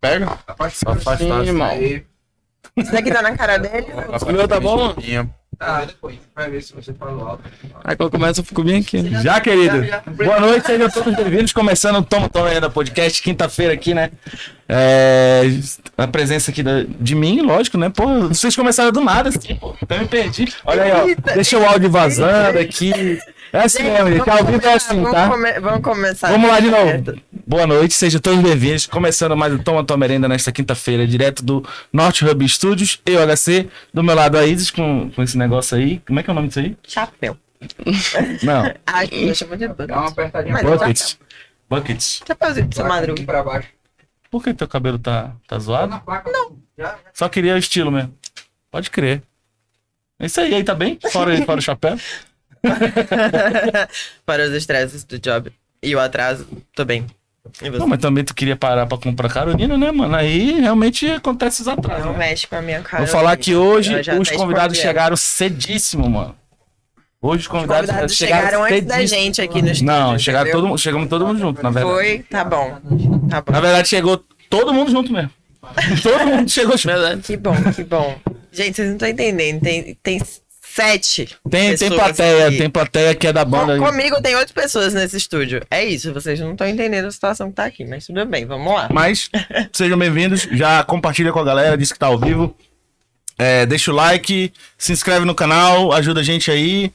Pega? Só afastar. Sim, irmão. Aí. Isso daqui tá na cara dele? O meu tá bom? Tá, depois. Vai ver se você falou alto. Aí quando começa eu fico bem aqui. né? Já, querido. Boa noite, sejam todos bem-vindos. Começando o Toma Toma ainda podcast, quinta-feira aqui, né? É, a presença aqui da- de mim, lógico, né? Pô, vocês começaram do nada, assim, pô. Até me perdi. Olha aí, ó. Deixa o áudio vazando aqui. É assim mesmo, gente. Ao vivo é assim, vamos tá? come- vamos começar. Vamos lá de Certo. novo. Boa noite, sejam todos bem-vindos. Começando mais o Toma Tua Merenda nesta quinta-feira, direto do Norte Hub Studios, eu, HC, do meu lado a Isis com, com esse negócio aí. Como é que é o nome disso aí? Chapéu. Não, Ai, eu chamo de tudo. Dá uma apertadinha Mas Buckets. Buckets. Chapéuzinho de seu baixo, madruga. aqui pra baixo. Por que teu cabelo tá, tá zoado? na placa. Não. Já. Só queria o estilo mesmo. Pode crer. É isso aí, aí tá bem? Fora, fora o chapéu. Para os estresses do job e o atraso, tô bem. Você? Não, mas também tu queria parar pra comprar Carolina, né, mano? Aí realmente acontece os atrasos. Não né? mexe com a minha cara. Vou falar que hoje os até convidados chegaram cedíssimo, mano. Hoje os Os convidados, convidados chegaram, chegaram antes da gente aqui no estúdio. Não, chegaram todo, chegamos todo mundo junto, na verdade. Foi, tá bom. Tá bom. Na verdade, chegou todo mundo junto mesmo. todo mundo chegou junto. Que bom, que bom. Gente, vocês não estão entendendo. Tem, tem sete. Tem, tem plateia, aqui. tem plateia que é da banda. Com- comigo tem oito pessoas nesse estúdio. É isso, vocês não estão entendendo a situação que tá aqui, mas tudo bem, vamos lá. Mas sejam bem-vindos. Já compartilha com a galera, diz que tá ao vivo. É, deixa o like, se inscreve no canal, ajuda a gente aí.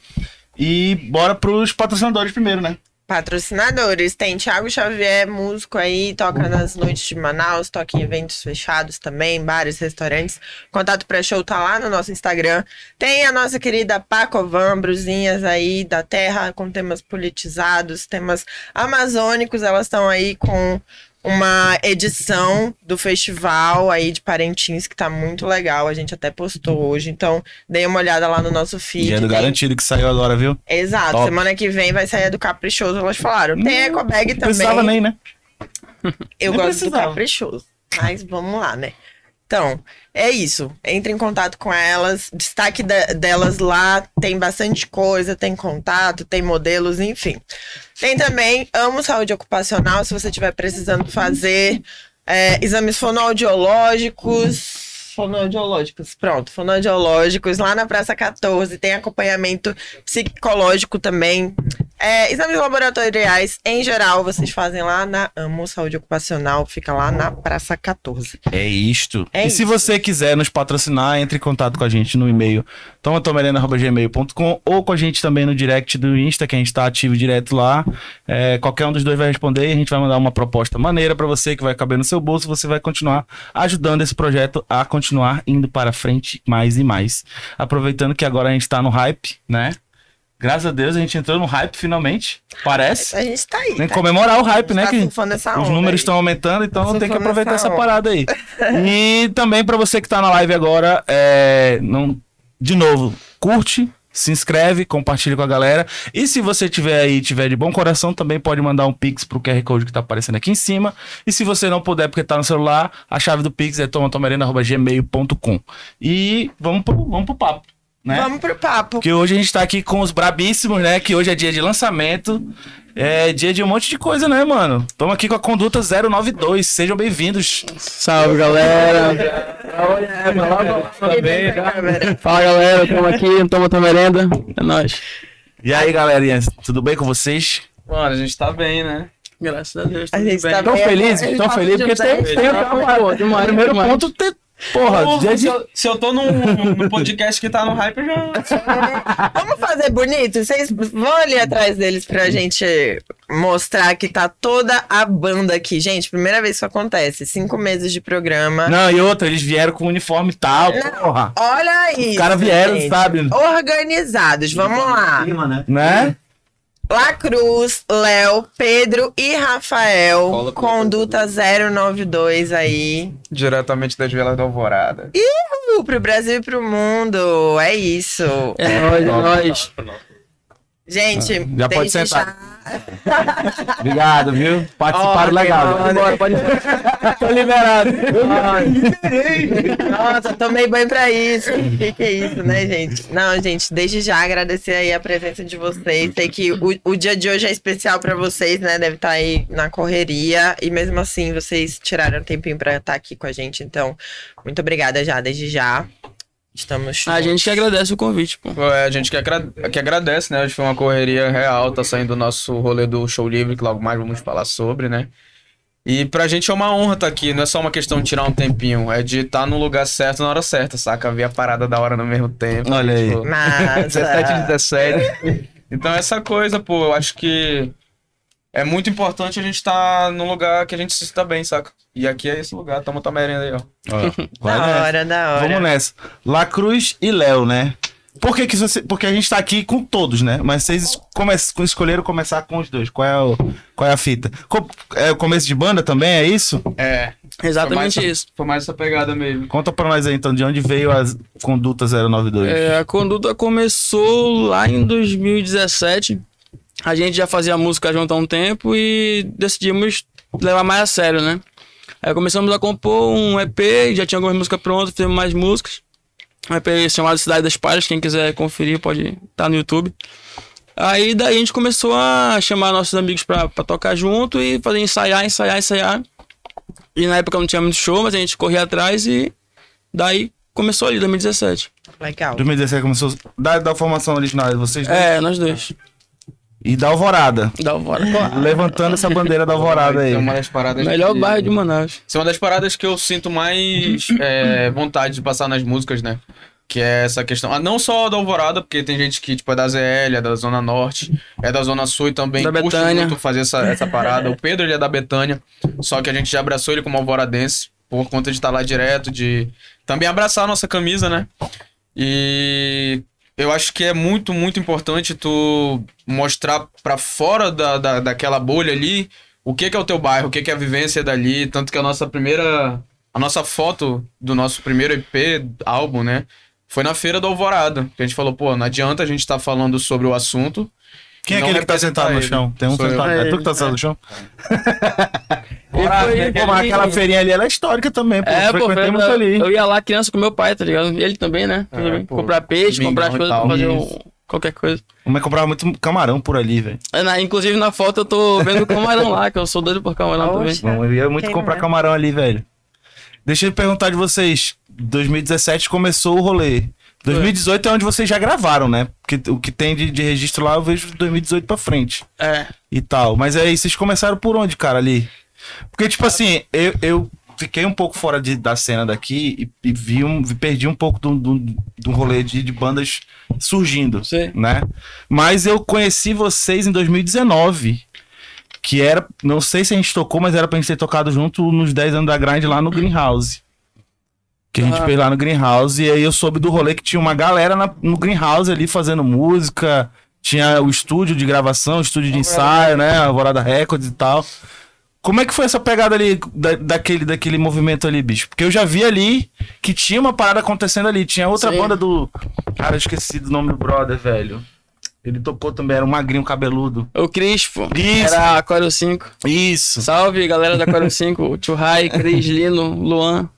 E bora pros patrocinadores primeiro, né? Patrocinadores, tem Thiago Xavier, músico aí, toca nas noites de Manaus, toca em eventos fechados também, bares, restaurantes. Contato pré-show tá lá no nosso Instagram. Tem a nossa querida Pacovan, brusinhas aí da terra, com temas politizados, temas amazônicos, elas estão aí com uma edição do festival aí de Parintins que tá muito legal, a gente até postou hoje, então dei uma olhada lá no nosso feed. E é do tem- garantido que saiu agora, viu? Exato, Top. semana que vem vai sair a do Caprichoso, elas falaram. Tem Eco Bag Não também. precisava nem, né? Eu nem gosto precisava. do Caprichoso. Mas vamos lá, né? Então, é isso. Entre em contato com elas. Destaque da- delas lá. Tem bastante coisa, tem contato, tem modelos, enfim. Tem também Amo Saúde Ocupacional, se você estiver precisando fazer é, exames fonoaudiológicos. Fonoaudiológicos, pronto, fonoaudiológicos lá na Praça 14, tem acompanhamento psicológico também. É, exames laboratoriais, em geral, vocês fazem lá na Amo Saúde Ocupacional, fica lá na Praça 14. É isto. É e se você quiser nos patrocinar, entre em contato com a gente no e-mail tomatomerenda.gmail.com ou com a gente também no direct do Insta, que a gente tá ativo direto lá. É, qualquer um dos dois vai responder e a gente vai mandar uma proposta maneira pra você que vai caber no seu bolso. Você vai continuar ajudando esse projeto a continuar indo para frente mais e mais. Aproveitando que agora a gente tá no hype, né? Graças a Deus a gente entrou no hype finalmente. Parece. A gente tá aí. Tem que tá? comemorar o hype, né? Tá Que os números aí. estão aumentando, então Surfando tem que aproveitar essa essa parada aí. e também pra você que tá na live agora, é, não, de novo, curte, se inscreve, compartilha com a galera. E se você tiver aí, tiver de bom coração, também pode mandar um pix pro QR Code que tá aparecendo aqui em cima. E se você não puder porque tá no celular, a chave do pix é tomatomerenda.gmail.com. E vamos pro, vamos pro papo, né? Vamos pro papo. Porque hoje a gente tá aqui com os brabíssimos, né? Que hoje é dia de lançamento. É dia de um monte de coisa, né, mano? Estamos aqui com a conduta 092. Sejam bem-vindos. Salve, galera. Fala, galera. Tamo aqui, toma tua merenda. É nóis. E aí, galerinha, tudo bem com vocês? Mano, a gente tá bem, né? Graças a Deus. A gente bem. tá Tão bem. gente Tão tá felizes? Porque de tem, dez. tem demais. ponto, tem, porra, Porra, dia se, de... eu, se eu tô num, num podcast que tá no hype, eu já. Vamos fazer bonito? Vocês vão ali atrás deles pra gente mostrar que tá toda a banda aqui. Gente, primeira vez que isso acontece. Cinco meses de programa. Não, e outra, eles vieram com uniforme e tal, porra. Olha isso. Os caras vieram, gente. sabe? Organizados, vamos lá. Né? La Cruz, Léo, Pedro e Rafael. Cola conduta 092 aí. Diretamente das Velas da Alvorada. Uh, pro Brasil e pro mundo. É isso. É nóis, é nóis. Gente, Já pode sentar. já- Obrigado, viu? Participaram Ó, legal. que Bora, pode Tô liberado. Nossa, tomei banho pra isso. O que, que é isso, né, gente? Não, gente, desde já agradecer aí a presença de vocês. Sei que o, o dia de hoje é especial pra vocês, né? Deve estar aí na correria. E mesmo assim, vocês tiraram um tempinho pra estar aqui com a gente. Então, muito obrigada já, desde já. Estamos A gente que agradece o convite, pô. É, a gente que, agra- que agradece, né? Hoje foi uma correria real, tá saindo o nosso rolê do show livre, que logo mais vamos falar sobre, né? E pra gente é uma honra estar aqui, não é só uma questão de tirar um tempinho, é de estar no lugar certo na hora certa, saca? Ver a parada da hora no mesmo tempo. Olha aí. tipo, Massa. 17 e 17. Então essa coisa, pô, eu acho que é muito importante a gente estar num lugar que a gente se sinta bem, saca? E aqui é esse lugar, tamo tua merenda aí, ó. Ó, Da nessa. hora, da hora. Vamos nessa. La Cruz e Léo, né? Por que, que você. Porque a gente tá aqui com todos, né? Mas vocês come... escolheram começar com os dois. Qual é, o... Qual é a fita? Co- É o começo de banda também, é isso? É. Exatamente foi mais isso. Essa, foi mais essa pegada mesmo. Conta pra nós aí então, de onde veio a Conduta 092. É, a conduta começou lá em 2017. A gente já fazia música junto há um tempo e decidimos levar mais a sério, né? Aí começamos a compor um EP, já tinha algumas músicas prontas, fizemos mais músicas. Um EP chamado Cidade das Palhas, quem quiser conferir pode estar no YouTube. Aí daí a gente começou a chamar nossos amigos pra, pra tocar junto e fazer ensaiar, ensaiar, ensaiar. E na época não tinha muito show, mas a gente corria atrás e daí começou ali, 2017. Legal. 2017 começou. Da, da formação original de vocês dois? É, nós dois. E da Alvorada. Da Alvora. Levantando essa bandeira da Alvorada aí. É uma das paradas Melhor que- bairro de Manaus. Isso é uma das paradas que eu sinto mais é, vontade de passar nas músicas, né? Que é essa questão. Ah, não só da Alvorada, porque tem gente que tipo, é da ZL, é da Zona Norte, é da Zona Sul e também Da curte Betânia. muito fazer essa, essa parada. O Pedro, ele é da Betânia, só que a gente já abraçou ele como alvoradense, por conta de estar lá direto, de também abraçar a nossa camisa, né? E eu acho que é muito, muito importante tu mostrar pra fora da, da, daquela bolha ali o que, que é o teu bairro, o que, que é a vivência dali. Tanto que a nossa primeira. A nossa foto do nosso primeiro EP, álbum, né? Foi na feira do Alvorada. Que a gente falou, pô, não adianta a gente estar falando sobre o assunto. Quem é aquele que tá sentado no chão? Tem um Sou sentado. É É tu que tá sentado no chão? Foi- Pô, mas aquela feirinha ali, ela é histórica também, pô. É, Eu pô, frequentei foi- muito ali. eu ia lá criança com meu pai, tá ligado? E ele também, né? É, Também. pô, comprar peixe, comprar as e coisas pra fazer um- qualquer coisa. Mas comprava muito camarão por ali, velho. É, inclusive na foto eu tô vendo o camarão lá, que eu sou doido por camarão também. Oxe. Bom, eu ia muito Quem comprar não é? camarão ali, velho. Deixa eu perguntar de vocês. 2017 começou o rolê. 2018 é onde vocês já gravaram, né? Porque o que tem de, de registro lá eu vejo de 2018 pra frente É. e tal. Mas aí, vocês começaram por onde, cara, ali? Porque, tipo assim, eu, eu fiquei um pouco fora de- da cena daqui e, e vi um, perdi um pouco do, do, do rolê de, de bandas surgindo, Sim. né? Mas eu conheci vocês em 2019, que era, não sei se a gente tocou, mas era pra gente ter tocado junto nos 10 anos da grind lá no Greenhouse. Que a gente Ah. fez lá no Greenhouse, e aí eu soube do rolê que tinha uma galera na- no Greenhouse ali fazendo música, tinha o estúdio de gravação, o estúdio de ensaio, né? Alvorada Records e tal. Como é que foi essa pegada ali da- daquele, daquele movimento ali, bicho? Porque eu já vi ali que tinha uma parada acontecendo ali. Tinha outra Sim. banda do. Cara, eu esqueci do nome do brother, velho. Ele tocou também, era um magrinho cabeludo. O Cris, pô. Isso. Era Aquário 5. Isso. Salve, galera da Aquário 5. O Tio Rai, Cris, Lino, Luan.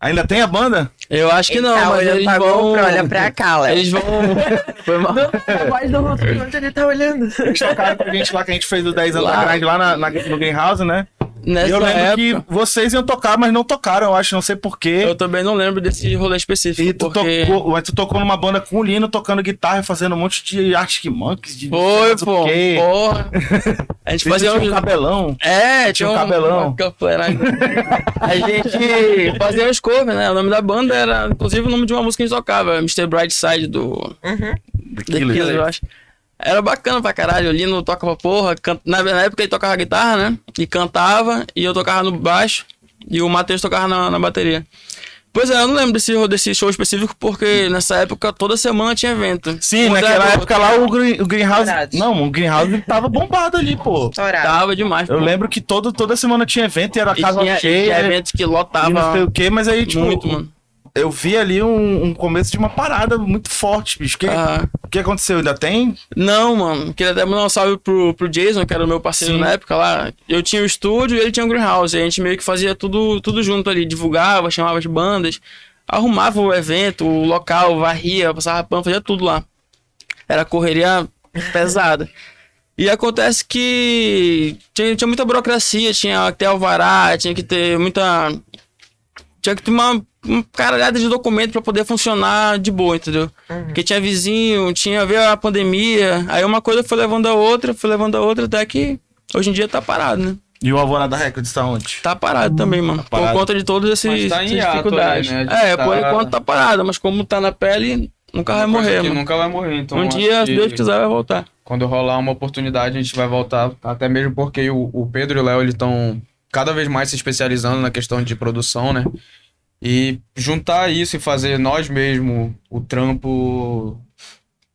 Ainda tem a banda? Eu acho que Ele não, tá mas eles pra vão... GoPro, olha pra cá, Léo. Eles vão... Foi mal. A voz do outro, onde ele tá olhando. Eles tocaram com a gente lá que a gente fez o 10 anos Lá. da grind lá na, na- no Greenhouse, né? E Nessa eu lembro época, que vocês iam tocar, mas não tocaram, eu acho, não sei porquê. eu também não lembro desse rolê específico, E tu, porque... tocou, mas tu tocou numa banda com o Lino, tocando guitarra e fazendo um monte de Arctic Monkeys, de Foi, pô. Porra. A gente Vocês fazia um cabelão. É, tinha um um cabelão. A gente fazia uns covers, né? O nome da banda era, inclusive, o nome de uma música que a gente tocava, Mr. Brightside do Uhum. The Killers, eu acho. Era bacana pra caralho. O Lino toca pra porra. can- Na, época ele tocava guitarra, né? E cantava, e eu tocava no baixo, e o Matheus tocava na, na bateria. Pois é, eu não lembro desse, desse show específico, porque nessa época toda semana tinha evento. Sim, Outra naquela época, época lá o, Green, o Greenhouse. Verdade. Não, o Greenhouse tava bombado ali, pô. Estourado. Tava demais. Eu pô. lembro que todo, toda semana tinha evento e era E casa tinha, cheia. tinha eventos que e não sei lotava o quê, mas aí, tipo. muito, mano. Eu vi ali um, um começo de uma parada muito forte, bicho. Que, Ah, O que aconteceu? Ainda tem? não, mano. Queria até mandar um salve pro, pro Jason, que era o meu parceiro Sim. na época lá. Eu tinha o estúdio e ele tinha o Greenhouse. E a gente meio que fazia tudo, tudo junto ali. Divulgava, chamava as bandas, arrumava o evento, o local, varria, passava pano, fazia tudo lá. Era correria pesada. E acontece que tinha, tinha muita burocracia, tinha que ter alvará, tinha que ter muita. Tinha que ter uma caralhada de documento pra poder funcionar de boa, entendeu? Porque tinha vizinho, tinha veio a pandemia, aí uma coisa foi levando a outra, foi levando a outra, até que hoje em dia tá parado, né? E o Alvorada Records tá onde? Tá parado também, mano. parado. Por conta de todas esses, Mas tá em essas dificuldades. aí, né? É, por tá- enquanto tá parado, mas como tá na pele, nunca vai Uma morrer, mano. nunca vai morrer. Então, um dia, se que Deus quiser, vai voltar. Quando rolar uma oportunidade, a gente vai voltar. Até mesmo porque o, o Pedro e o Léo eles estão cada vez mais se especializando na questão de produção, né? E juntar isso e fazer nós mesmo o trampo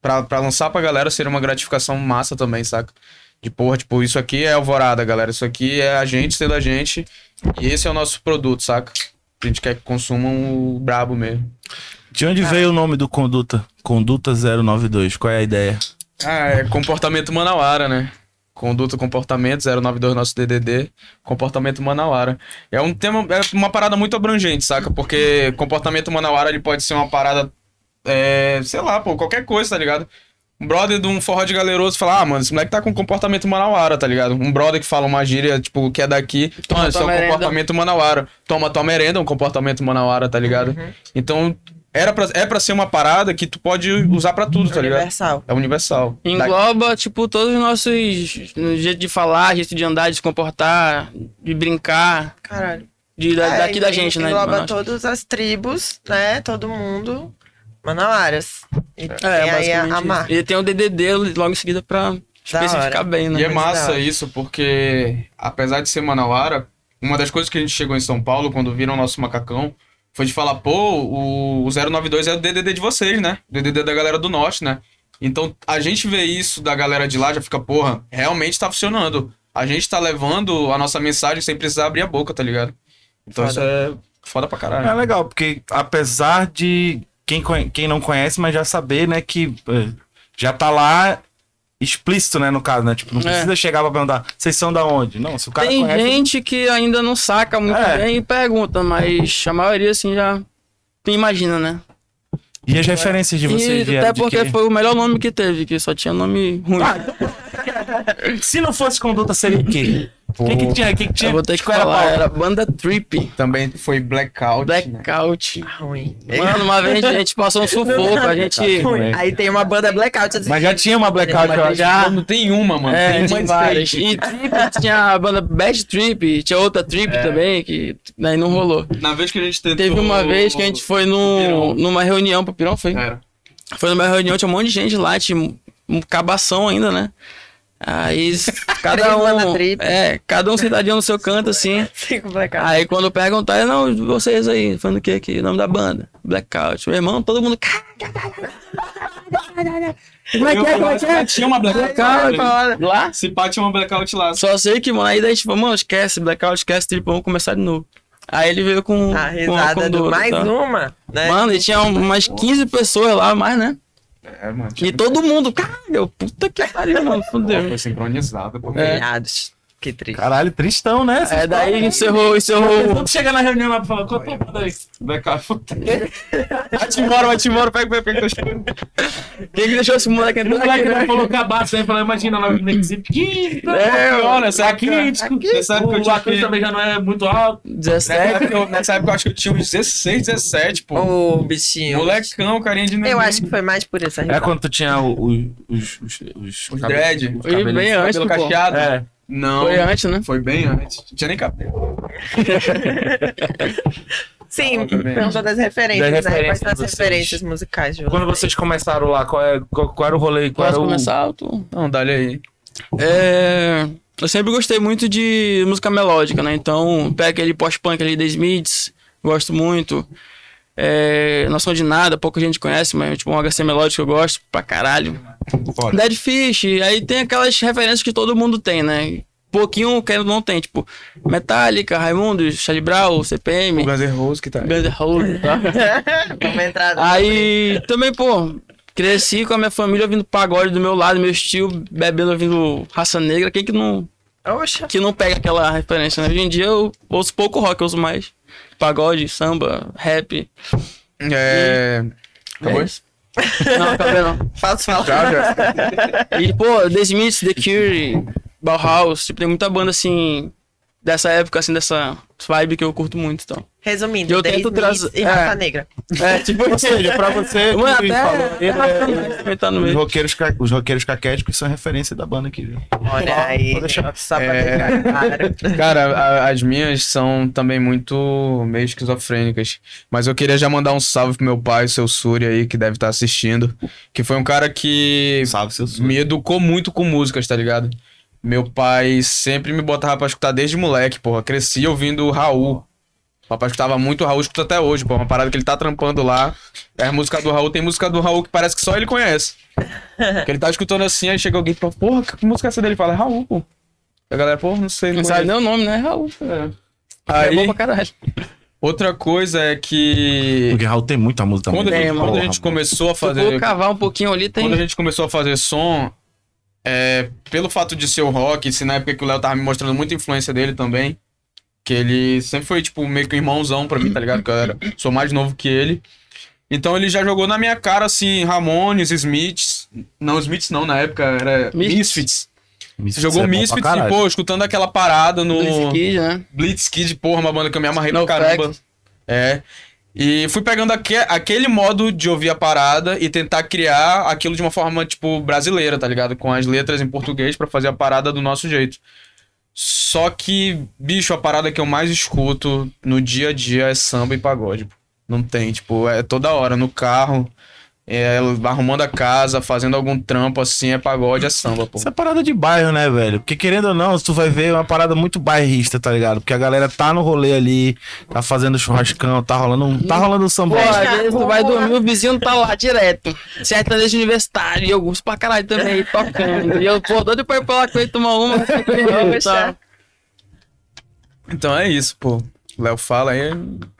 pra, pra lançar pra galera seria uma gratificação massa também, saca? De porra, tipo, isso aqui é Alvorada, galera. Isso aqui é a gente sendo a gente. E esse é o nosso produto, saca? A gente quer que consumam o brabo mesmo. De onde veio o nome do Conduta? Conduta 092. Qual é a ideia? Ah, é comportamento manauara, né? Conduta, comportamento, 092 nosso DDD, comportamento manauara. É um tema, é uma parada muito abrangente, saca? Porque comportamento manauara, ele pode ser uma parada, é, sei lá, pô, qualquer coisa, tá ligado? Um brother de um forró de galeroso fala, ah, mano, esse moleque tá com comportamento manauara, tá ligado? Um brother que fala uma gíria, tipo, que é daqui, Toma mano, isso é um comportamento manauara. Toma tua merenda, é um comportamento manauara, tá ligado? Então, era pra, é pra ser uma parada que tu pode usar pra tudo, tá ligado? Universal. É universal. Da- Engloba, tipo, todos os nossos no jeito de falar, jeito de andar, de se comportar, de brincar, Caralho. de, da- É, daqui da en- gente, né? de Engloba todas as tribos, né? Todo mundo. Manauaras. E tem É, aí a, basicamente a isso. marca. E tem o DDD logo em seguida pra especificar hora. bem, né? E é Mas massa da isso, porque apesar de ser Manauara, uma das coisas que a gente chegou em São Paulo, quando viram o nosso macacão, foi de falar, pô, o, o 092 é o DDD de vocês, né? O DDD da galera do Norte, né? Então, a gente vê isso da galera de lá, já fica, porra, realmente tá funcionando. A gente tá levando a nossa mensagem sem precisar abrir a boca, tá ligado? Então Foda. isso é foda pra É caralho. legal, porque apesar de quem, conhe- quem não conhece, mas já saber, né, que eh, já tá lá explícito, né, no caso, né? Tipo, não É. precisa chegar pra perguntar, vocês são da onde? Não, se o cara Tem conhece... gente que ainda não saca muito É. bem e pergunta, mas a maioria, assim, já imagina, né? E as referências de vocês e vieram até porque foi o melhor nome que teve, que só tinha nome ruim. Se não fosse conduta, seria o quê? O que, que tinha? O que, que tinha? Eu vou ter que Qual era falar, pauta? era banda Trip, Também foi Blackout. né? Blackout. Ruim. Mano, uma vez a gente passou um sufoco, a gente... Ruim. Aí tem uma banda blackout. assim, Mas já tinha uma blackout, eu acho. Já, Não tem uma, mano. É, tem uma várias. E Trip tinha a banda Bad Trip, tinha outra Trip também, que daí não rolou. Na vez que a gente tentou... Teve uma vez que a gente foi no, numa reunião pro Pirão, foi? Era. Foi numa reunião, tinha um monte de gente lá, tinha um cabação ainda, né? Aí cada um. trip. É, cada um sentadinho no seu canto, assim. Cinco blackout. Aí quando perguntaram, não, vocês aí, falando o que aqui? O nome da banda? Blackout. Meu irmão, todo mundo. Como é que é? Como é que é? Tinha uma blackout. Blackout. Lá? Se pá, tinha uma blackout lá. Só sei que, mano, aí daí a gente falou, mano, esquece, blackout, esquece, trip, vamos começar de novo. Aí ele veio com. A com a risada do conduta, mais tá? uma, né? Mano, e tinha umas 15 pessoas lá, mais, né? É, mano. E todo mundo, caralho, puta que pariu, mano, fudeu. Foi sincronizado. pô. É. Que triste. Caralho, tristão, né? É, daí encerrou, encerrou. Quando chega na reunião lá pra falar, quanto tempo daí? Blackout. Vai-te embora, vai-te embora. Pega, pega, pega. pega. Quem que deixou esse moleque O entrar aqui, moleque não falou cabaço aí, falou, imagina lá no Nexip. Que É, Pior, nessa aqui, época, nessa época eu o tinha que- também já não é muito alto. Nessa 17. época, eu- nessa época eu acho que eu tinha uns 16, 17, pô. Ô, bichinho. Molecão, carinha de neném. Eu acho que foi mais por essa É quando tu tinha o- o- os, os, os, Os dread. os bem antes, Cabelo cacheado. É. Não. Foi antes, né? Foi bem antes. Não tinha nem cabelo. Sim, perguntou das referências, Das né? Quais referências são as vocês. referências musicais de Quando vocês começaram lá, qual, é, qual, qual era o rolê? Qual Posso era o... começar alto? Não, dá-lhe aí. É, eu sempre gostei muito de música melódica, né? Então, pega aquele post-punk ali, The Smiths, gosto muito. É, Noção de Nada, pouca gente conhece, mas tipo, um HC melódico eu gosto pra caralho. Foda. Dead Fish, aí tem aquelas referências que todo mundo tem, né? pouquinho que não tem, tipo, Metallica, Raimundo, Charlie Brown, CPM, O Guns N' Roses que tá. Guns N' Roses, tá? Aí também, pô, cresci com a minha família ouvindo pagode do meu lado, meu tio bebendo ouvindo raça negra. Quem que não, Oxa. que não pega aquela referência, né? Hoje em dia eu ouço pouco rock, eu ouço mais pagode, samba, rap. É. Acabou É isso? Não, acabei não. Posso falar? Já, já. E, pô, The Smiths, The Cure, Bauhaus, tipo, tem muita banda assim, dessa época, assim, dessa vibe que eu curto muito, então. Resumindo, Eu tento trazer- e é. Negra. É, tipo, Ou seja, pra você, Mano, que até- falou, ele é- tá no os, roqueiros, os roqueiros caquéticos são referência da banda aqui, viu? Olha aí. Vou deixar. Só pra É. claro. Cara, a- as minhas são também muito meio esquizofrênicas. Mas eu queria já mandar um salve pro meu pai, o seu Suri aí, que deve estar assistindo. Que foi um cara que Salve seus me educou muito com músicas, tá ligado? Meu pai sempre me botava pra escutar desde moleque, porra. Cresci ouvindo o Raul. O papai escutava muito o Raul, escuta até hoje, pô. Uma parada que ele tá trampando lá. É a música do Raul, tem música do Raul que parece que só ele conhece. que ele tá escutando assim, aí chega alguém e fala, porra, que música é essa dele? Ele fala, é Raul, pô. A galera, porra, não sei, não Não sabe nem o nome, né? Raul. É bom Aí, pra caralho. outra coisa é que Porque Raul tem muita música quando a gente, mano. quando a gente começou a fazer... for cavar um pouquinho ali, tem. Quando a gente começou a fazer som, é, pelo fato de ser o rock, se na época que o Léo tava me mostrando muita influência dele também, que ele sempre foi, tipo, meio que um irmãozão pra mim, tá ligado? Que eu era, sou mais novo que ele. Então ele já jogou na minha cara, assim, Ramones, Smiths. Não, Smiths não, na época era Misfits. Misfits. Misfits Jogou é Misfits e, pô, escutando aquela parada no Blitz Kid, né? Blitzkid, porra, uma banda que eu me amarrei No pra caramba. Facts. É. E fui pegando aque- aquele modo de ouvir a parada e tentar criar aquilo de uma forma, tipo, brasileira, tá ligado? Com as letras em português pra fazer a parada do nosso jeito. Só que, bicho, a parada que eu mais escuto no dia a dia é samba e pagode. Não tem, tipo, é toda hora, no carro, é, arrumando a casa, fazendo algum trampo assim, é pagode, é samba, pô. Isso é parada de bairro, né, velho? Porque querendo ou não, tu vai ver uma parada muito bairrista, tá ligado? Porque a galera tá no rolê ali, tá fazendo churrascão, tá rolando um, tá rolando um samba. Pô, às vezes tu vai dormir, o vizinho tá lá direto. Sertanejo universitário, e eu gosto pra caralho também, tocando. E eu, pô, doido pra ir pra lá com ele tomar uma. tal. Então é isso, pô. Léo fala aí.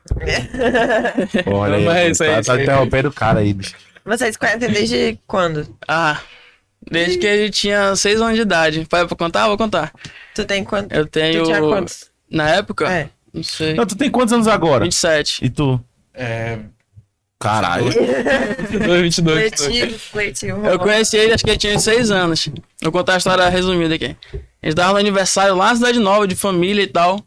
Olha aí, Mas é pô, isso aí, tá, tá interrompendo o cara aí, bicho. Vocês conhecem desde quando? Ah, desde que ele tinha 6 anos de idade. Vai pra contar? Vou contar. Tu tem quanto? Eu tenho. Tu tinha quantos? Na época? É. Não sei. Não, tu tem quantos anos agora? 27. E tu? É. Caralho. 22, 22. Coletivo, coletivo. Eu conheci ele, acho que ele tinha 6 anos. Vou contar a história resumida aqui. A gente tava no aniversário lá na Cidade Nova, de família e tal.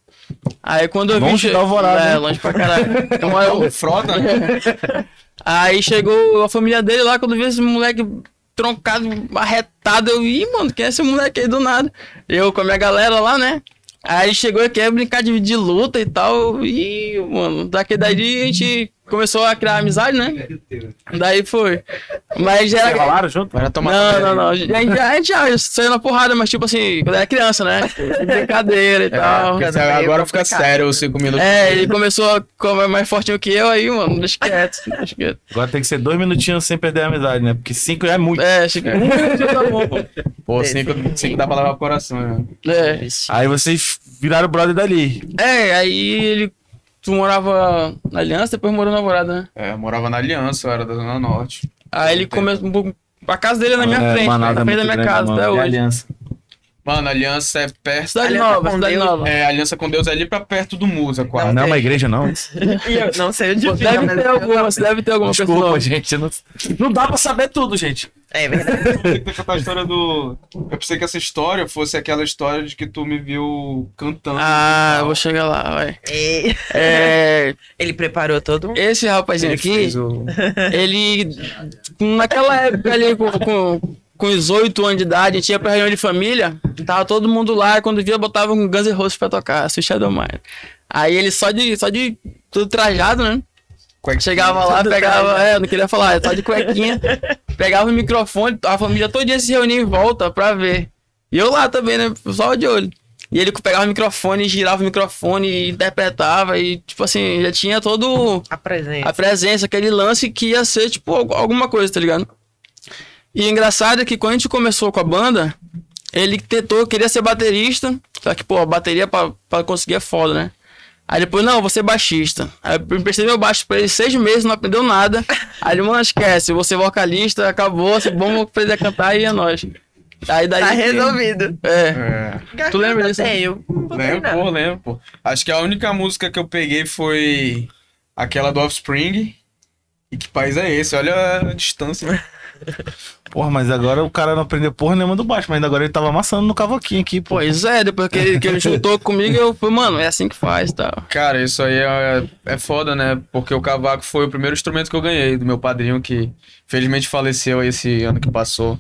Aí quando eu vi. Longe da Alvorada, É, né? longe pra caralho. Eu moro- Frota, né? Aí chegou a família dele lá, quando viu esse moleque troncado, arretado, eu, ih, mano, quem é esse moleque aí do nada? Eu com a minha galera lá, né? Aí chegou aqui, ia brincar de, de luta e tal, e, mano, daqui daí a gente começou a criar amizade, né? Daí foi. Mas já era... Falaram junto? Vai tomar Não, não, não. A gente, a gente já saiu na porrada, mas tipo assim, quando era criança, né? Brincadeira e tal. Ficando meio agora fica complicado. sério os 5 minutos. É, ele começou a comer mais fortinho que eu, aí, mano, deixa quieto, deixa quieto. Agora tem que ser dois minutinhos sem perder a amizade, né? Porque cinco é muito. É, Chico. tá bom, pô. Pô, 5 dá pra levar pro coração, né? É. Aí vocês viraram brother dali. É, aí ele. Tu morava na Aliança, depois morou na Alvorada, né? É, eu morava na Aliança, eu era da Zona Norte. Aí ele começou. A casa dele é na minha É, frente, na é frente da minha casa até E hoje. Aliança. Mano, Aliança é perto. Cidade Aliança Nova, Cidade Deus. Nova. É, Aliança com Deus é ali pra perto do Musa, quase. Não é uma igreja, não. Eu não sei onde fica, Deve ter eu- alguma, deve ter alguma Desculpa, pessoa. gente. Não, não dá pra saber tudo, gente. É verdade. Tem que contar a história do. Eu pensei que essa história fosse aquela história de que tu me viu cantando. Ah, e eu vou chegar lá, vai. E É, ele preparou todo um. esse rapazinho Ele aqui, o- ele. Naquela época ali, com, com, com os 8 anos de idade, a gente ia pra reunião de família, tava todo mundo lá, e quando via, botava um Guns N' Roses pra tocar, Sweet Shadow Mine. Aí ele só de, só de tudo trajado, né? Cuequinha. Chegava lá, pegava, é, eu não queria falar, só de cuequinha, pegava o microfone, a família todo dia se reunia em volta pra ver. E eu lá também, né? Só de olho. E ele pegava o microfone, girava o microfone e interpretava, e tipo assim, já tinha todo A presença. a presença, aquele lance que ia ser, tipo, algu- alguma coisa, tá ligado? E o engraçado é que quando a gente começou com a banda, Ele tentou, queria ser baterista, só que, pô, a bateria pra, pra conseguir é foda, né? Aí depois, não, eu vou ser baixista. Aí eu emprestei meu baixo pra ele seis meses, não aprendeu nada. Aí ele, mano, esquece, vou ser vocalista, acabou, se vamos aprender a cantar e é nóis. Aí daí. Tá resolvido. É. É. Tu lembra disso? Vou Lembro, pô, lembro, pô. Acho que a única música que eu peguei foi aquela do Offspring. E que país é esse? Olha a distância. Porra, mas agora o cara não aprendeu porra nenhuma do baixo, mas agora ele tava amassando no cavaquinho aqui, pô. Pois é, depois que ele, que ele juntou comigo, eu falei, mano, é assim que faz e tal. Cara, isso aí é, é foda, né? Porque o cavaco foi o primeiro instrumento que eu ganhei do meu padrinho, que felizmente faleceu esse ano que passou.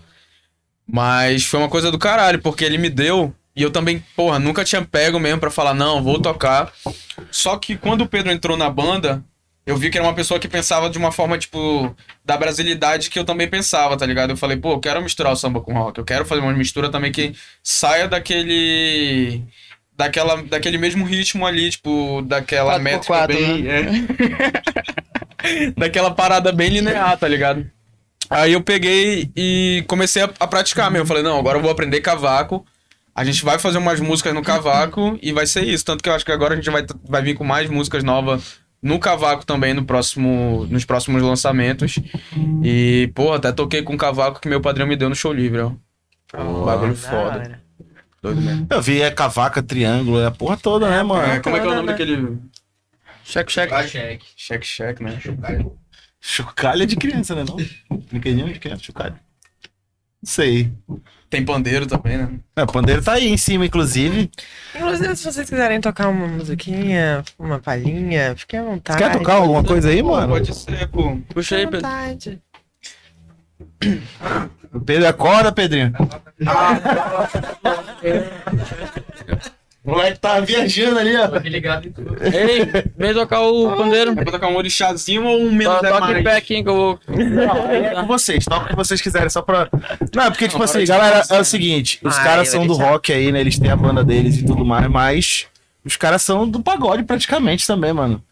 Mas foi uma coisa do caralho, porque ele me deu. E eu também, porra, nunca tinha pego mesmo pra falar, não, vou tocar. Só que quando o Pedro entrou na banda, eu vi que era uma pessoa que pensava de uma forma, tipo, da brasilidade que eu também pensava, tá ligado? Eu falei, pô, eu quero misturar o samba com rock. Eu quero fazer uma mistura também que saia daquele. Daquela, daquele mesmo ritmo ali, tipo, daquela métrica quatro, bem. é. daquela parada bem linear, tá ligado? Aí eu peguei e comecei a, a praticar mesmo. Eu falei, não, agora eu vou aprender cavaco. A gente vai fazer umas músicas no cavaco e vai ser isso. Tanto que eu acho que agora a gente vai, vai vir com mais músicas novas no cavaco também no próximo, nos próximos lançamentos. E, pô, até toquei com o cavaco que meu padrinho me deu no show livre, ó. Bagulho Da foda. Doido mesmo. Eu vi é cavaca, triângulo, é a porra toda, né, mano? É, como é que é o nome né? daquele. Cheque, cheque. Cheque. Check, check, né? Chocalho é de criança, né? Não? Brinquedinho de criança, chocalho. Não sei. Tem pandeiro também, né? É, o pandeiro tá aí em cima, inclusive. Inclusive, se vocês quiserem tocar uma musiquinha, uma palhinha, fiquem à vontade. Quer tocar alguma coisa aí, mano? Pode ser, pô. Puxa aí, Pedro. vontade. O Pedro acorda, Pedrinho. O moleque tá viajando ali, ó. ligado em tudo. Ei, vem tocar o pandeiro. É pra tocar um orixazinho ou um menos To- é Toca em mais? pé aqui que eu vou. É com vocês, toca o que vocês quiserem, só pra. Não, é porque, tipo Não, assim, galera, é o seguinte: os Ai, caras eu são do rock aí, né? Eles têm a banda deles e tudo mais, mas os caras são do pagode praticamente também, mano.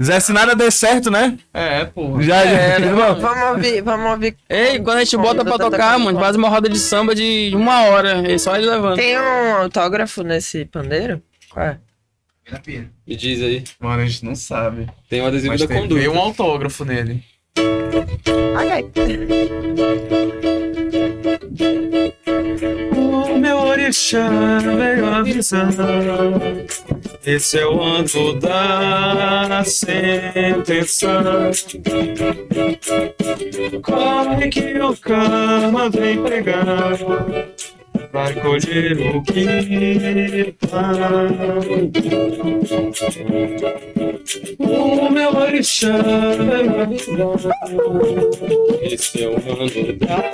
Zé, se nada der certo, né? É, pô. Já, já. É, né, Irmão, Vamos ouvir, vamos ouvir. Ei, quando a gente bota pra tocar, mano, faz uma roda de samba de uma hora. E só ele levanta. Tem um autógrafo nesse pandeiro? Qual é? Me diz aí. Mano, a gente não sabe. Tem um adesivo Mas da tem, conduta. veio um autógrafo nele. Ok. O orixá veio avisar. Esse é o ano da sentença. Corre que o karma vem pegar. Vai colher o que O meu orixá veio avisar. Esse é o ano da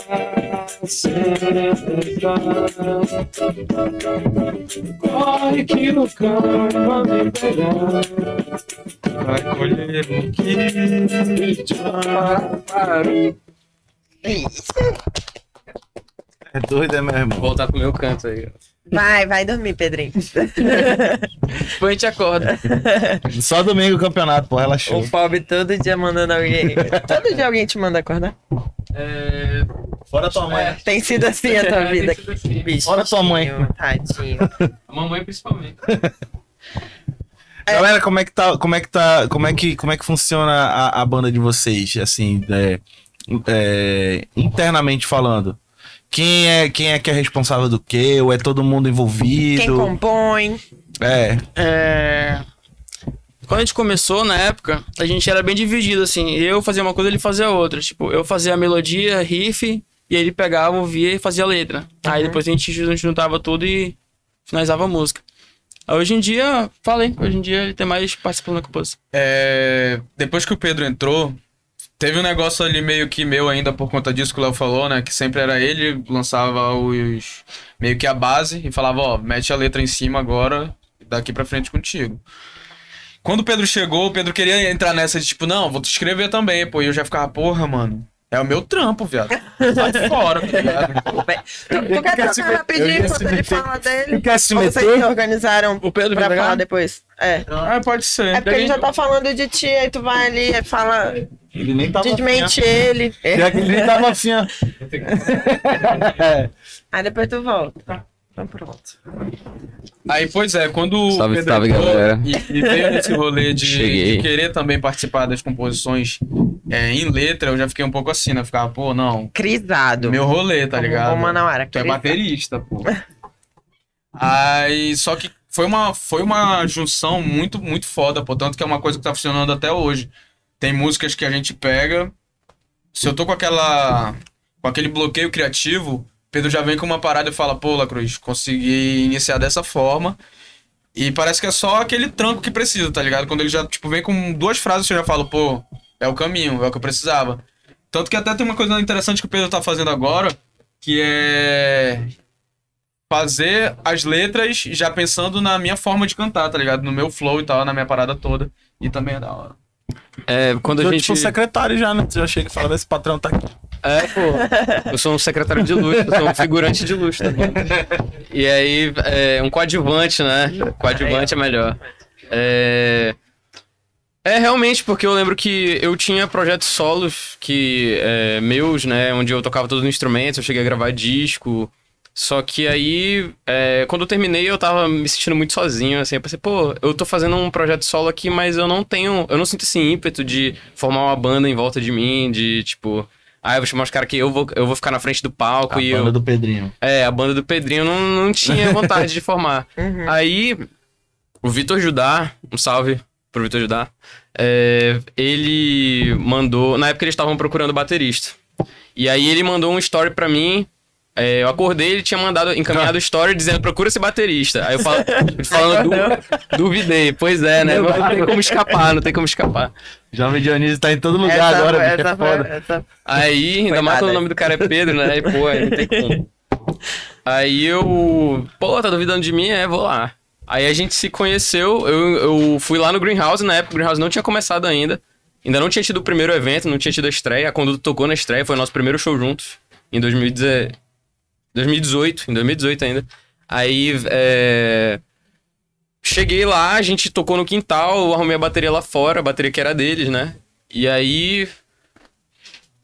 sentença. Corre que o karma vem pegar. Vai colher o que é doido, é meu irmão. Voltar pro meu canto aí. Vai, vai dormir, Pedrinho. Depois a gente acorda. Só domingo o campeonato, pô, relaxou. O pobre todo dia mandando alguém. Todo dia alguém te manda acordar? É. Fora tua mãe. Tem sido assim a tua É, vida. assim. Bichinho, Fora tua mãe. Tadinho. A mamãe principalmente. Galera, como é que tá, como é que tá, como é que, como é que funciona a, a banda de vocês, assim, é, é, internamente falando? Quem é, quem é que é responsável do quê? Ou é todo mundo Quem envolvido? compõe? É, É... Quando a gente começou, na época, a gente era bem dividido, assim. Eu fazia uma coisa, ele fazia outra. Tipo, eu fazia a melodia, riff, e ele pegava, ouvia e fazia a letra. Aí depois a gente jun- juntava tudo e finalizava a música. Hoje em dia, falei, hoje em dia ele tem mais participação na composição. É, depois que o Pedro entrou, teve um negócio ali meio que meu ainda por conta disso que o Léo falou, né? Que sempre era ele, lançava os. meio que a base e falava, ó, mete a letra em cima agora, daqui pra frente contigo. Quando o Pedro chegou, o Pedro queria entrar nessa de tipo, não, vou te escrever também, pô. E eu já ficava, porra, mano. É o meu trampo, viado. Sai fora, tá ligado? Tu quer trocar rapidinho enquanto ele meter. fala dele? quer se Ou vocês se meter? organizaram O Pedro pra vai falar depois? É. Ah, pode ser. É porque gente já tá falando de ti, aí tu vai ali e fala. Ele nem tava Desmente ele. assim, ó. Ele nem tava assim, ó. Aí depois tu volta. Então pronto. Aí, pois é, quando o Salve, Pedro salve, entrou galera. E, e veio nesse rolê de, de querer também participar das composições é, em letra, eu já fiquei um pouco assim, né? Ficava, pô, não, Crisado. meu rolê, tá Como ligado? o Manauara. Tu é baterista, pô. Aí, só que foi uma, foi uma junção muito, muito foda, pô. Tanto que é uma coisa que tá funcionando até hoje. Tem músicas que a gente pega. Se eu tô com aquela. com aquele bloqueio criativo, Pedro já vem com uma parada e fala, pô, Lacruz, consegui iniciar dessa forma. E parece que é só aquele tranco que precisa, tá ligado? Quando ele já, tipo, vem com duas frases, você já fala, pô, é o caminho, é o que eu precisava. Tanto que até tem uma coisa interessante que o Pedro tá fazendo agora, que é fazer as letras já pensando na minha forma de cantar, tá ligado? No meu flow e tal, na minha parada toda. E também é da hora. É, quando a Eu, gente. tipo, secretário já, né? Já chega e fala, esse patrão tá aqui. É, pô. Eu sou um secretário de luxo, eu sou um figurante de luxo também. E aí, é um coadjuvante, né? Coadjuvante é melhor. É. É realmente, porque eu lembro que eu tinha projetos solos que é, meus, né? Onde eu tocava todos os instrumentos, eu cheguei a gravar disco. Só que aí, é, quando eu terminei, eu tava me sentindo muito sozinho, assim. Eu pensei, pô, eu tô fazendo um projeto solo aqui, mas eu não tenho. Eu não sinto esse ímpeto de formar uma banda em volta de mim, de tipo. Ah, eu vou chamar os caras que eu vou, eu vou ficar na frente do palco A e banda eu. do Pedrinho. É, a banda do Pedrinho não, não tinha vontade de formar. Uhum. Aí, o Vitor Judá, um salve pro Vitor Judá, é, ele mandou. Na época eles estavam procurando baterista. E aí ele mandou um story pra mim. É, eu acordei, ele tinha mandado, encaminhado o story dizendo procura esse baterista. Aí eu falo, falando, du, duvidei. Pois é, né? Não tem como escapar, não tem como escapar. Jovem Dionísio tá em todo lugar Essa- agora, bicho, essa é foi- foda. essa- Aí, ainda mais quando o nome do cara é Pedro, né? Aí, pô, aí não tem como. Aí eu. Pô, tá duvidando de mim? É, vou lá. Aí a gente se conheceu, eu, eu fui lá no Greenhouse, na época o Greenhouse não tinha começado ainda. Ainda não tinha tido o primeiro evento, não tinha tido a estreia. A Conduta tocou na estreia, foi o nosso primeiro show juntos, em 2010 2018, em 2018 ainda. Aí, é... Cheguei lá, a gente tocou no quintal, eu arrumei a bateria lá fora, a bateria que era deles, né? E aí,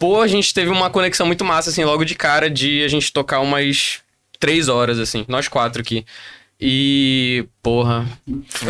Pô, a gente teve uma conexão muito massa, assim, logo de cara, de a gente tocar umas três horas, assim, nós quatro aqui. E, porra.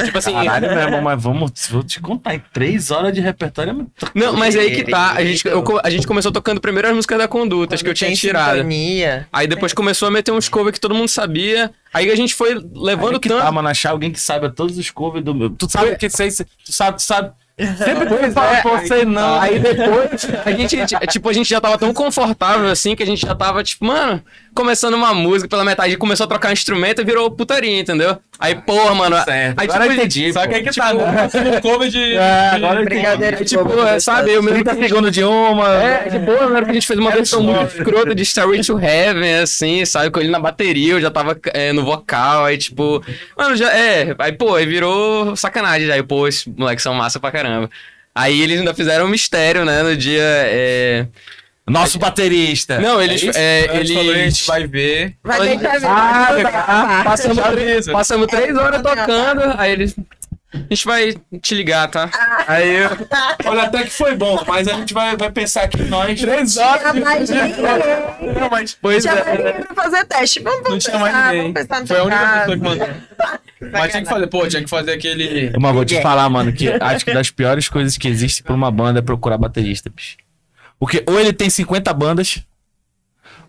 Tipo assim. Caralho mesmo, mas vamos, vou te contar, em três horas de repertório é muito... Não, mas aí que tá. A gente, eu a gente começou tocando primeiro as músicas da Condutas, que eu Quando tinha tirado. sintonia. Aí depois começou a meter uns covers que todo mundo sabia. Aí a gente foi levando Aí que tanto. tá, mano, achar alguém que saiba todos os covers do meu. Tu sabe que sei, tu sabe, tu sabe. Sempre Pois fala é, pra você não. Aí depois, a gente, tipo, a gente já tava tão confortável assim que a gente já tava, tipo, mano, começando uma música pela metade, começou a trocar um instrumento e virou putaria, entendeu? Aí, porra, mano. Certo. Aí, Agora tipo, eu entendi, Só que aí que tá, né? Cover de. É, agora. Brincadeira aí, de tipo, é, sabe, eu mesmo 30 segundos de uma. É, de boa, na hora que a gente fez uma versão muito escrota de Starway to Heaven, assim, sabe? Com ele na bateria, eu já tava é, no vocal, aí tipo. Mano, já. É, aí, pô, aí virou sacanagem. já. Aí, pô, esses moleques são massa pra caramba. Aí eles ainda fizeram um mistério, né? No dia. É... Nosso baterista. Não, eles. É, A gente falou, a gente vai ver. Vai ver. Ah, Vai dar. Passamos, Beleza. passamos três horas tocando, aí eles. A gente vai te ligar, tá? Aí eu. Olha, até que foi bom, mas a gente vai, vai pensar que nós. Três Tinha mais ninguém. Não, mas Pois Tinha mais é. ninguém pra fazer teste. Vamos, não tinha mais ninguém. Foi a única pessoa que mandou. Mas tinha que fazer, pô, tinha que fazer aquele. Mas vou te falar, mano, que acho que das piores coisas que existe pra uma banda é procurar baterista, bicho. Porque ou ele tem 50 bandas,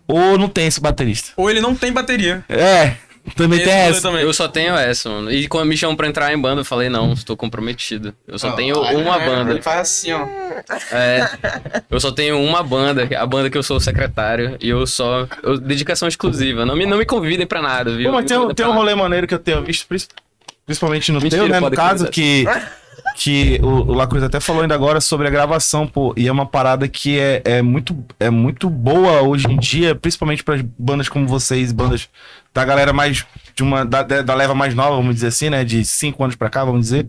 ou não tem esse baterista. Ou ele não tem bateria. É, também Esse tem essa. também. Eu só tenho essa, mano. E quando me chamam pra entrar em banda, eu falei, não, estou comprometido. Eu só tenho uma banda. Ele faz assim, ó. É, eu só tenho uma banda, a banda que eu sou secretário, e eu só. Eu, dedicação exclusiva. Não me, não me convidem pra nada, viu? Pô, mas tem, um- tem um rolê maneiro que eu tenho visto, principalmente no Mentira, teu, né? No caso, convidar. que, que o, o Lacruz até falou ainda agora sobre a gravação, pô. E é uma parada que é, é, muito, é muito boa hoje em dia, principalmente para bandas como vocês, bandas da galera mais. de uma da, da leva mais nova, vamos dizer assim, né? De cinco anos pra cá, vamos dizer.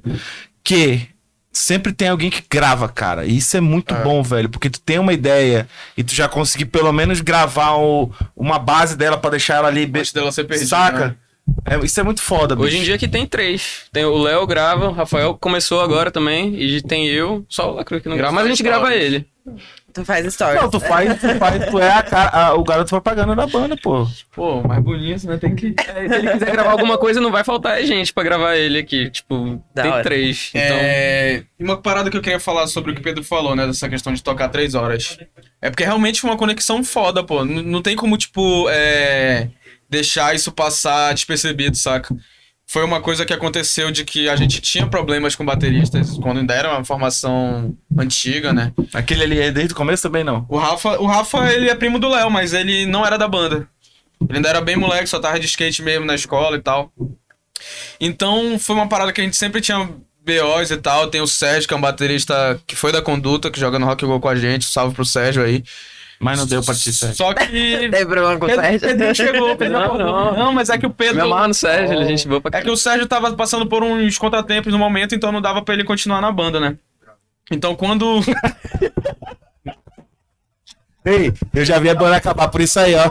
Que sempre tem alguém que grava, cara. E isso é muito bom, velho, porque tu tem uma ideia e tu já conseguir pelo menos gravar o- uma base dela pra deixar ela ali. Antes dela ser perdida. Saca? né? É, isso é muito foda, bicho. Hoje em dia que tem três. Tem o Léo grava, o Rafael começou agora também, e tem eu, só o Lacruz que não grava, mas a gente grava ele. Tu faz stories. Não, tu faz, tu faz, tu é a, a- o garoto propaganda da banda, pô. Pô, mais bonito, né? Tem que. É, se ele quiser gravar alguma coisa, não vai faltar gente pra gravar ele aqui. Tipo, Da tem hora. três. Então, É, e uma parada que eu queria falar sobre o que o Pedro falou, né? Dessa questão de tocar três horas. É porque realmente foi uma conexão foda, pô. N- não tem como, tipo, é, deixar isso passar despercebido, saca? Foi uma coisa que aconteceu de que a gente tinha problemas com bateristas quando ainda era uma formação antiga, né? Aquele ali é desde o começo também, não. O Rafa, o Rafa, ele é primo do Léo, mas ele não era da banda. Ele ainda era bem moleque, só tava de skate mesmo na escola e tal. Então, foi uma parada que a gente sempre tinha BOs e tal. Tem o Sérgio, que é um baterista que foi da Conduta, que joga no Rock Go com a gente. Salve pro Sérgio aí. Mas não deu pra ti, Sérgio. Só que... Tem problema com o Pedro, Sérgio? Pedro chegou, Pedro Não, não. não, mas é que o me Pedro... amarra no Sérgio, ele é gente boa pra É que o Sérgio tava passando por uns contratempos no momento, então não dava pra ele continuar na banda, né? Então quando... Ei, eu já vi a banda acabar por isso aí, ó.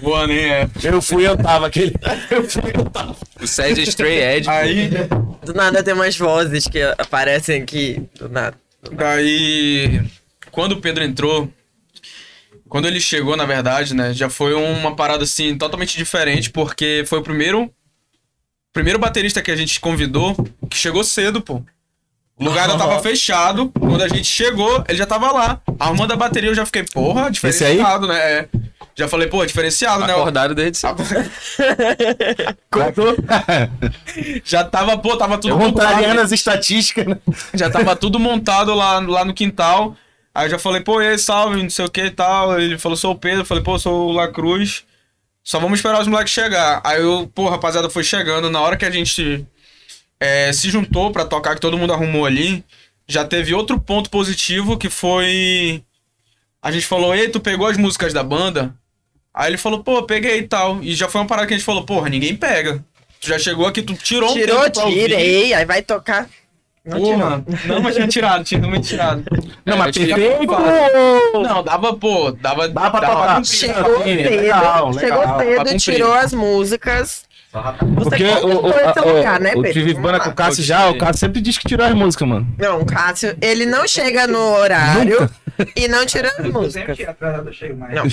Boa, nem é. Eu fui, eu tava aquele. Eu fui, eu tava. O Sérgio é Stray Edge. Aí... Do nada tem umas vozes que aparecem aqui. Do nada. Daí, quando o Pedro entrou, quando ele chegou, na verdade, né, já foi uma parada assim totalmente diferente, porque foi o primeiro primeiro baterista que a gente convidou que chegou cedo, pô. O lugar ainda tava fechado. Quando a gente chegou, ele já tava lá. Arrumando a bateria, eu já fiquei, porra, Esse aí? diferenciado, né? É. Já falei, pô, diferenciado, né? Acordado desde cedo. Já tava, pô, tava tudo Eu montado. as estatísticas, né? Já tava tudo montado lá, lá no quintal. Aí eu já falei, pô, e aí, salve, não sei o que e tal. Ele falou, sou o Pedro. Eu falei, pô, sou o Lacruz. Só vamos esperar os moleques chegar. Aí eu, pô, rapaziada, foi chegando. Na hora que a gente é, se juntou pra tocar, que todo mundo arrumou ali, já teve outro ponto positivo que foi. A gente falou, ei, tu pegou as músicas da banda? Aí ele falou, pô, peguei e tal. E já foi uma parada que a gente falou, porra, ninguém pega. Tu já chegou aqui, tu tirou um Tirou, pra ouvir. tirei. Aí vai tocar. Não tirou. Porra, não, mas tinha tirado, tinha realmente tirado. Não, É, mas perfeito! Não, dava, pô, dava, Dá pra dava tocar. Chegou cedo, legal, chegou legal. Cedo, tirou as músicas. Porque o, o, lugar, né, o, o Pedro? Tive Vamos banda lá. com o Cássio já, o Cássio sempre diz que tirou as músicas, mano. Não, o Cássio, ele não chega no horário e não tira as músicas. atrasado, eu chego mais. Não,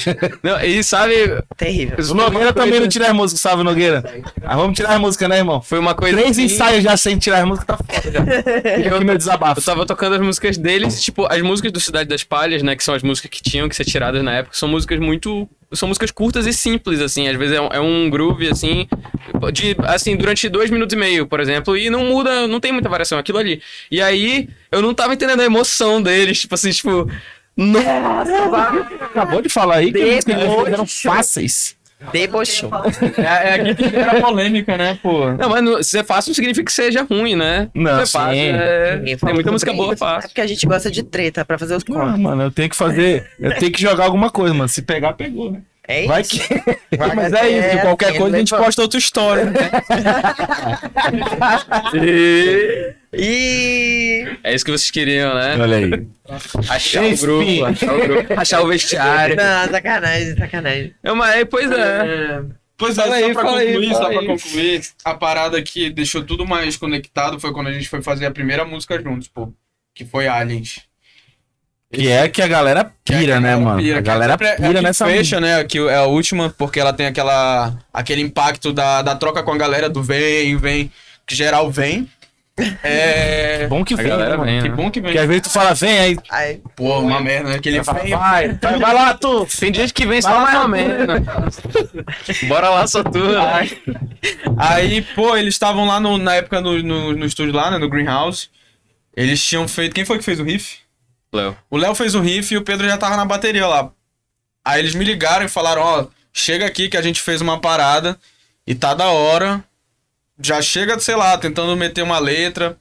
Não, e sabe, terrível. O Nogueira também não tira as músicas, salve Nogueira. Ah, vamos tirar as músicas, né, irmão? foi uma coisa. Três assim- ensaios já sem tirar as músicas, tá foda já. Fica aqui meu desabafo. Eu tava tocando as músicas deles, tipo, as músicas do Cidade das Palhas, né? Que são as músicas que tinham que ser tiradas na época, são músicas muito. São músicas curtas e simples, assim. Às vezes é um, é um groove, assim, de, assim, durante dois minutos e meio, por exemplo, e não muda, não tem muita variação, aquilo ali. E aí, eu não tava entendendo a emoção deles, tipo assim, tipo. Nossa! Acabou de falar aí que Depois- eram fáceis. Debochou. É, é aqui que era polêmica, né, pô? Não, mas não, ser fácil não significa que seja ruim, né? Não, é fácil, sim. é- Tem muita música boa, isso. É fácil. porque a gente gosta de treta pra fazer os Ah, cortes. mano, eu tenho que fazer. Eu tenho que jogar alguma coisa, mano. Se pegar, pegou, né? É isso. Vai que. Vai Mas que é isso, qualquer assim, coisa a gente levanta. posta outra história. né? E. É isso que vocês queriam, né? Olha aí. Achar o grupo, achar o grupo, achar o vestiário. Não, sacanagem, sacanagem. É, mas aí, pois é. Pois é, Fala só aí, pra fala aí, concluir, fala só pra aí. concluir, a parada que deixou tudo mais conectado foi quando a gente foi fazer a primeira música juntos, pô. Que foi Aliens. Que é que a galera Que é pira, a né, mano? pira, a que galera é- é pira que nessa fecha, né? Que é a última, porque ela tem aquela aquele impacto da, da troca com a galera do vem, vem, que geral vem. É. Bom que A vem, galera né, mano? vem, Que né? bom que vem. Porque às vezes tu fala, vem aí. Aí, Pô, uma merda, né? Aquele Vai, vem. vai, vai, vai lá, tu. Tem gente que vem só mais ou tu. menos. Bora lá, só tu. né? Aí, pô, eles estavam lá no- na época no, no, no estúdio lá, né? No Greenhouse. Eles tinham feito. Quem foi que fez o riff? Léo. O Léo fez o riff e o Pedro já tava na bateria lá. Aí eles me ligaram e falaram, ó, chega aqui que a gente fez uma parada e tá da hora. Já chega, sei lá, tentando meter uma letra.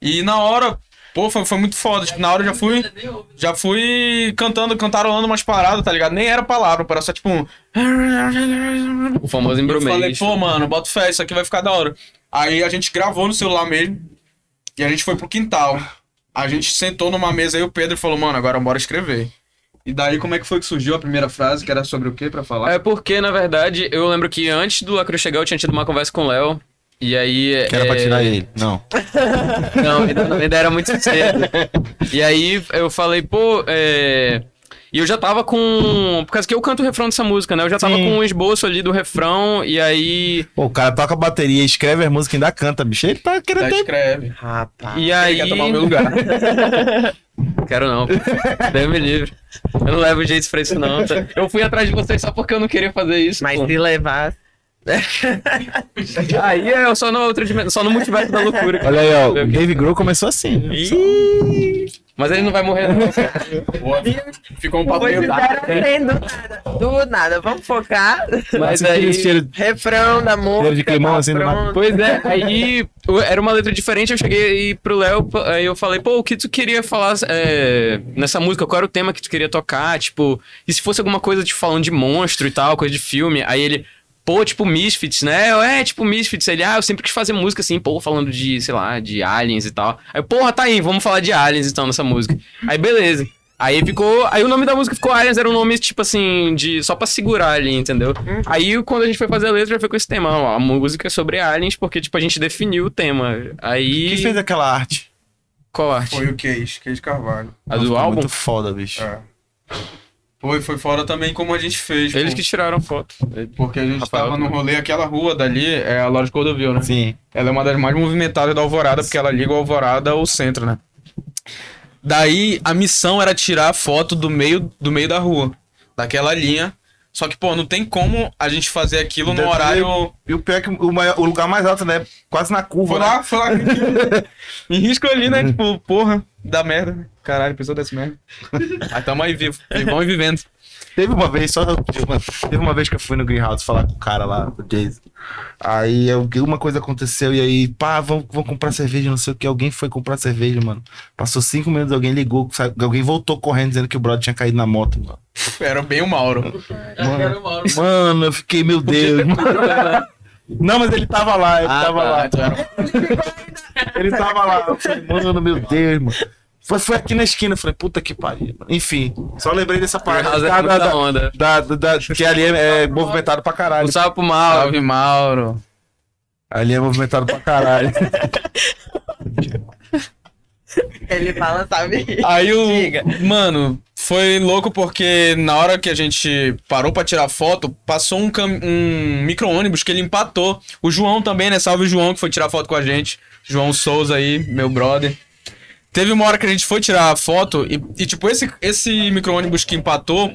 E na hora, pô, foi, foi muito foda. Tipo, na hora eu já fui. Já fui cantando, cantarolando umas paradas, tá ligado? Nem era palavra, era só tipo um. O famoso Eu falei, embromês. pô, mano, bota fé, isso aqui vai ficar da hora. Aí a gente gravou no celular mesmo. E a gente foi pro quintal. A gente sentou numa mesa aí o Pedro falou, mano, agora bora escrever. E daí, como é que foi que surgiu a primeira frase, que era sobre o quê pra falar? É porque, na verdade, eu lembro que antes do Lacro chegar, eu tinha tido uma conversa com o Léo. E aí. Que era pra é, tirar ele. Não. Não, ainda, ainda era muito cedo. E aí eu falei, pô, é. E eu já tava com. Por causa que eu canto o refrão dessa música, né? Eu já tava Sim. com um esboço ali do refrão, e aí. Pô, o cara toca bateria, escreve as músicas e ainda canta, bicho. Ele tá querendo ter... escreve. Rapaz. E Ele aí. quer tomar o meu lugar. Quero não. Deus me livre. Eu não levo jeito pra isso, não. tá? Eu fui atrás de vocês só porque eu não queria fazer isso. Mas pô. se levar. Aí é, eu só no outra dimensão, só no multiverso da loucura. Olha aí, ó. O Dave Grohl começou assim. né? Mas ele não vai morrer, não. Ficou um papo Pois meio dark, né? assim, do nada. Do nada. Vamos focar. Mas aí. esse cheiro- Refrão da música. Cheiro de climão, tá assim, pronto. Pois é, aí era uma letra diferente, eu cheguei pro Léo, aí eu falei, pô, o que tu queria falar é, nessa música? Qual era o tema que tu queria tocar? Tipo, e se fosse alguma coisa, tipo, falando de monstro e tal, coisa de filme? Aí ele, pô, tipo, Misfits, né? Eu, é, tipo, Misfits. Ele, ah, eu sempre quis fazer música assim, pô, falando de, sei lá, de aliens e tal. Aí, porra, tá aí, vamos falar de aliens então nessa música. Aí, beleza. Aí ficou. Aí o nome da música ficou Aliens, era um nome, tipo assim, de. Só pra segurar ali, entendeu? Aí quando a gente foi fazer a letra, já foi com esse tema. ó, a música é sobre aliens, porque, tipo, a gente definiu o tema. Aí. Quem fez aquela arte? Qual arte? Foi o Case, Case Carvalho. A do Ficou álbum? Muito foda, bicho. É. Foi, foi fora também como a gente fez. Eles pô. que tiraram foto. Porque a gente Rafael tava no rolê, aquela rua dali, é a Loja Cordovil, né? Sim. Ela é uma das mais movimentadas da Alvorada, porque ela liga o Alvorada ao centro, né? Daí, a missão era tirar a foto do meio, do meio da rua, daquela linha. Só que, pô, não tem como a gente fazer aquilo no horário... E o pior é que o, maior- o lugar mais alto, né? Quase na curva. Foi né? lá, foi lá. em risco ali, né? Tipo, porra, dá merda. Caralho, pessoa desse merda. Mas tamo aí vivo, vivão e vivendo. Teve uma vez, só. Teve uma vez que eu fui no Greenhouse falar com o cara lá, o Jason. Aí alguma coisa aconteceu e aí, pá, vamos, vamos comprar cerveja, não sei o que. Alguém foi comprar cerveja, mano. Passou cinco minutos, alguém ligou, sa- alguém voltou correndo dizendo que o brother tinha caído na moto, mano. Era bem o Mauro. Mano, eu fiquei, meu Deus, mano. Não, mas ele tava lá, ele Ah, tava tá, lá. então era- Ele tava lá. Eu falei, mano, meu Deus, mano. Foi, foi aqui na esquina, eu falei, puta que pariu. Enfim, só lembrei dessa parte. É Da, da, da, onda. da- da- que ali é, é movimentado pra caralho. Um salve pro mal. Salve, Mauro. Ali é movimentado pra caralho. Ele fala, sabe? Aí o. Diga. Mano, foi louco porque na hora que a gente parou pra tirar foto, passou um, cam... um micro-ônibus que ele empatou. O João também, né? Salve o João que foi tirar foto com a gente. João Souza aí, meu brother. Teve uma hora que a gente foi tirar a foto e, e, tipo, esse, esse micro-ônibus que empatou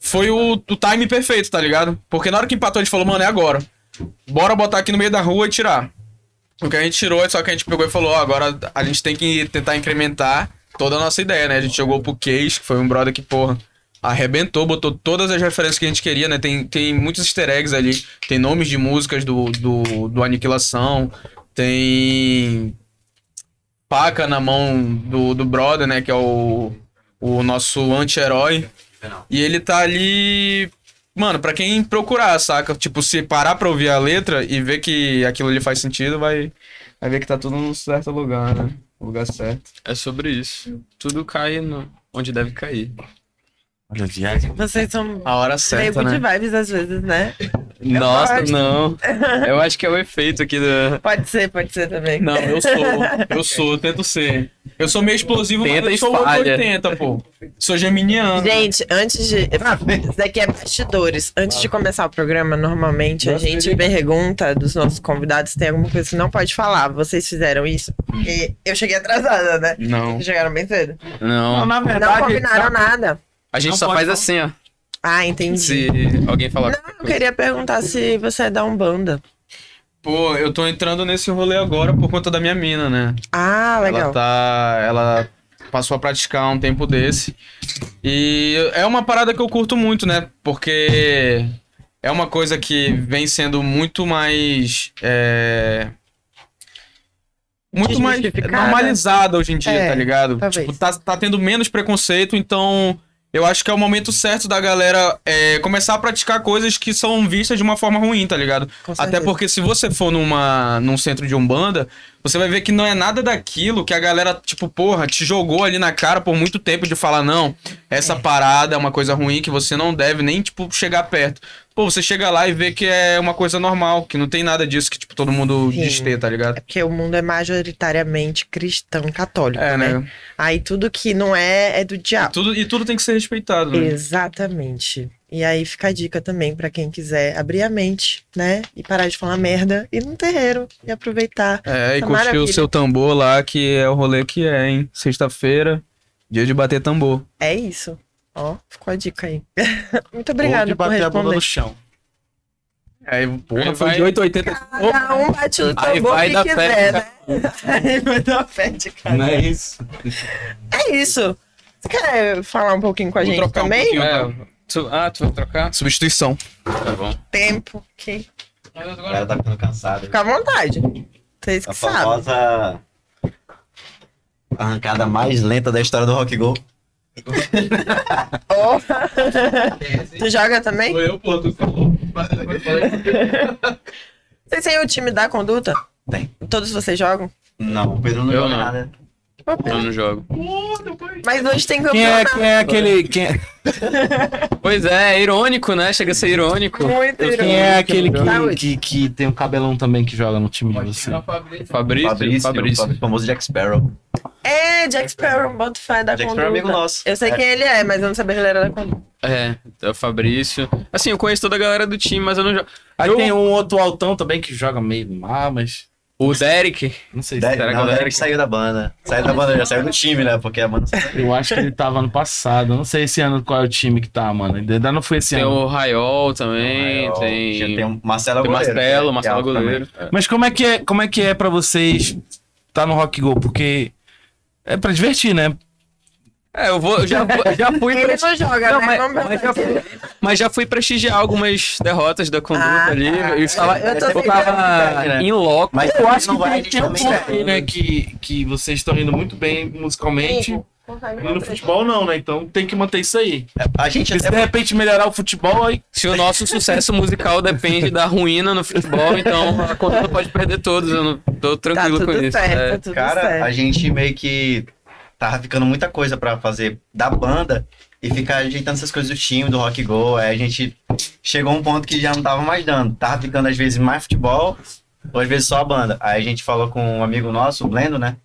foi o, o time perfeito, tá ligado? Porque na hora que empatou, a gente falou, mano, é agora. Bora botar aqui no meio da rua e tirar. O que a gente tirou, só que a gente pegou e falou, ó, agora a gente tem que tentar incrementar toda a nossa ideia, né? A gente jogou pro Case, que foi um brother que, porra, arrebentou, botou todas as referências que a gente queria, né? Tem, tem muitos easter eggs ali, tem nomes de músicas do, do, do Aniquilação, tem faca na mão do, do brother, né? Que é o, o nosso anti-herói. E ele tá ali. Mano, pra quem procurar, saca? Tipo, se parar pra ouvir a letra e ver que aquilo ali faz sentido, vai, vai ver que tá tudo no certo lugar, né? No lugar certo. É sobre isso. Tudo cai no... onde deve cair. Olha, viagem. Vocês são A hora meio certa, good né? vibes às vezes, né? Nossa, gosto. não. Eu acho que é o efeito aqui da. Pode ser, pode ser também. Não, eu sou. Eu sou, eu tento ser. Eu sou meio explosivo, Tenta mas eu sou outro falha. 80, pô. Sou geminiano. Gente, antes de. Isso daqui é bastidores. Antes de começar o programa, normalmente a gente pergunta dos nossos convidados se tem alguma coisa que não pode falar. Vocês fizeram isso? Porque eu cheguei atrasada, né? Não. Vocês chegaram bem cedo. Não. na Não combinaram nada. A gente Não só faz falar. assim, ó. Ah, entendi. Se alguém falar. Não, eu queria perguntar se você é da Umbanda. Pô, eu tô entrando nesse rolê agora por conta da minha mina, né? Ah, Ela legal. tá. Ela passou a praticar um tempo desse. E é uma parada que eu curto muito, né? Porque é uma coisa que vem sendo muito mais. é, Muito mais normalizada hoje em dia, É, tá ligado? talvez. Tipo, tá, tá tendo menos preconceito, então eu acho que é o momento certo da galera é, começar a praticar coisas que são vistas de uma forma ruim, tá ligado? Até porque se você for numa, num centro de Umbanda, você vai ver que não é nada daquilo que a galera, tipo, porra, te jogou ali na cara por muito tempo de falar, não, essa parada é uma coisa ruim que você não deve nem, tipo, chegar perto. Pô, você chega lá e vê que é uma coisa normal, que não tem nada disso que, tipo, todo mundo Sim. diz ter, tá ligado? É porque o mundo é majoritariamente cristão católico, É, né? né? Aí tudo que não é, é do E diabo. tudo, e tudo tem que ser respeitado, né? Exatamente. E aí fica a dica também pra quem quiser abrir a mente, né? E parar de falar merda, ir num terreiro e aproveitar. É, e curtir maravilha. o seu tambor lá, que é o rolê que é, hein? Sexta-feira, dia de bater tambor. É isso. Ó, ficou a dica aí. Muito obrigada por bater a bunda no chão. Aí, porra, Aí foi vai- de 880. Cada um bate Aí tambor vai que da quiser, fé, né? Aí vai dar fé de cara. Não é isso? É isso. Você quer falar um pouquinho com a Vou gente trocar um também? pouquinho. É, tu- ah, tu vai trocar? Substituição. Tá bom. Tempo. Que... O cara tá ficando cansado. Fica à vontade. Vocês A que sabem. famosa arrancada mais lenta da história do Rock Go. Ó. tu joga também? eu, pô, tu falou. Vocês têm o time da conduta? Tem. Todos vocês jogam? Não, o Pedro não Eu joga não. nada. Eu não jogo. Mas hoje tem Quem é, quem é aquele. Quem é, Pois é, é irônico, né? Chega a ser irônico. Muito quem irônico. é aquele que, que, que tem um cabelão também que joga no time de você? Fabrício. Fabrício, Fabrício. o famoso Jack Sparrow. É, Jack Sparrow, boto fé da Jack conduta. Sparrow é amigo nosso. Eu sei É. quem ele é, mas eu não sabia que ele era da conduta. É, é o Fabrício. Assim, eu conheço toda a galera do time, mas eu não jogo. Aí Eu- tem um outro altão também que joga meio mal, mas. O Derek. Não sei se. Derek, será que não, é o Derek Derek? saiu da banda. Saiu da banda, já saiu do time, né? Porque a banda Eu acho que ele tava ano passado. Eu não sei esse ano qual é o time que tá, mano. Ainda não foi esse Tem ano. o Raiol também. Já Tem. tem o Marcelo Tem o Goleiro. Marcelo, que é Marcelo. Goleiro. Mas como é que é, como é que é para vocês tá no Rock Go? Porque é pra divertir, né? É, eu vou. eu Já, já fui Ele pra. não joga, Não, né? mas, mas já fui, mas já fui prestigiar algumas derrotas da conduta Ah, ali. tá. Eu, tava, Eu tô eu tava em loco. Mas Eu acho não que vai, tem, um ponto né? Que, que vocês estão indo muito bem musicalmente. E no futebol não, né? Então tem que manter isso aí. A gente Se de até repente melhorar o futebol, aí. Se o nosso sucesso musical depende da ruína no futebol, então a conduta pode perder todos. Eu não tô Tá tranquilo tudo com isso. certo, É. tá tudo Cara, certo. a gente meio que tava ficando muita coisa pra fazer da banda e ficar ajeitando essas coisas do time, do rock go. Aí a gente chegou a um ponto que já não tava mais dando. Tava ficando às vezes mais futebol, ou às vezes só a banda. Aí a gente falou com um amigo nosso, o Blendo, né?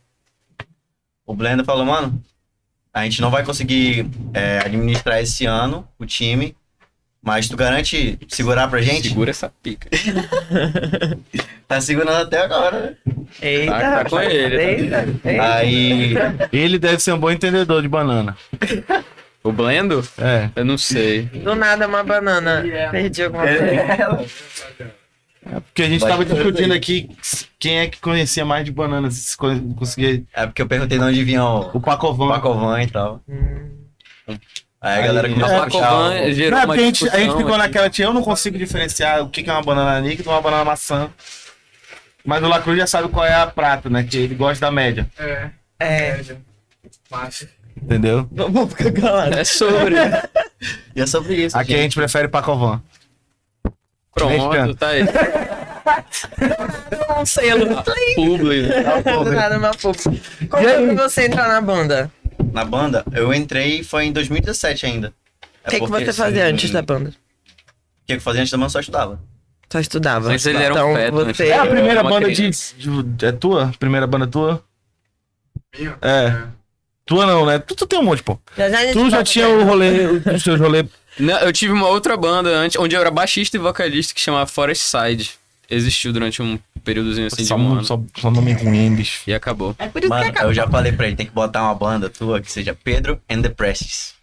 O Blendo falou, mano, a gente não vai conseguir é, administrar esse ano o time, mas tu garante segurar pra gente? Segura essa pica. Tá segurando até agora, né? Eita, Tá- tá com rapaz, ele, tá. eita, eita. Aí Ele deve ser um bom entendedor de banana. O Blendo? É. Eu não sei. Do nada uma banana. Perdi alguma coisa. Porque a gente Vai tava ter discutindo aí. aqui quem é que conhecia mais de bananas. Se co- conseguia. É porque eu perguntei de onde vinha o O Pacovan. Pacovan e tal. Hum. Aí a galera Aí- começou A a puxar Pacovan o... gerou Não, é uma a gente, a gente ficou aqui. naquela tia, eu não consigo diferenciar o que é uma banana níquel de uma banana maçã. Mas o Lacruz já sabe qual é a prata, né? Que ele gosta da média. É, Massa. Entendeu? vamos ficar calados. É sobre. E é sobre isso, Aqui a gente. gente prefere Pacovan. Pronto, tá aí. Um selo. Publi. Do nada uma pub. Como é que você entrar na banda? Na banda, eu entrei foi em 2017 ainda. O que, que porque- você fazia antes da banda? O que eu fazia antes da banda só estudava. Só estudava. Mas ele era um então, feto, né? você... É a primeira banda de, de- É tua? Primeira banda tua? Minha? É. Tua não, né? Tu, tu tem um monte, pô. Tu já tinha pra o rolê, os seus rolês. Não, eu tive uma outra banda antes, onde eu era baixista e vocalista, que chamava Forest Side. Existiu durante um períodozinho assim de Só, um um- ano. só, só nome ruim, bicho. E acabou. É por isso que Mano, acaba. eu já falei pra ele, tem que botar uma banda tua que seja Pedro and the Prestes.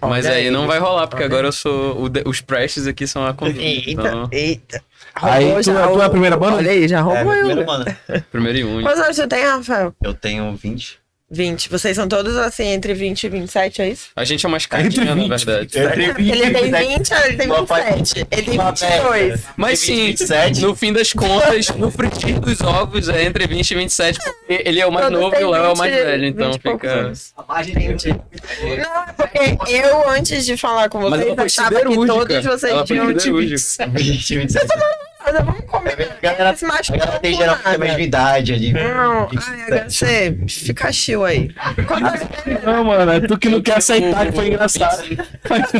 Mas aí aí. não vai rolar, porque agora eu sou. o de- os prestes aqui são a conduta. Eita, Então, eita. Aí, Roubou tu, já tu é a primeira banda? Olha aí, já É, roubou minha eu. primeira banda. primeiro e único. Quantos anos você tem, Rafael? Eu tenho 20. 20. Vocês são todos assim, entre 20 e 27, é isso? A gente é uma Entre escadinha, na 20. verdade. Ele tem 20, ele tem Meu pai- 27. Ele tem Uma 22. Mas sim, 27. no fim das contas, no fritir dos ovos é entre 20 e 27, porque ele é o mais Todos novo e o Léo é o mais 20, velho, então 20 e fica. Entendi. Não, é porque eu, antes de falar com vocês, achava que todos vocês tinham tipo, siderúrgica. 20, 27. Mas vamos comer. A galera, Esse a galera tem geralmente a mesma idade ali. Não, ai, HC, fica chill aí. Não, mano, é tu que não quer aceitar que foi engraçado.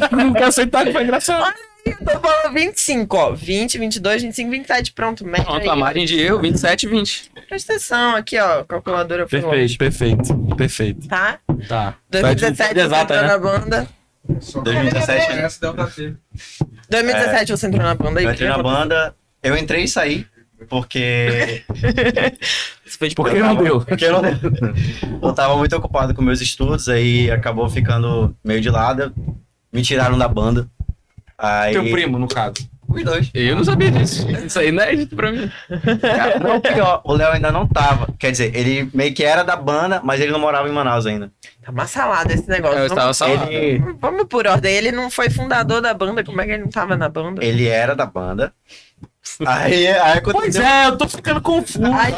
tu não quer aceitar que foi engraçado. Eu tô falando 25, ó. 20, 22, 25, 27. Pronto, mete Pronto, aí. a margem de erro, 27 e 20. Presta atenção aqui, ó. Calculadora foi longe, Perfeito, perfeito, perfeito. Tá? Tá. 2017 você exata, entrou né? na banda. 2017, Essa deu pra ter. 2017 você entrou na banda aí. eu entrei na banda, eu entrei e saí, porque Você fez Por que não deu? Porque eu, não... eu tava muito ocupado com meus estudos, aí acabou ficando meio de lado. Me tiraram da banda. Aí... Teu primo, no caso. Os dois. Eu não sabia disso. Isso aí é inédito pra mim. Cara, não, pior, o Léo ainda não tava. Quer dizer, ele meio que era da banda, mas ele não morava em Manaus ainda. Tá uma salada esse negócio. Eu estava Vamos, salado. Ele, vamos por ordem. Ele não foi fundador da banda. Como é que ele não tava na banda? ele era da banda. Aí, aí Pois aconteceu. é, eu tô ficando confuso. Ai,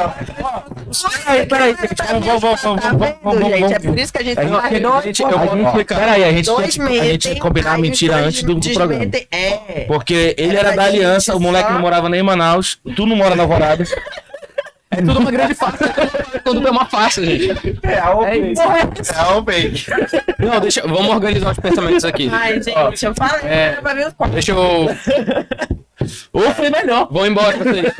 Peraí, peraí, gente. Vamos, vamos, vamos, vamos, Tá vamos, vamos. É por isso que a gente A tá gente, a gente, eu vou explicar. Peraí, a gente, Dois tem, que- a gente tem que combinar a mentira antes do, do programa. É. Porque ele Era da aliança, o moleque não morava nem em Manaus, tu não mora na Alvorada. É tudo uma grande farsa. tudo é uma farsa, gente. É a É isso. É a Open. Não, deixa. Vamos organizar os pensamentos aqui. Ai, gente, eu falei É. pra ver os quatro. Deixa eu. Ou foi melhor. Vou embora vocês.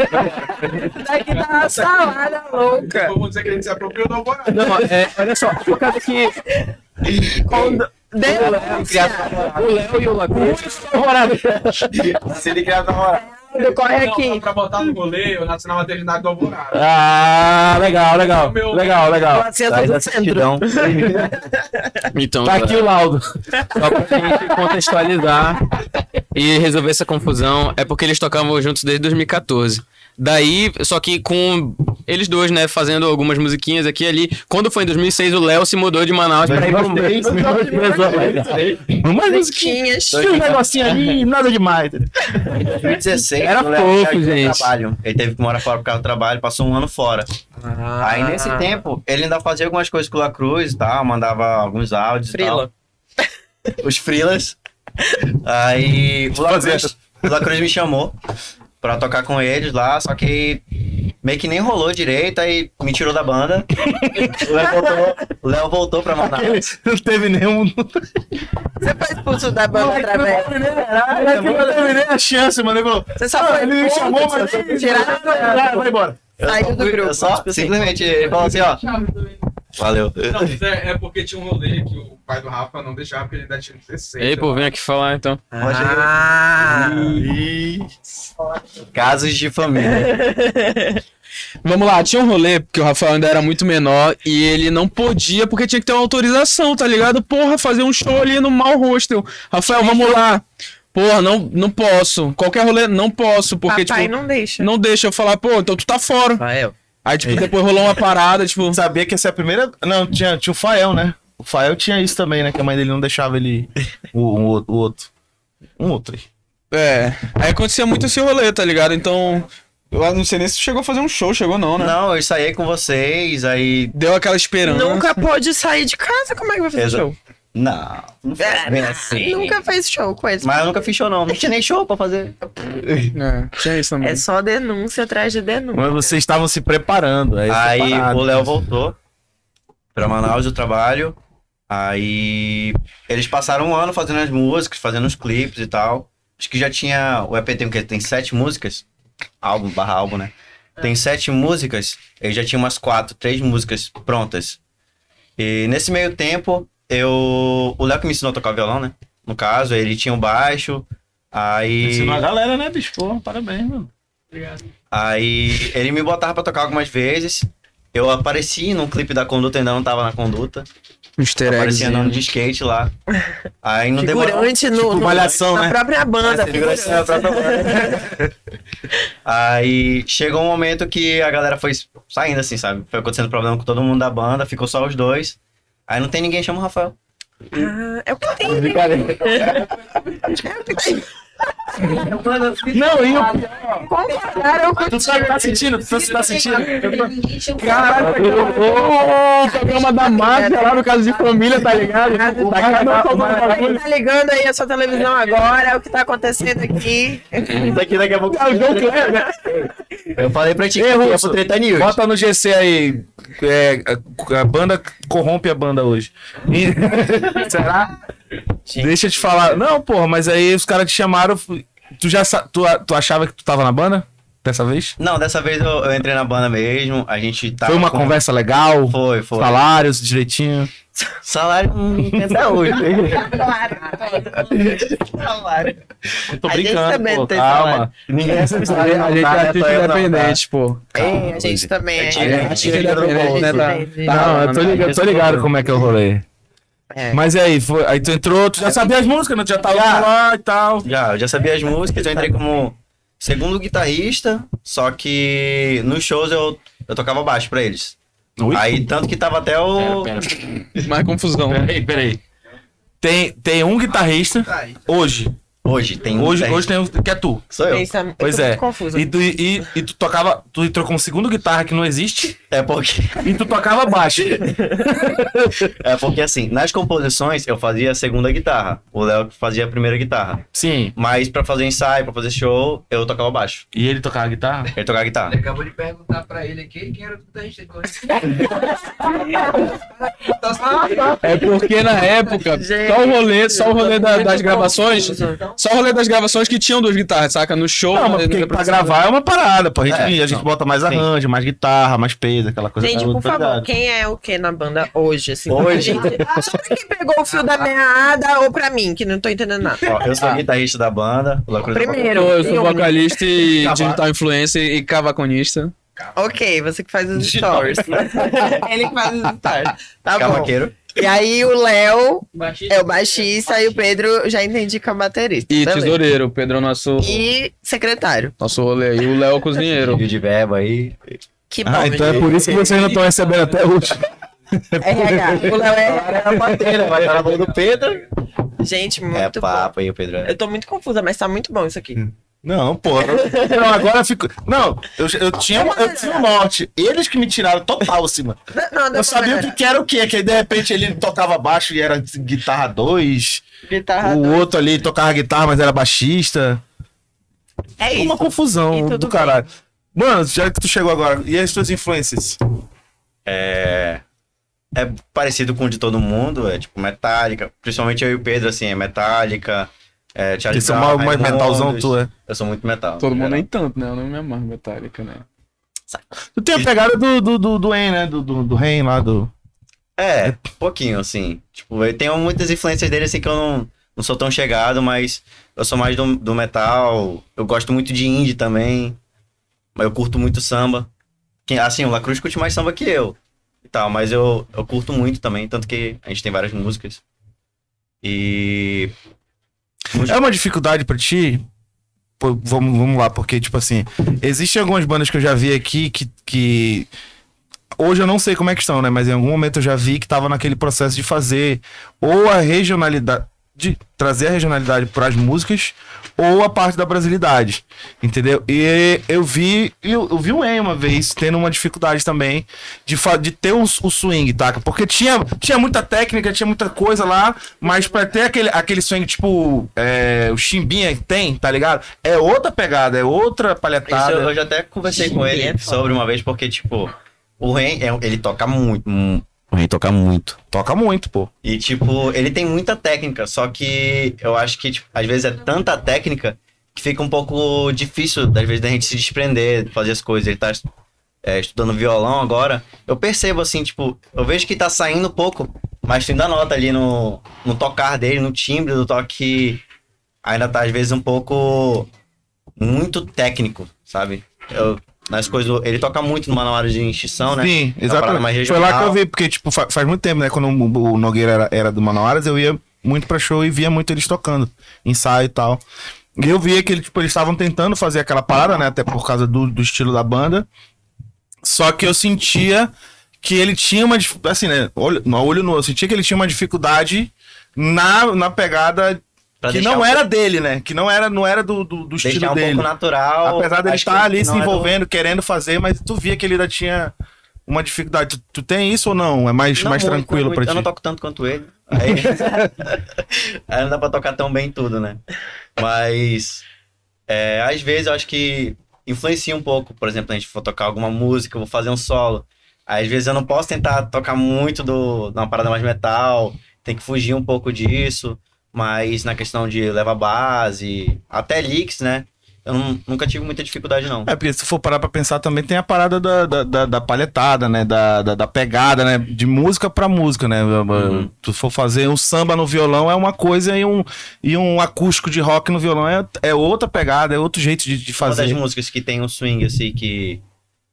Daqui tá uma salada louca. Vamos dizer que a gente se apropriou do alvorada. Não, é, olha só, por causa que Denúncia. o Léo e o Laguna. Se ele criar namorado. Corre Não, aqui. pra botar no nasci na maternidade do alvorada. Ah, legal, legal. Legal, legal. É do a centro. Então, Tá aqui o laudo. só pra gente contextualizar e resolver essa confusão, é porque eles tocavam juntos desde 2014. Daí, só que com eles dois, né, fazendo algumas musiquinhas aqui e ali. Quando foi em 2006, o Léo se mudou de Manaus pra ir pro... Mas Musiquinhas. tinha um negocinho ali, nada demais. 2016, Era o Léo fofo, já tinha gente. Trabalho. Ele teve que morar fora por causa do trabalho, passou um ano fora. Aí nesse Ah. tempo, ele ainda fazia algumas coisas com o La Cruz e tal, mandava alguns áudios e Frila. tal. Os frilas. Aí o La, Cruz, o La Cruz me chamou pra tocar com eles lá, só que meio que nem rolou direito, aí me tirou da banda. O Léo voltou, o Léo voltou pra Manaus. Não teve nenhum. Você foi expulso da banda outra vez. Não teve nem a chance, mano. Ele falou. Você só "Ah, foi ele me chamou, mas. tiraram Vai embora. Saiu do Eu grupo. só, tipo assim. simplesmente, ele falou assim, ó. Valeu. Não, é, é porque tinha um rolê que o pai do Rafa não deixava porque ele ainda tinha 16. Ei, pô, vem aqui falar então. Ah. Casos de família. Vamos lá, tinha um rolê, porque o Rafael ainda era muito menor e ele não podia porque tinha que ter uma autorização, tá ligado? Porra, fazer um show ali no Mal Hostel. Rafael, vamos lá. Porra, não, não posso. Qualquer rolê, não posso, porque, Papai tipo, não deixa. não deixa eu falar, pô, então tu tá fora. Rafael. Aí, tipo, depois rolou uma parada, tipo, Sabia que essa é a primeira. Não, tinha, tinha o Fael, né? O Fael tinha isso também, né? Que a mãe dele não deixava ele. O, o, o outro. Um outro aí. é. Aí acontecia muito esse rolê, tá ligado? Então, eu não sei nem se chegou a fazer um show, chegou não, né? Não, eu ensaiei com vocês, aí. Deu aquela esperança. Nunca pôde sair de casa, como é que vai fazer Exa- show? Não, não foi É, bem assim. Nunca fez show com eles. Mas eu nunca fiz show, não. Não tinha nem show pra fazer. É, tinha isso também. É só denúncia atrás de denúncia. Mas vocês estavam se preparando. Aí, Aí o Léo voltou pra Manaus do trabalho. Aí eles passaram um ano fazendo as músicas, fazendo os clipes e tal. Acho que já tinha. O EP tem o quê? Tem sete músicas? Álbum barra álbum, né? Tem sete músicas. Ele já tinha umas quatro, três músicas prontas. E nesse meio tempo, eu. O Léo que me ensinou a tocar violão, né? No caso, ele tinha um baixo. Aí. Ensinou a galera, né, bicho? Pô, parabéns, mano. Aí ele me botava pra tocar algumas vezes. Eu apareci num clipe da conduta, ainda não tava na conduta. Easter Aparecia andando de skate lá. Aí não demorou. Figurante no, no- malhação, na né? própria banda. Figurante na própria banda. Aí chegou um momento que a galera foi saindo assim, sabe? Foi acontecendo problema com todo mundo da banda, ficou só os dois. Aí não tem ninguém, chama o Rafael. Ah, é o que tem. É o que tem. Não, e o Concordaram com Tu tá, tá sentindo? Tu tá, tá sentindo? Caralho, o programa da máfia lá no caso de família, tá ligado? Tá Quem tá ligando aí a sua televisão agora, o que tá acontecendo aqui. Isso aqui daqui a pouco. É o João Kleber, né? Eu falei pra ti que é pro Treta News. Bota no GC aí. é, a, a banda corrompe a banda hoje. E- Será? Deixa eu te falar. Não, porra, mas aí os caras te chamaram. Tu já tu, tu achava que tu tava na banda? Dessa vez? Não, dessa vez eu, eu entrei na banda mesmo. A gente tá. Foi uma com- conversa legal? Foi, foi. Salários direitinho? Salário não tem até hoje. Salário. Eu tô A gente brincando, também pô, tem calma. salário. Ninguém recebe A salário, não, gente é é artista eu independente, pô. É, a gente também é. tiro- É, artista independente, né? Não, eu tô ligado, eu tô ligado como é que é o rolê. É. Mas aí, foi, aí tu entrou, tu já sabia as músicas, né? Tu já tava Já. lá e tal. Já, eu já sabia as músicas, eu entrei como segundo guitarrista, só que nos shows eu, eu tocava baixo pra eles. Ui? Aí, tanto que tava até o. Mais confusão. Peraí, peraí. Tem, tem um guitarrista Tá hoje. Hoje, tem um. Hoje, tem- hoje tem um que é tu. Sou eu. Pensa- eu Pois tô é. muito confusa. E tu, e, e tu tocava. Tu entrou como segundo guitarra que não existe. É porque. E tu tocava baixo. É porque assim, nas composições eu fazia a segunda guitarra. O Léo que fazia a primeira guitarra. Sim. Mas pra fazer ensaio, pra fazer show, eu tocava baixo. E ele tocava guitarra? Ele tocava guitarra. Ele acabou de perguntar pra ele aqui quem era o guitarrista. É porque na época, só o rolê, só o rolê da- das gravações, só o rolê das gravações que tinham duas guitarras, saca? No show. Não, mas porque pra gravar é uma parada, pô. A gente, É, a gente não. bota mais arranjo, mais guitarra, mais peso, aquela coisa Gente, por favor, ligado? quem é o que na banda hoje? Assim, Hoje? Gente, só pra quem pegou o fio da meada ou pra mim, que não tô entendendo nada. Ó, eu sou guitarrista da banda. É Primeiro, Eu sou vocalista e digital influencer e cavaconista. Ok, você que faz os stories. Ele que faz os stories. Tá bom. E aí o Léo é o baixista e o Pedro já entendi que é o baterista. E Beleza. tesoureiro, o Pedro é o nosso, E secretário. nosso rolê aí. O Léo é o cozinheiro. E o de verbo aí. Que bom, Ah, então é por isso que vocês não estão recebendo até hoje. RH. O Léo é... a vai estar na mão do Pedro. Gente, muito É bom. papo aí, o Pedro. Eu tô muito confusa, mas tá muito bom isso aqui. Não, pô. Não, agora eu fico. Não, eu, eu tinha uma- eu tinha o norte. Eles que me tiraram total acima. Não, não, Eu sabia o que, que era o quê? Que aí, de repente ele tocava baixo e era guitarra 2. Guitarra O outro ali tocava guitarra, mas era baixista. É Uma isso. confusão E tudo do caralho. Mano, já que tu chegou agora, e as tuas influências? É. É parecido com o de todo mundo, é tipo Metallica. Principalmente eu e o Pedro, assim, é Metallica. É, Charlie são Brown, mais, mais metalzão tu, é. Eu sou muito metal. Todo mundo geral. nem tanto, né? Eu não me amarro metálica, né? Tu tem a pegada do, do, do, do En, né? Do, do, do Ren lá, do... É, pouquinho, assim. Tipo, eu tenho muitas influências dele, assim, que eu não, não sou tão chegado, mas eu sou mais do, do metal. Eu gosto muito de indie também. Mas eu curto muito samba. Quem, assim, o Lacruz curte mais samba que eu. E tal, mas eu, eu curto muito também, tanto que a gente tem várias músicas. E. É uma dificuldade pra ti? Pô, vamos, vamos lá, porque, tipo assim, existem algumas bandas que eu já vi aqui que, que. Hoje eu não sei como é que estão, né? Mas em algum momento eu já vi que tava naquele processo de fazer ou a regionalidade. De trazer a regionalidade para as músicas ou a parte da brasilidade, entendeu? E eu vi, eu, eu vi o En uma vez tendo uma dificuldade também de, de ter o, o swing, tá? Porque tinha, tinha muita técnica, tinha muita coisa lá, mas pra ter aquele, aquele swing, tipo, é, o chimbinha que tem, tá ligado? É outra pegada, é outra Isso palhetada. eu, eu já até conversei com ele é sobre uma vez, porque, tipo, o Ren, é- ele toca muito. O Ren toca muito. Toca muito, pô. E, tipo, ele tem muita técnica, só que eu acho que, tipo, às vezes é tanta técnica que fica um pouco difícil, às vezes, da gente se desprender, fazer as coisas. Ele tá é, estudando violão agora. Eu percebo, assim, tipo, eu vejo que tá saindo um pouco, mas tu ainda nota ali no, no tocar dele, no timbre do toque, ainda tá, às vezes, um pouco muito técnico, sabe? Eu, nas coisas, do- ele toca muito no manual de extinção, né? Sim, É exatamente. Foi lá que eu vi, porque, tipo, fa- faz muito tempo, né? Quando o, Nogueira era, era do Manoaras, eu ia muito pra show e via muito eles tocando, ensaio e tal. E eu via que ele, tipo, eles estavam tentando fazer aquela parada, né? Até por causa do, do estilo da banda. Só que eu sentia que ele tinha uma. Assim, né? Olho, no olho nu, eu sentia que ele tinha uma dificuldade na, na pegada que não um era dele, né? Que não era, não era do, do, do estilo deixar um dele. pouco natural. Apesar dele acho estar ali se é do- envolvendo, querendo fazer, mas tu via que ele ainda tinha uma dificuldade. Tu, tu tem isso ou não? É mais, Não mais muito, tranquilo não pra ti? Eu não toco tanto quanto ele. Aí... Aí não dá pra tocar tão bem tudo, né? Mas é, às vezes eu acho que influencia um pouco. Por exemplo, a gente for tocar alguma música, eu vou fazer um solo. Às vezes eu não posso tentar tocar muito do, de uma parada mais metal, tem que fugir um pouco disso. Mas na questão de levar base, até licks, né? Eu não- nunca tive muita dificuldade, não. É, porque se for parar pra pensar também tem a parada da, da, da, da palhetada, né? Da, da, da pegada, né? De música pra música, né? Tu for fazer um samba no violão é uma coisa e um, e um acústico de rock no violão é, é outra pegada, é outro jeito de, de Uma das fazer. músicas que tem um swing, assim, que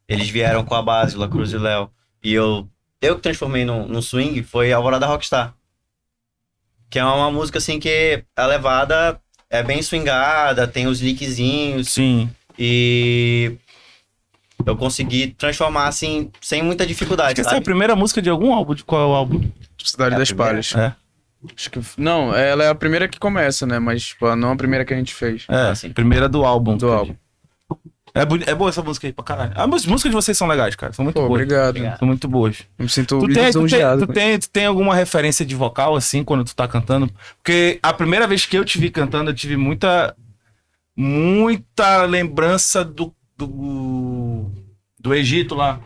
eles vieram com a base, o La Cruz e Léo. E eu, eu que transformei num, num swing foi Alvorada Rockstar. Que é uma música, assim, que a levada é bem swingada, tem os lickzinhos. Sim. E eu consegui transformar, assim, sem muita Acho dificuldade, que essa é a primeira música de algum álbum. De qual é o álbum? Cidade É das? Palhas. É. Acho que... Não, ela é a primeira que começa, né? Mas tipo, não a primeira que a gente fez. É, Assim. primeira do álbum. Do álbum. É, boni- é boa essa música aí pra caralho. Ah, As músicas de vocês são legais, cara. São muito Pô, boas. obrigado. Obrigado. São muito boas. Eu me sinto Tu tem, tu, tem, tu, tem, tu tem alguma referência de vocal, assim, quando tu tá cantando? Porque a primeira vez que eu te vi cantando, eu tive muita. Muita lembrança do. Do, do Egito lá.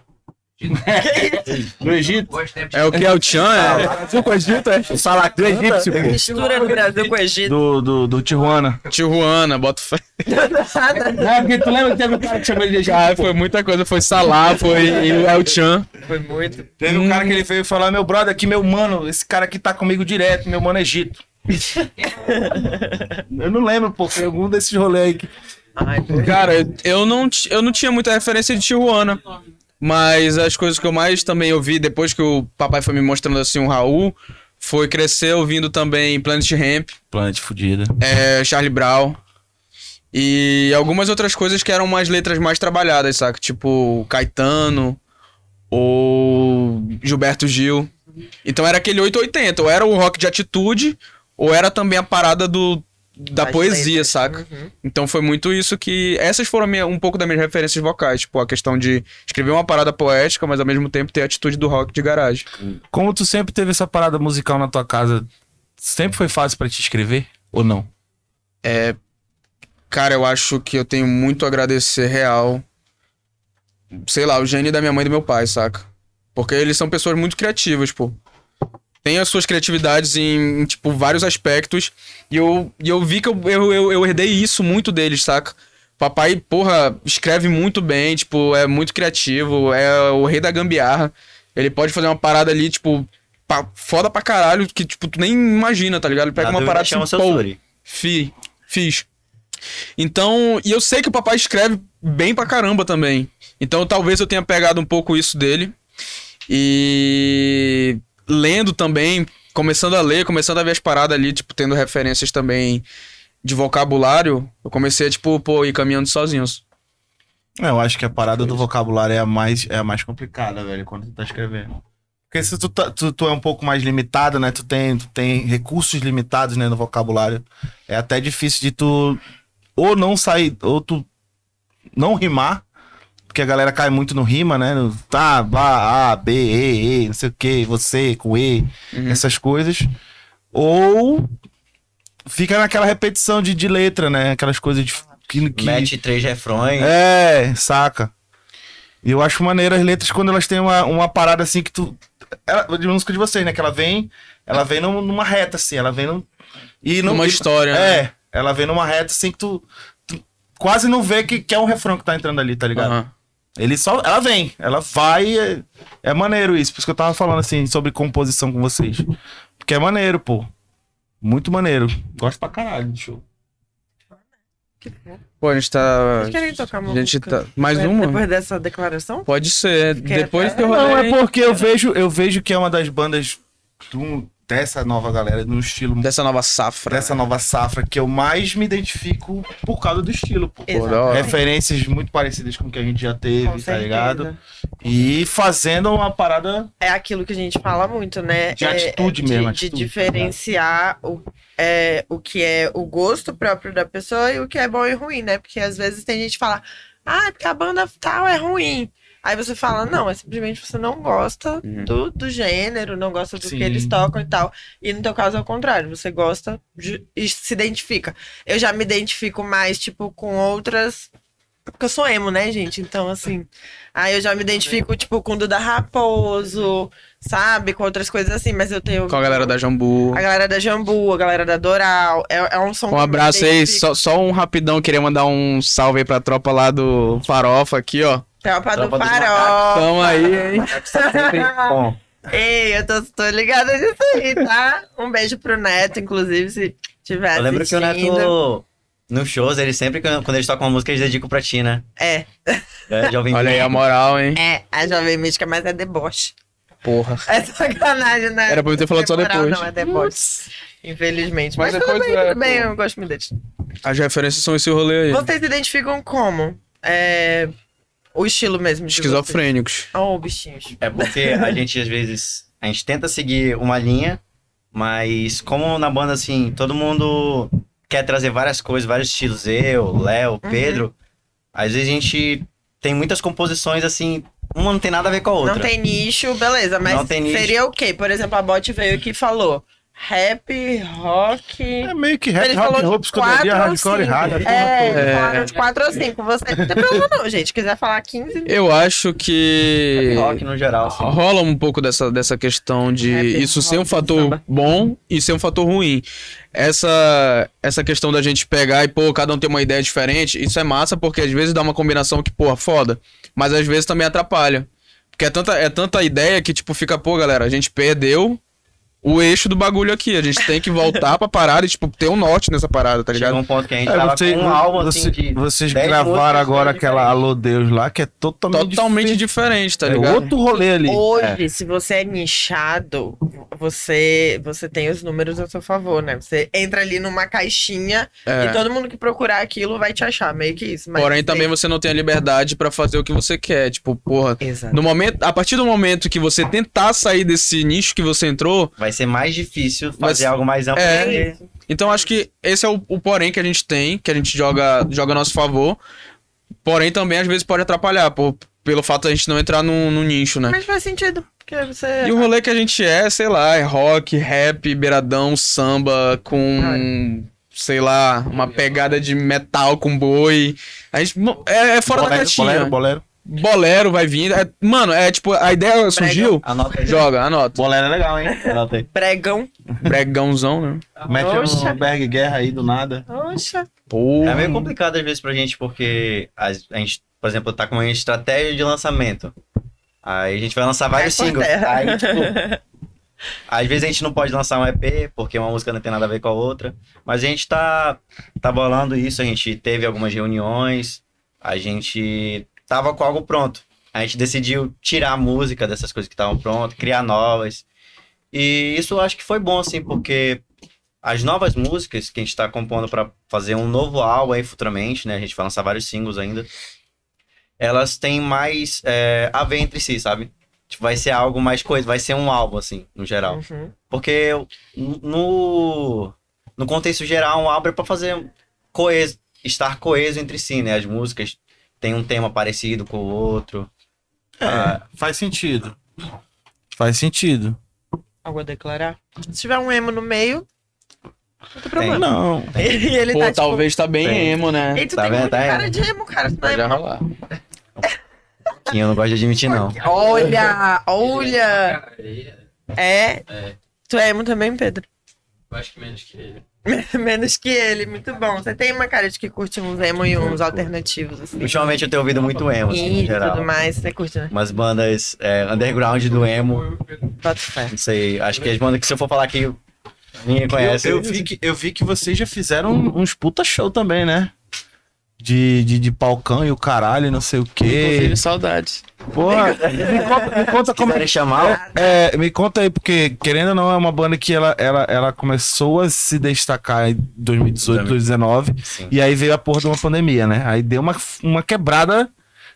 Do Egito. É o que é o Tchan? É... Brasil com o Egito, é? O Salak do egípcio, pô. Mistura no Brasil com o Egito. Do, do, do Tijuana. Tijuana, bota fé. É, porque tu lembra que teve um cara que chamou ele de Egito? Ah, foi muita coisa. Foi Salah, foi El Chan. Foi muito. Teve um cara que ele veio falar, meu brother aqui, meu mano, esse cara aqui tá comigo direto, meu mano é Egito. eu não lembro, pô, foi algum desses rolês aí que... Ai, Cara, eu não, eu não tinha muita referência de Tijuana. Mas as coisas que eu mais também ouvi depois que o papai foi me mostrando assim um Raul foi crescer ouvindo também Planet Ramp, Planet fudida. é, Charlie Brown e algumas outras coisas que eram umas letras mais trabalhadas, saca? Tipo Caetano ou Gilberto Gil. Então era aquele 880, ou era o rock de atitude, ou era também a parada do da Das poesia, letras. saca? Uhum. Então foi muito isso que. Essas foram minha- um pouco das minhas referências vocais. Tipo, a questão de escrever uma parada poética, mas ao mesmo tempo ter a atitude do rock de garagem. Como tu sempre teve essa parada musical na tua casa, sempre foi fácil pra te escrever? Ou não? Cara, eu acho que eu tenho muito a agradecer real. Sei lá, o gênio da minha mãe e do meu pai, saca? Porque eles são pessoas muito criativas, pô. Tem as suas criatividades em, em, tipo, vários aspectos. E eu, e eu vi que eu, eu, eu, eu herdei isso muito deles, saca? Papai, porra, escreve muito bem, tipo, é muito criativo, é o rei da gambiarra. Ele pode fazer uma parada ali, tipo, pa- foda pra caralho, que, tipo, tu nem imagina, tá ligado? Ele pega Na uma parada chama assim, pô. Fi, fiz. Então, e eu sei que o papai escreve bem pra caramba também. Então, talvez eu tenha pegado um pouco isso dele. E lendo também, começando a ler, começando a ver as paradas ali, tipo, tendo referências também de vocabulário, eu comecei a, tipo, pô, ir caminhando sozinho. É, Eu acho que a parada do vocabulário é a mais, é a mais complicada, velho, quando tu tá escrevendo. Porque se tu, tá- tu, tu é um pouco mais limitado, né? Tu tem, tu tem recursos limitados, né, no vocabulário. É até difícil de tu ou não sair, ou tu não rimar, porque a galera cai muito no rima, né? No, tá, vá, A, B, E, E, não sei o que, você com E, Uhum. essas coisas. Ou fica naquela repetição de, de letra, né? Aquelas coisas de, que, que, Mete três refrões. é, saca. E eu acho maneiro as letras quando elas têm uma, uma parada assim que tu. Ela, de música de vocês, né? Que ela vem. Ela vem num- numa reta, assim. Ela vem num. E Uma e- história, né? É. Ela vem numa reta assim que tu. tu quase não vê que, que é um refrão que tá entrando ali, tá ligado? Aham. Ele só. Ela vem. Ela vai. É, é maneiro isso. Por isso que eu tava falando assim sobre composição com vocês. Porque é maneiro, pô. Muito maneiro. Gosto pra caralho de show. Pô, a gente tá. Querem tocar uma A gente música? tá. Mais Depois- uma? Depois dessa declaração? Pode ser. Quer- Depois que eu Não, é porque eu vejo, eu vejo que é uma das bandas. tu- dessa nova galera, no estilo Dessa nova safra. dessa nova safra que eu mais me identifico por causa do estilo, hora. Referências muito parecidas com o que a gente já teve, Com tá certeza. ligado? E fazendo uma parada É aquilo que a gente fala muito, né? De É- atitude é de, mesmo, De atitude, diferenciar o, é, o que é o gosto próprio da pessoa e o que é bom e ruim, né? Porque às vezes tem gente que fala, ah, porque a banda tal é ruim. Aí você fala, não, é simplesmente você não gosta Uhum. do, do gênero, não gosta do Sim. que eles tocam e tal. E no teu caso é o contrário, você gosta de- e se identifica. Eu já me identifico mais, tipo, com outras. Porque eu sou emo, né, gente? Então, assim. Aí eu já me identifico, tipo, com o Duda Raposo, sabe? Com outras coisas assim, mas eu tenho. Com a galera da Jambu. A galera da Jambu, a galera da Doral. É, é um som que Um eu me abraço aí, só, só um rapidão, queria mandar um salve aí pra tropa lá do Farofa aqui, ó. Tropa do Tropa do Farol. Tamo aí, hein? Bom. Ei, eu tô, tô ligada nisso aí, tá? Um beijo pro Neto, inclusive, se tiver Eu lembro que o assistindo. Neto, nos shows, ele sempre, quando eles tocam uma música, eles dedicam pra ti, né? É, É, Jovem Olha aí a moral, hein? é, a Jovem Mística, mas é deboche. Porra. É sacanagem, né? Era pra eu ter falado só depois. Não, é deboche. Infelizmente. Mas Mas, depois tudo bem, é, tudo bem, eu gosto muito deles. As referências são esse rolê aí. Vocês se identificam como? É, o estilo mesmo de Esquizofrênicos. Oh, bichinhos. É porque a gente, às vezes, a gente tenta seguir uma linha, mas como na banda, assim, todo mundo quer trazer várias coisas, vários estilos, eu, Léo, Pedro, às vezes a gente tem muitas composições, assim, uma não tem nada a ver com a outra. Não tem nicho, beleza, mas Não tem nicho. seria o quê? Por exemplo, a Bot veio aqui e falou rap, rock... É meio que rap, Ele rock, falou ou hardcore, a porra É. É. falaram de 4 ou 5. Você não tem problema não, gente. Quiser falar 15... Eu acho que Rock no geral, assim. rola um pouco dessa, dessa questão de Rap, isso ser um rock, fator samba. bom e ser um fator ruim. Essa, essa questão da gente pegar e, pô, cada um tem uma ideia diferente, isso é massa porque às vezes dá uma combinação que, pô, foda. Mas às vezes também atrapalha. Porque é tanta, é tanta ideia que, tipo, fica, pô, galera, a gente perdeu o eixo do bagulho aqui. A gente tem que voltar pra parada e, tipo, ter um norte nessa parada, tá ligado? Chegou um ponto que a gente É, tava você- com um álbum, assim, você- de vocês 10 gravaram agora aquela. Alô Deus lá, que é totalmente, Totalmente diferente, tá É ligado? outro rolê ali. Hoje, se você é nichado, você, você tem os números a seu favor, né? Você entra ali numa caixinha É. e todo mundo que procurar aquilo vai te achar, meio que isso. Mas Porém, você- também você não tem a liberdade pra fazer o que você quer. Tipo, porra, Exato. no momento, a partir do momento que você tentar sair desse nicho que você entrou, Vai ser mais difícil Mas- fazer algo mais amplo. É. porque então acho que esse é o, o porém que a gente tem, que a gente joga, joga a nosso favor. Porém, também às vezes pode atrapalhar, por, pelo fato de a gente não entrar no, no nicho, né? Mas faz sentido. Porque você. E o rolê que a gente é, sei lá, é rock, rap, beiradão, samba, com, sei lá, uma pegada de metal com boi. A gente é, é fora da bolero, caixinha. bolero, bolero. Bolero vai vindo. É- mano, é tipo, a ideia surgiu. Anota aí. Joga, anota. Bolero é legal, hein? Anota aí. Pregão. Bregãozão, né? Mete Oxa. um Berg Guerra aí do nada. Poxa. Porra. É meio complicado às vezes pra gente, porque a, a gente, por exemplo, tá com uma estratégia de lançamento. Aí a gente vai lançar vários singles. terra. Aí, tipo, às vezes a gente não pode lançar um EP, porque uma música não tem nada a ver com a outra. Mas a gente tá, tá bolando isso, a gente teve algumas reuniões, a gente tava com algo pronto. A gente decidiu tirar a música dessas coisas que estavam prontas, criar novas. E isso eu acho que foi bom, assim, porque as novas músicas que a gente tá compondo para fazer um novo álbum aí futuramente, né? A gente vai lançar vários singles ainda. Elas têm mais é, a ver entre si, sabe? Tipo, vai ser algo mais coisa, vai ser um álbum, assim, no geral. Uhum. Porque no, no contexto geral, um álbum é pra fazer coeso, estar coeso entre si, né? As músicas têm um tema parecido com o outro. É, faz sentido. Faz sentido. Algo a declarar? Se tiver um emo no meio, não tem problema. Não. E ele Pô, tá tipo. talvez tá bem Tem. emo, né? Ei, tu Tá tem vendo? muito Tá cara emo. de emo, cara. Tu é Pode emo. rolar. Que eu não gosto de admitir, não. Olha, olha. É. É. Tu é emo também, Pedro? Eu acho que menos que ele. Menos que ele, muito bom. Você tem uma cara de que curte uns emo e uns alternativos, assim. Ultimamente eu tenho ouvido muito emo, assim, no E geral. tudo mais, você curte, né? Umas bandas é, underground do emo. Bota fé. Não sei, acho que as bandas que se eu for falar aqui, ninguém conhece. Eu, eu vi que, eu vi que vocês já fizeram uns puta show também, né? De, de, de palcão e o caralho, não sei o quê. Inclusive, saudades. Porra, me conta, me conta como quiserem chamar, É, me conta aí, porque querendo ou não, é uma banda que ela, ela, ela começou a se destacar em 2018, 2019, Sim. e aí veio a porra de uma pandemia, né? Aí deu uma, uma quebrada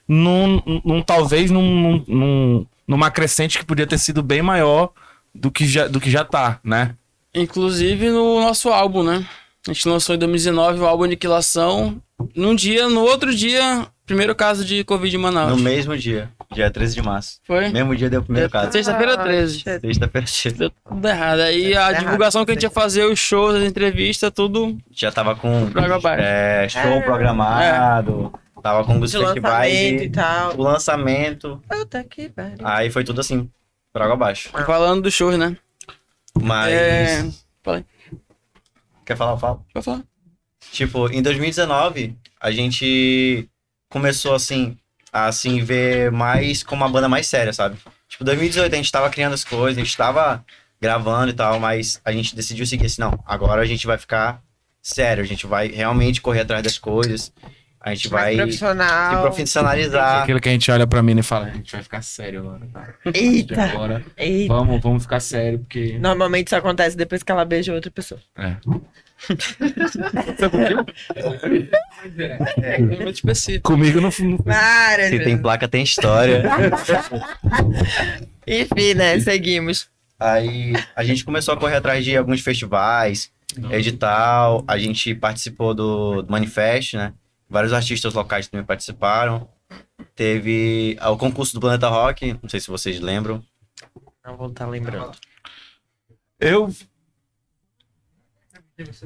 num, num talvez num, num- numa crescente que podia ter sido bem maior do que já, do que já tá, né? Inclusive no nosso álbum, né? A gente lançou em 2019 o álbum Aniquilação. Num dia, no outro dia, primeiro caso de Covid em Manaus. no mesmo dia, dia 13 de março. Foi? Mesmo dia deu o primeiro caso. Sexta-feira 13. Ah, Sexta-feira cedo. Deu tudo errado. Aí a errado, divulgação que a gente ia fazer, os shows, as entrevistas, tudo Já tava com é, show É. programado, tava com os festivais e e tal. o lançamento. Puta que pariu. Aí foi tudo assim, por água abaixo. falando dos shows, né? Mas. É. Falei. Quer falar? Fala. Pode falar. Tipo, em 2019, a gente começou, assim, a assim, ver mais como uma banda mais séria, sabe? Tipo, 2018 a gente tava criando as coisas, a gente tava gravando e tal, mas a gente decidiu seguir assim, não, agora a gente vai ficar sério, a gente vai realmente correr atrás das coisas, a gente Mais vai se profissional. profissionalizar. Aquilo que a gente olha pra mim e fala, a gente vai ficar sério agora, tá? Eita, Agora, eita. vamos, vamos ficar sério, porque... Normalmente isso acontece depois que ela beija outra pessoa. É. É muito específico. Comigo não... Para, Se tem placa, tem história. Enfim, né? Seguimos. Aí a gente começou a correr atrás de alguns festivais, edital, a gente participou do, do Manifest, né? Vários artistas locais também participaram. Teve ah, o concurso do Planeta Rock, não sei se vocês lembram. Não vou estar lembrando. Eu...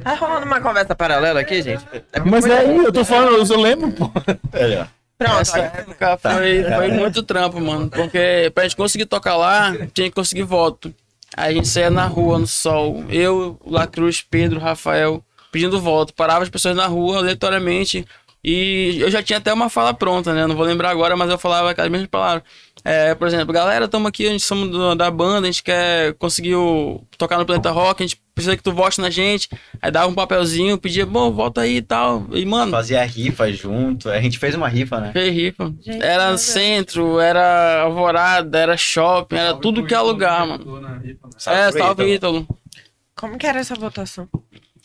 Tá rolando uma conversa paralela aqui, gente? Mas aí, eu tô falando, eu lembro, pô. É. Pronto. Essa época foi, foi muito trampo, mano. Porque pra gente conseguir tocar lá, tinha que conseguir voto. Aí a gente saía na rua, no sol. Eu, Lacruz, Pedro, Rafael, pedindo voto. Parava as pessoas na rua, aleatoriamente. E eu já tinha até uma fala pronta, né? Não vou lembrar agora, mas eu falava aquelas mesmas palavras. É, por exemplo, galera, estamos aqui, a gente somos da banda, a gente quer conseguir o- tocar no Planeta Rock, a gente precisa que tu vote na gente. Aí dava um papelzinho, pedia, bom, volta aí e tal. E, mano, Fazia rifa junto. A gente fez uma rifa, né? Fez rifa. Gente, Era Deus. centro, era alvorada, era shopping, era tudo que é lugar, mano. É, pro salve Ítalo. Ítalo. Como que era essa votação?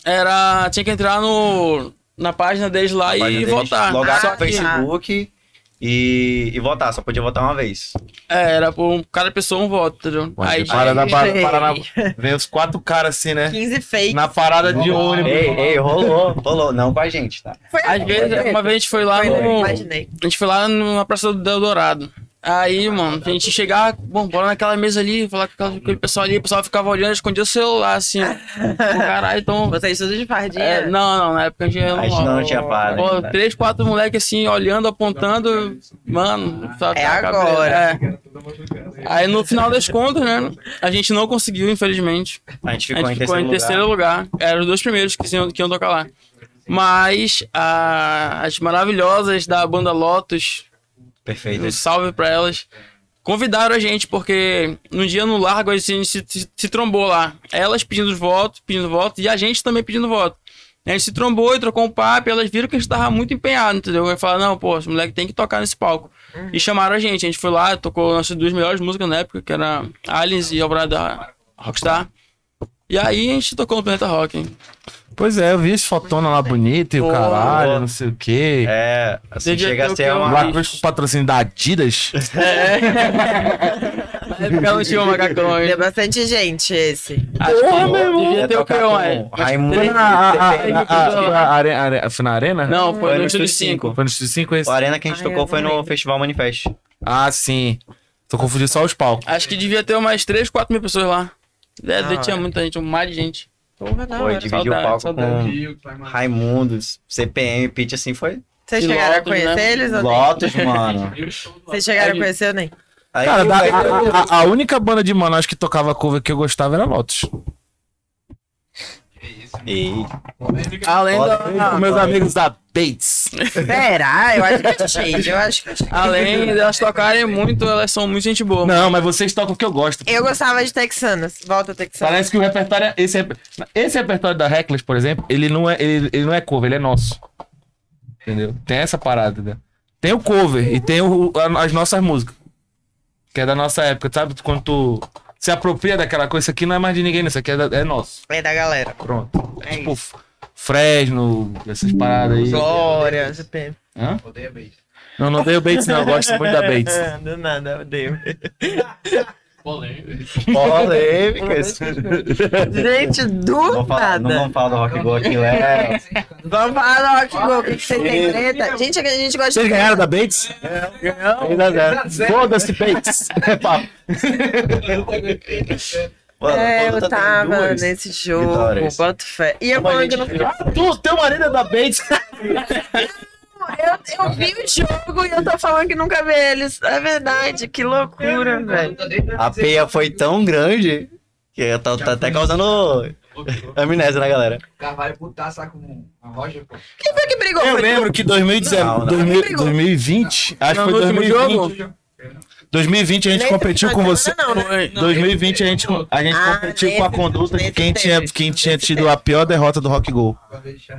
Era. Tinha que entrar no, na página deles lá e deles, votar. Logar Ah, no Facebook e, e votar. Só podia votar uma vez. É, era por cada pessoa um voto, entendeu? Aí, para na, para, para na, vem os quatro caras assim, né? 15 fake. Na parada de ônibus. Ei, ei, rolou, rolou. Não com a gente, tá? Foi às vezes, uma vez a gente foi lá Foi, né? no. Imaginei. A gente foi lá na Praça do Eldorado. Aí, mano, a gente chegava, bom, bora naquela mesa ali, falar com aquela- aquele pessoal ali, o pessoal ficava olhando, escondia o celular, assim, ó. Pô, caralho, então. Vocês tudo de fardinha? É, não, não, na época a gente A gente não tinha. Pô, ainda. três, quatro moleques assim, olhando, apontando. Mano, só É tá a agora. É. Aí no final das contas, né? A gente não conseguiu, infelizmente. A gente A ficou, gente em, ficou terceiro em terceiro lugar. lugar. Eram os dois primeiros que iam, que iam tocar lá. Mas a- as maravilhosas da banda Lotus, Perfeito. um salve pra elas. Convidaram a gente, porque no dia no Largo a gente se, se, se trombou lá. Elas pedindo voto, pedindo voto, e a gente também pedindo voto. A gente se trombou e trocou um papo, e elas viram que a gente tava muito empenhado, entendeu? Aí falaram, não, pô, esse moleque tem que tocar nesse palco. E chamaram a gente. A gente foi lá, tocou nossas duas melhores músicas na época, que era Aliens e Alvorada Rockstar. E aí a gente tocou no Planeta Rock, hein? Pois é, eu vi esse fotona lá bonita e o caralho, não sei o quê. É, assim, Devia chega a ser uma... Lá com o patrocínio da Adidas. É. Época não tinha o macacão Deu ainda. bastante gente esse. Acho Porra, que meu irmão. devia ter o peão, é. Raimundo. Foi na, a- a- a- a- a- foi na Arena? Não, foi, no Estúdio Estúdio 5. Foi no Estúdio 5 esse? O arena que a gente eu tocou não foi no. Festival Manifest. Ah, sim. Tô confundindo só os palcos. Acho que devia ter umas 3, 4 mil pessoas lá. É, Da tinha hora. muita gente, um mar de gente. Porra, da Foi, hora. dividiu o palco saudade. com Raimundos, CPM, Pitch, assim, foi Vocês chegaram a Lotus, conhecer né? eles ou nem? Lotus, mano. Vocês chegaram a conhecer ou nem? Aí, Cara, a, a- a única banda de Manaus que tocava cover que eu gostava era Lotus. E Além da, Com meus amigos da Bates. Será? Eu acho que é shade. Eu acho que é shade. além delas tocarem muito, elas são muito gente boa. Não, mas vocês tocam o que eu gosto. Eu gostava de Texanas. Volta Texanas. Parece que o repertório é. Esse, rep- esse repertório da Reckless, por exemplo, ele não é, ele, ele não é cover, ele é nosso. Entendeu? Tem essa parada, entendeu? Tem o cover e tem o- as nossas músicas. Que é da nossa época, sabe? Quando tu se apropria daquela coisa, isso aqui não é mais de ninguém, isso aqui é, da- é nosso. É da galera. Pronto. É tipo, isso. Fresno, essas paradas aí. Glória, ZP. Hã? Odeia beijo. Não, não odeio Bates, não. Eu gosto muito da Bates. Do nada, odeio. Polêmicas. Gente, do Não fala, não nada. vamos falar do Rock Go aqui, Léo. Vamos falar do Rock Go. O que, que vocês têm treta? Gente, é a gente gosta Vocês de. ganharam da Bates? Ganhamos. Foda-se, Bates. É papo. Mano, É, eu tá tava nesse jogo, vitórias. boto fé. E eu falando que não Tu, teu marido é da Bates. eu, eu vi o jogo e eu tô falando que nunca vi eles. É verdade, que loucura, velho. A peia foi tão grande que tá, tá até causando amnésia na galera. Carvalho putaça com a Roger, pô. Quem foi que brigou? Eu lembro que 2019, Não, não. 2000 2020, acho que Não, foi no último 2020. jogo? 2020 a gente Nesse competiu com final de você. Não, né? 2020 a gente, a gente Ah, competiu com a conduta de quem tinha, quem tinha tido a pior derrota do Rock Go.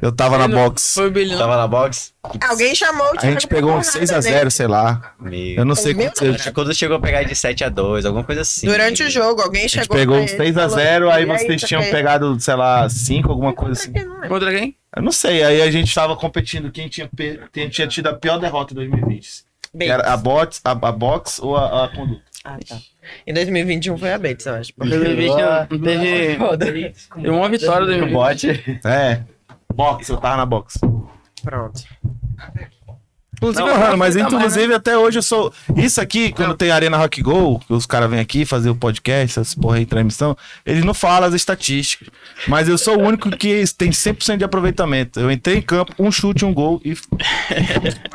Eu tava na box. Foi o Bilhão. Tava na box. Alguém chamou o A gente pegou um porrada 6x0, nele. sei lá. Eu não sei quanto Quando chegou a pegar de 7x2, alguma coisa assim. Durante o jogo, alguém A gente chegou. pegou um ele e 6x0, falou, aí "E vocês tá tinham ok?" pegado, sei lá, 5, alguma coisa assim. É? Contra quem? Eu não sei, aí a gente tava competindo quem tinha, quem tinha tido a pior derrota em 2020. Bates. Era a, box, a, a box ou a, a conduta. Ah, tá. Em 2021 foi a Bates, eu acho. Em 2020 não teve. Teve uma vitória do O 2020. bote. É. Box, eu tava na box. Pronto. Inclusive, Não, mano, mas fui também, inclusive até hoje eu sou. Isso aqui, quando tem Arena Rock Go, que os caras vêm aqui fazer o podcast, essas porra aí, transmissão, eles não falam as estatísticas. Mas eu sou o único que tem 100% de aproveitamento. Eu entrei em campo, um chute, um gol e.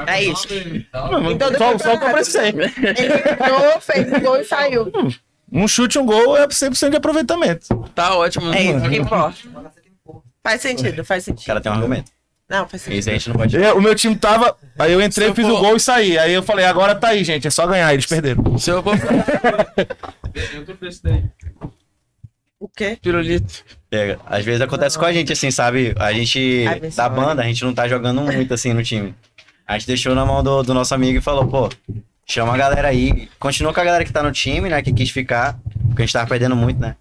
É isso. Então, Então, só, só o precisei. Ele entrou, fez o gol e saiu. Um chute, um gol é 100% de aproveitamento. né? Tá ótimo. né? É isso que importa. Faz sentido, faz O sentido. cara tem um argumento. Não, faz sentido. Isso a gente não pode. Eu- o meu time tava. Aí eu entrei, fiz for- o gol e saí. Aí eu falei, agora tá aí, gente. É só ganhar. Eles perderam. Se eu for Eu tô daí. O quê? pirulito. Pega. Às vezes acontece com a gente, assim, sabe? A gente, da banda, a gente não tá jogando muito, assim, no time. A gente deixou na mão do, do nosso amigo e falou, pô, chama a galera aí. Continua com a galera que tá no time, né? Que quis ficar. Porque a gente tava perdendo muito, né?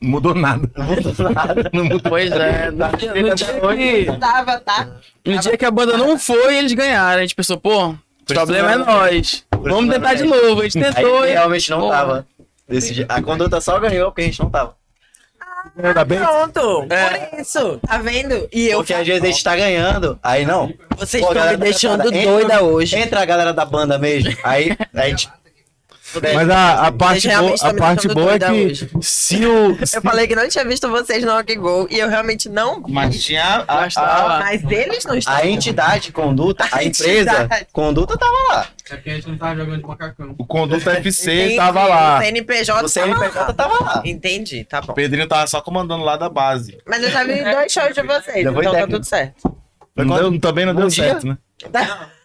Não mudou nada. Não mudou nada. Não mudou. Pois é. No dia, no dia que, Tava, tá? no dia que a banda não foi, eles ganharam. A gente pensou, pô, o problema é não- nós. Vamos tentar não de novo. A gente tentou. Aí e- realmente não Pô. tava. Desse dia. A conduta só ganhou porque a gente não tava. Ainda bem. Pronto. É. Por isso. Tá vendo? E eu Porque às vezes a gente tá ganhando, aí não. Vocês Pô, estão me da deixando banda, entra- doida hoje. Entra a galera da banda mesmo. Aí a gente. Mas a, a parte, boa, realmente a parte boa é doida que hoje. se o. Eu falei que não tinha visto vocês no Rock Go e eu realmente não. Mas tinha a, Mas tava. Mas eles não estão. A entidade, conduta, a, A empresa, entidade. conduta tava lá. É porque a gente não tava jogando de macacão. o Conduta FC Entendi. tava lá. O CNPJ O CNPJ tava lá. tava lá. Entendi, tá bom. O Pedrinho tava só comandando lá da base. Mas eu já vi dois shows de vocês, então tá tudo certo. Não deu, também não deu dia. certo, né?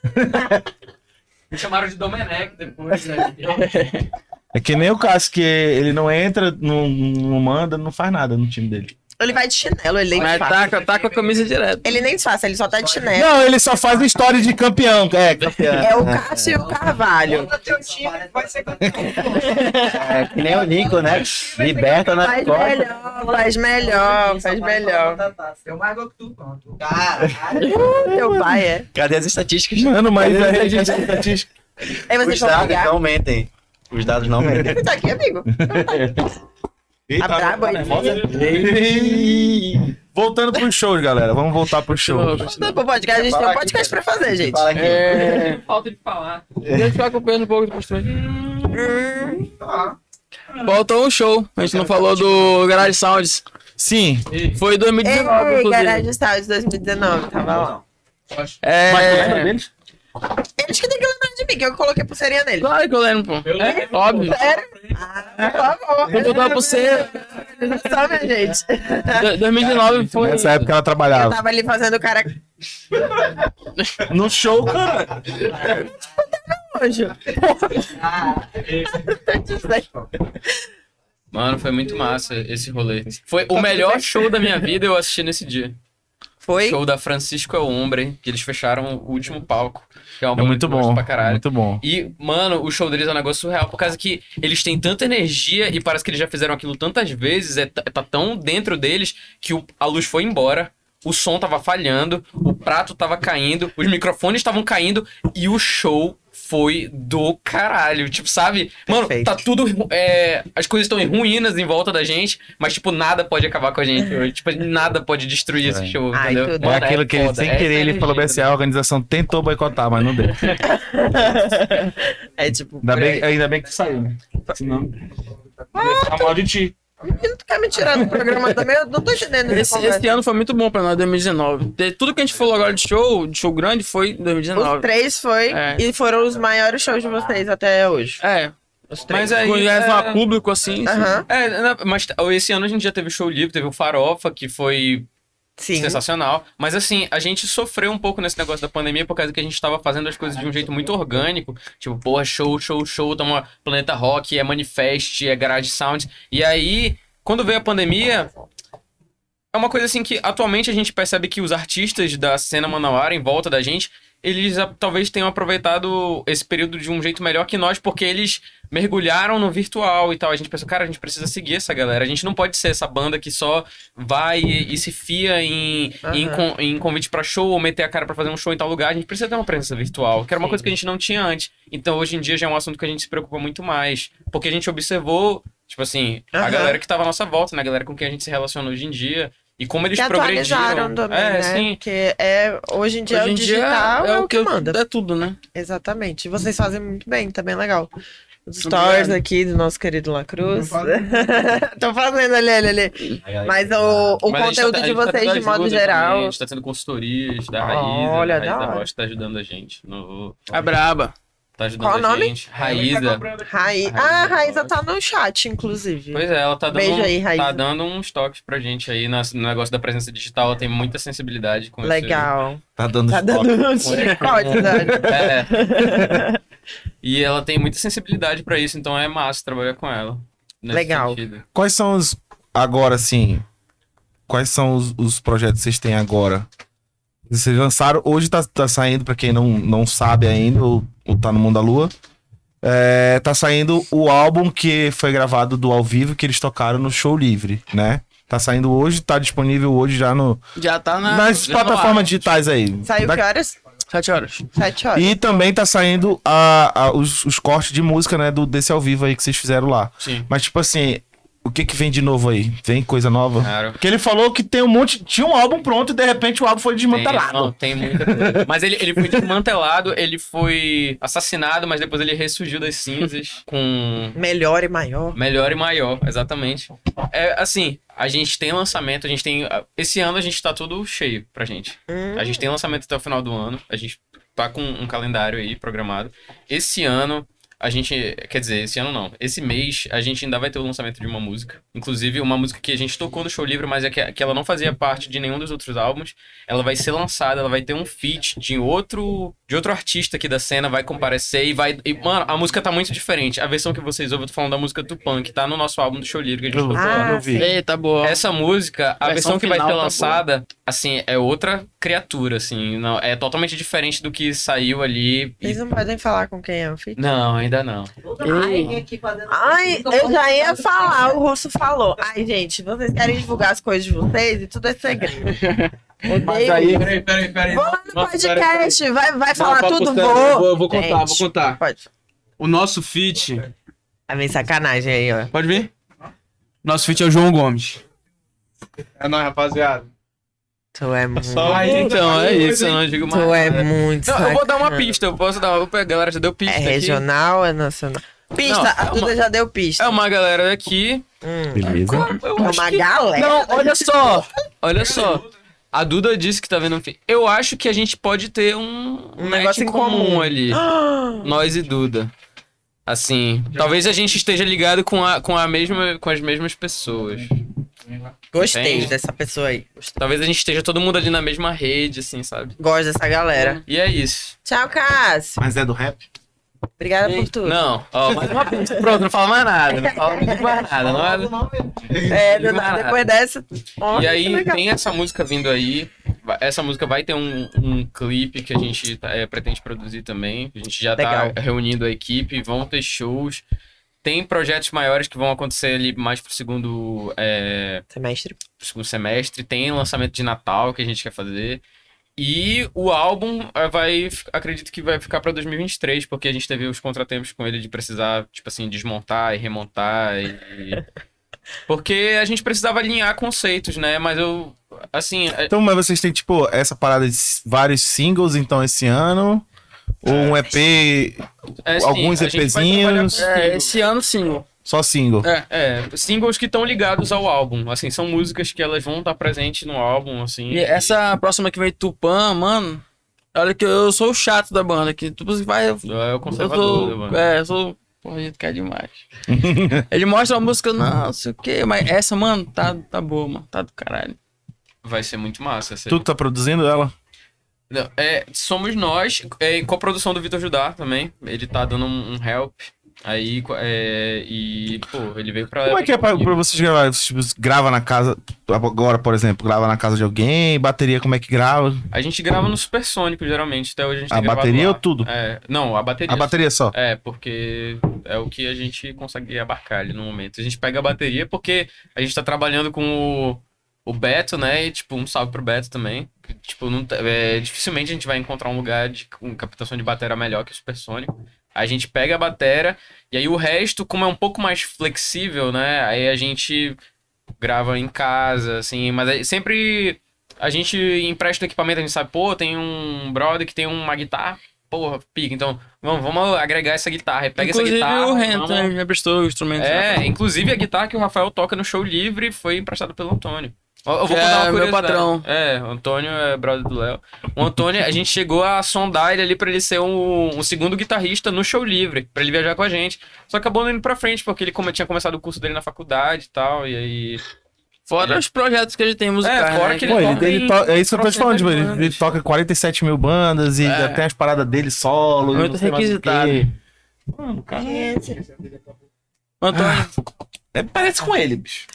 Me chamaram de Domenech depois, né? É que nem o Cássio, que ele não entra, não, não manda, não faz nada no time dele. Ele vai de chinelo, ele nem Mas disfarça. tá, tá com a camisa direto. Ele nem disfarça, ele só tá de chinelo. Não, ele só faz história de campeão. É, campeão. É o Cássio e o Carvalho. teu time vai ser campeão. É que nem o Nico, né? Liberta na Faz costa. melhor, faz melhor, faz melhor. Tem mais gol que tu, pronto. Meu pai é. Cadê as estatísticas? Mano, mas Cadê as aí a gente estatísticas? Aí vocês Os vão dados não mentem. Os dados não mentem. Tá aqui, amigo. Eita, Tá brabo aí. Ei. Voltando pro show, galera. Vamos voltar pro show. Não, pro podcast, a gente tem um podcast pra fazer, gente. É. Falta de falar. Deixa eu ficar acompanhando um pouco do postura. Hum, Faltou um show. A gente não falou do Garage Sounds. Sim. Foi em 2019, Ei. Garage de 2019, tava lá. É. Mas tu lembra deles? Eles que tem que lembrar de mim, que eu coloquei pulseirinha nele. Claro que eu lembro, pô. É, óbvio. Sério? Ah, por favor. Eu botar você. Só, minha gente. Do- 2019 foi. Nessa época ela Eu trabalhava. tava ali fazendo o cara No show, cara. hoje. Mano, foi muito massa esse rolê. Foi o melhor show da minha vida eu assisti nesse dia. Foi? Show da Francisco El Hombre, que eles fecharam o último palco. Que é, uma É muito bom. Pra caralho. Muito bom. E, mano, o show deles é um negócio surreal, por causa que eles têm tanta energia e parece que eles já fizeram aquilo tantas vezes, é, tá tão dentro deles que o- a luz foi embora, o som tava falhando, o prato tava caindo, os microfones estavam caindo e o show foi do caralho. Tipo, sabe? Mano, Perfeito. tá tudo. é, as coisas estão em ruínas em volta da gente, mas, tipo, nada pode acabar com a gente. Tipo, nada pode destruir esse show, Ai, entendeu? tudo. É Mano, aquilo que ele, sem essa querer, ele falou bem assim, a organização tentou boicotar, mas não deu. É tipo. Ainda bem, ainda bem que tu saiu, né? Senão. Tá mal de ti. Menino, tu quer me tirar do programa também? Eu não tô entendendo Esse, esse ano foi muito bom pra nós, 2019. De- Tudo que a gente falou agora de show, de show grande, foi em Os 2019. três foi É. e foram os maiores shows de vocês até hoje. É, Os três. Mas aí. com é- é... público assim. Aham. É, né, mas esse ano a gente já teve show livre, teve o Farofa, que foi Sim. sensacional. Mas assim, a gente sofreu um pouco nesse negócio da pandemia por causa que a gente tava fazendo as coisas de um jeito muito orgânico. Tipo, porra, show, show, show, toma Planeta Rock, é Manifest, é Garage Sound. E aí, quando veio a pandemia. É uma coisa assim que atualmente a gente percebe que os artistas da cena manauara em volta da gente, eles talvez tenham aproveitado esse período de um jeito melhor que nós, porque eles mergulharam no virtual e tal. A gente pensou, cara, a gente precisa seguir essa galera. A gente não pode ser essa banda que só vai e, e se fia em, em, Aham. con- em convite pra show ou meter a cara pra fazer um show em tal lugar. A gente precisa ter uma presença virtual, que era uma Sim. coisa que a gente não tinha antes. Então hoje em dia já é um assunto que a gente se preocupa muito mais. Porque a gente observou, tipo assim, a Aham. galera que tava à nossa volta, né? A galera com quem a gente se relaciona hoje em dia. E como eles Que atualizaram progrediram. também, é, né? sim. Porque é, hoje em dia Hoje o em dia digital é, o que manda. É tudo, né? Exatamente. E vocês fazem muito bem, tá bem legal. Os stories Obrigado. aqui do nosso querido Lacruz. Tô fazendo. Tô fazendo ali, ali, ali. Mas o, o Mas tá- conteúdo a de tá vocês, tendo de modo geral. também, A gente tá tendo consultorias da Raíza. Olha, a da Raíza hora. Rocha tá ajudando a gente. No, A braba. Tá ajudando Qual a o nome? gente. Raíza. Raí... Raíza Ah, a Raíza tá no chat, inclusive. Pois é, ela tá dando, Beijo aí, Raíza. tá dando uns toques pra gente aí no negócio da presença digital. Ela tem muita sensibilidade com Legal. Tá dando Tá dando um chicote, né? É. e ela tem muita sensibilidade pra isso, então é massa trabalhar com ela. nesse Legal. sentido. Quais são os. Agora, assim. Quais são os, os projetos que vocês têm agora? Vocês lançaram. Hoje tá, tá saindo, pra quem não, não sabe ainda, ou, ou tá no Mundo da Lua. É, tá saindo o álbum que foi gravado do ao vivo que eles tocaram no show livre, né? Tá saindo hoje, tá disponível hoje já no, Já tá na. nas já ar. plataformas digitais aí. Saiu Da- que horas? Sete horas. Sete horas. E também tá saindo a, a- os, os cortes de música, né? Do, desse ao vivo aí que vocês fizeram lá. Sim. Mas, tipo assim, o que que vem de novo aí? Vem coisa nova? Claro. Porque ele falou que tem um monte. Tinha um álbum pronto e de repente o álbum foi Tem, desmantelado. não, tem muita coisa. Mas ele, ele foi desmantelado, ele foi assassinado, mas depois ele ressurgiu das cinzas com Melhor e maior. melhor e maior, exatamente. É assim, a gente tem lançamento, a gente tem. Esse ano a gente tá tudo cheio pra gente. Hum. A gente tem lançamento até o final do ano. A gente tá com um calendário aí programado. Esse ano, a gente. Quer dizer, esse ano não. Esse mês, a gente ainda vai ter o lançamento de uma música. Inclusive, uma música que a gente tocou no show livre, mas é que, que ela não fazia parte de nenhum dos outros álbuns. Ela vai ser lançada, ela vai ter um feat de outro. De outro artista aqui da cena, vai comparecer e vai. E, mano, a música tá muito diferente. A versão que vocês ouvem, eu tô falando da música Tupã, que tá no nosso álbum do show livre que a gente tocou. Ah, eu vi. Eita, boa. Essa música, a Versão versão que vai ser tá lançada, assim, é outra criatura, assim. Não, é totalmente diferente do que saiu ali. e- Vocês não podem falar com quem é o feat? Não, ainda não. Ai, eu já ia falar, o Russo falou. Ai, gente, vocês querem divulgar as coisas de vocês e tudo é segredo. Odeio. aí- Peraí, peraí, peraí. Vou lá no Nossa, podcast, vai, vai Não, falar tudo, vou. eu vou. Vou contar, Gente, vou contar. Pode. O nosso feat. Tá bem sacanagem aí, ó. Pode vir? Nosso feat é o João Gomes. É nóis, rapaziada. Tu é muito. Então, é isso, eu não digo mais. Tu é muito. Não, eu vou dar uma pista, eu posso dar. Opa, a galera já deu pista É aqui. regional, é nacional. Pista, Não, a é Duda uma- já deu pista. É uma galera daqui. Hum, Beleza. Eu é uma que- galera. Não, olha só. Olha só. A Duda disse que tá vendo um filme. Eu acho que a gente pode ter um, Um match negócio em comum, comum. ali. Nós e Duda. Assim, talvez a gente esteja ligado com, a, com, a mesma, com as mesmas pessoas. Gostei Entende? dessa pessoa aí. Talvez a gente esteja todo mundo ali na mesma rede, assim, sabe? Gosto dessa galera. E é isso. Tchau, Cássio. Mas é do rap? Obrigada por tudo. Não, ó, mais uma pista. Pronto, não fala mais nada. Não fala mais nada. Não é... É, Não nada. depois dessa. Ó, E que aí legal. tem essa música vindo aí. vai- essa música vai ter um, um clipe que a gente tá- é, pretende produzir também. A gente já Legal. tá reunindo a equipe, vão ter shows. Tem projetos maiores que vão acontecer ali mais pro segundo, é, Semestre. pro segundo semestre. Tem lançamento de Natal que a gente quer fazer. E o álbum eh, vai, acredito que vai ficar pra 2023, porque a gente teve os contratempos com ele de precisar, tipo assim, desmontar e remontar e... Porque a gente precisava alinhar conceitos, né? Mas eu, assim, é- Então, mas vocês têm, tipo, essa parada de vários singles, então, esse ano? Ou um EP, é assim, Alguns a EPzinhos. É, esse ano single. só single? É, é, singles que estão ligados ao álbum. Assim, são músicas que elas vão estar presentes no álbum, assim. E essa próxima que vem Tupã, mano. Olha que eu sou o chato da banda aqui. Tu vai. Eu É o conservador, sou. mano. É, eu sou. Porra, gente quer demais. Ele mostra uma música, não, não sei o quê, mas essa, mano, tá, tá boa, mano. Tá do caralho. Vai ser muito massa. essa aí. Tu que tá produzindo ela? Não, é, somos nós, é, com a produção do Vitor Judá também. Ele tá dando um, um help. Aí, é, e, pô, ele veio pra. Como é que é pra, pra vocês gravar? Vocês, tipo, grava na casa, agora, por exemplo, grava na casa de alguém, bateria, como é que grava? A gente grava no Supersônico, geralmente. Até hoje a gente A bateria ou tudo? É, não, a bateria. A bateria só. É, porque é o que a gente consegue abarcar ali no momento. A gente pega a bateria porque a gente tá trabalhando com o, o Beto, né? E, tipo, um salve pro Beto também. Tipo, não, tá- é, dificilmente a gente vai encontrar um lugar de com captação de bateria melhor que o Supersônico. A gente pega a bateria e aí o resto, como é um pouco mais flexível, né? Aí a gente grava em casa, assim, mas aí sempre a gente empresta o equipamento, a gente sabe, pô, tem um brother que tem uma guitarra, porra, pica, então vamos, vamos agregar essa guitarra, pega Inclusive essa guitarra. o Rento, vamos- né? Já prestou o instrumento. É, inclusive a guitarra que o Rafael toca no show livre foi emprestada pelo Antônio. Eu vou É, contar uma meu patrão. É, o Antônio é brother do Léo. O Antônio, a gente chegou a sondar ele ali pra ele ser um, um segundo guitarrista no show livre, pra ele viajar com a gente. Só acabou não indo pra frente, porque ele como, tinha começado o curso dele na faculdade e tal, e aí... Fora os projetos que a gente tem musicais, É, fora né? que Pô, ele ele, toca ele em to- é isso que eu tô te falando, tipo, ele, ele toca 47 mil bandas e É. tem as paradas dele solo. e Muito requisitado. Mano, cara, O Antônio. é, parece com ele, bicho.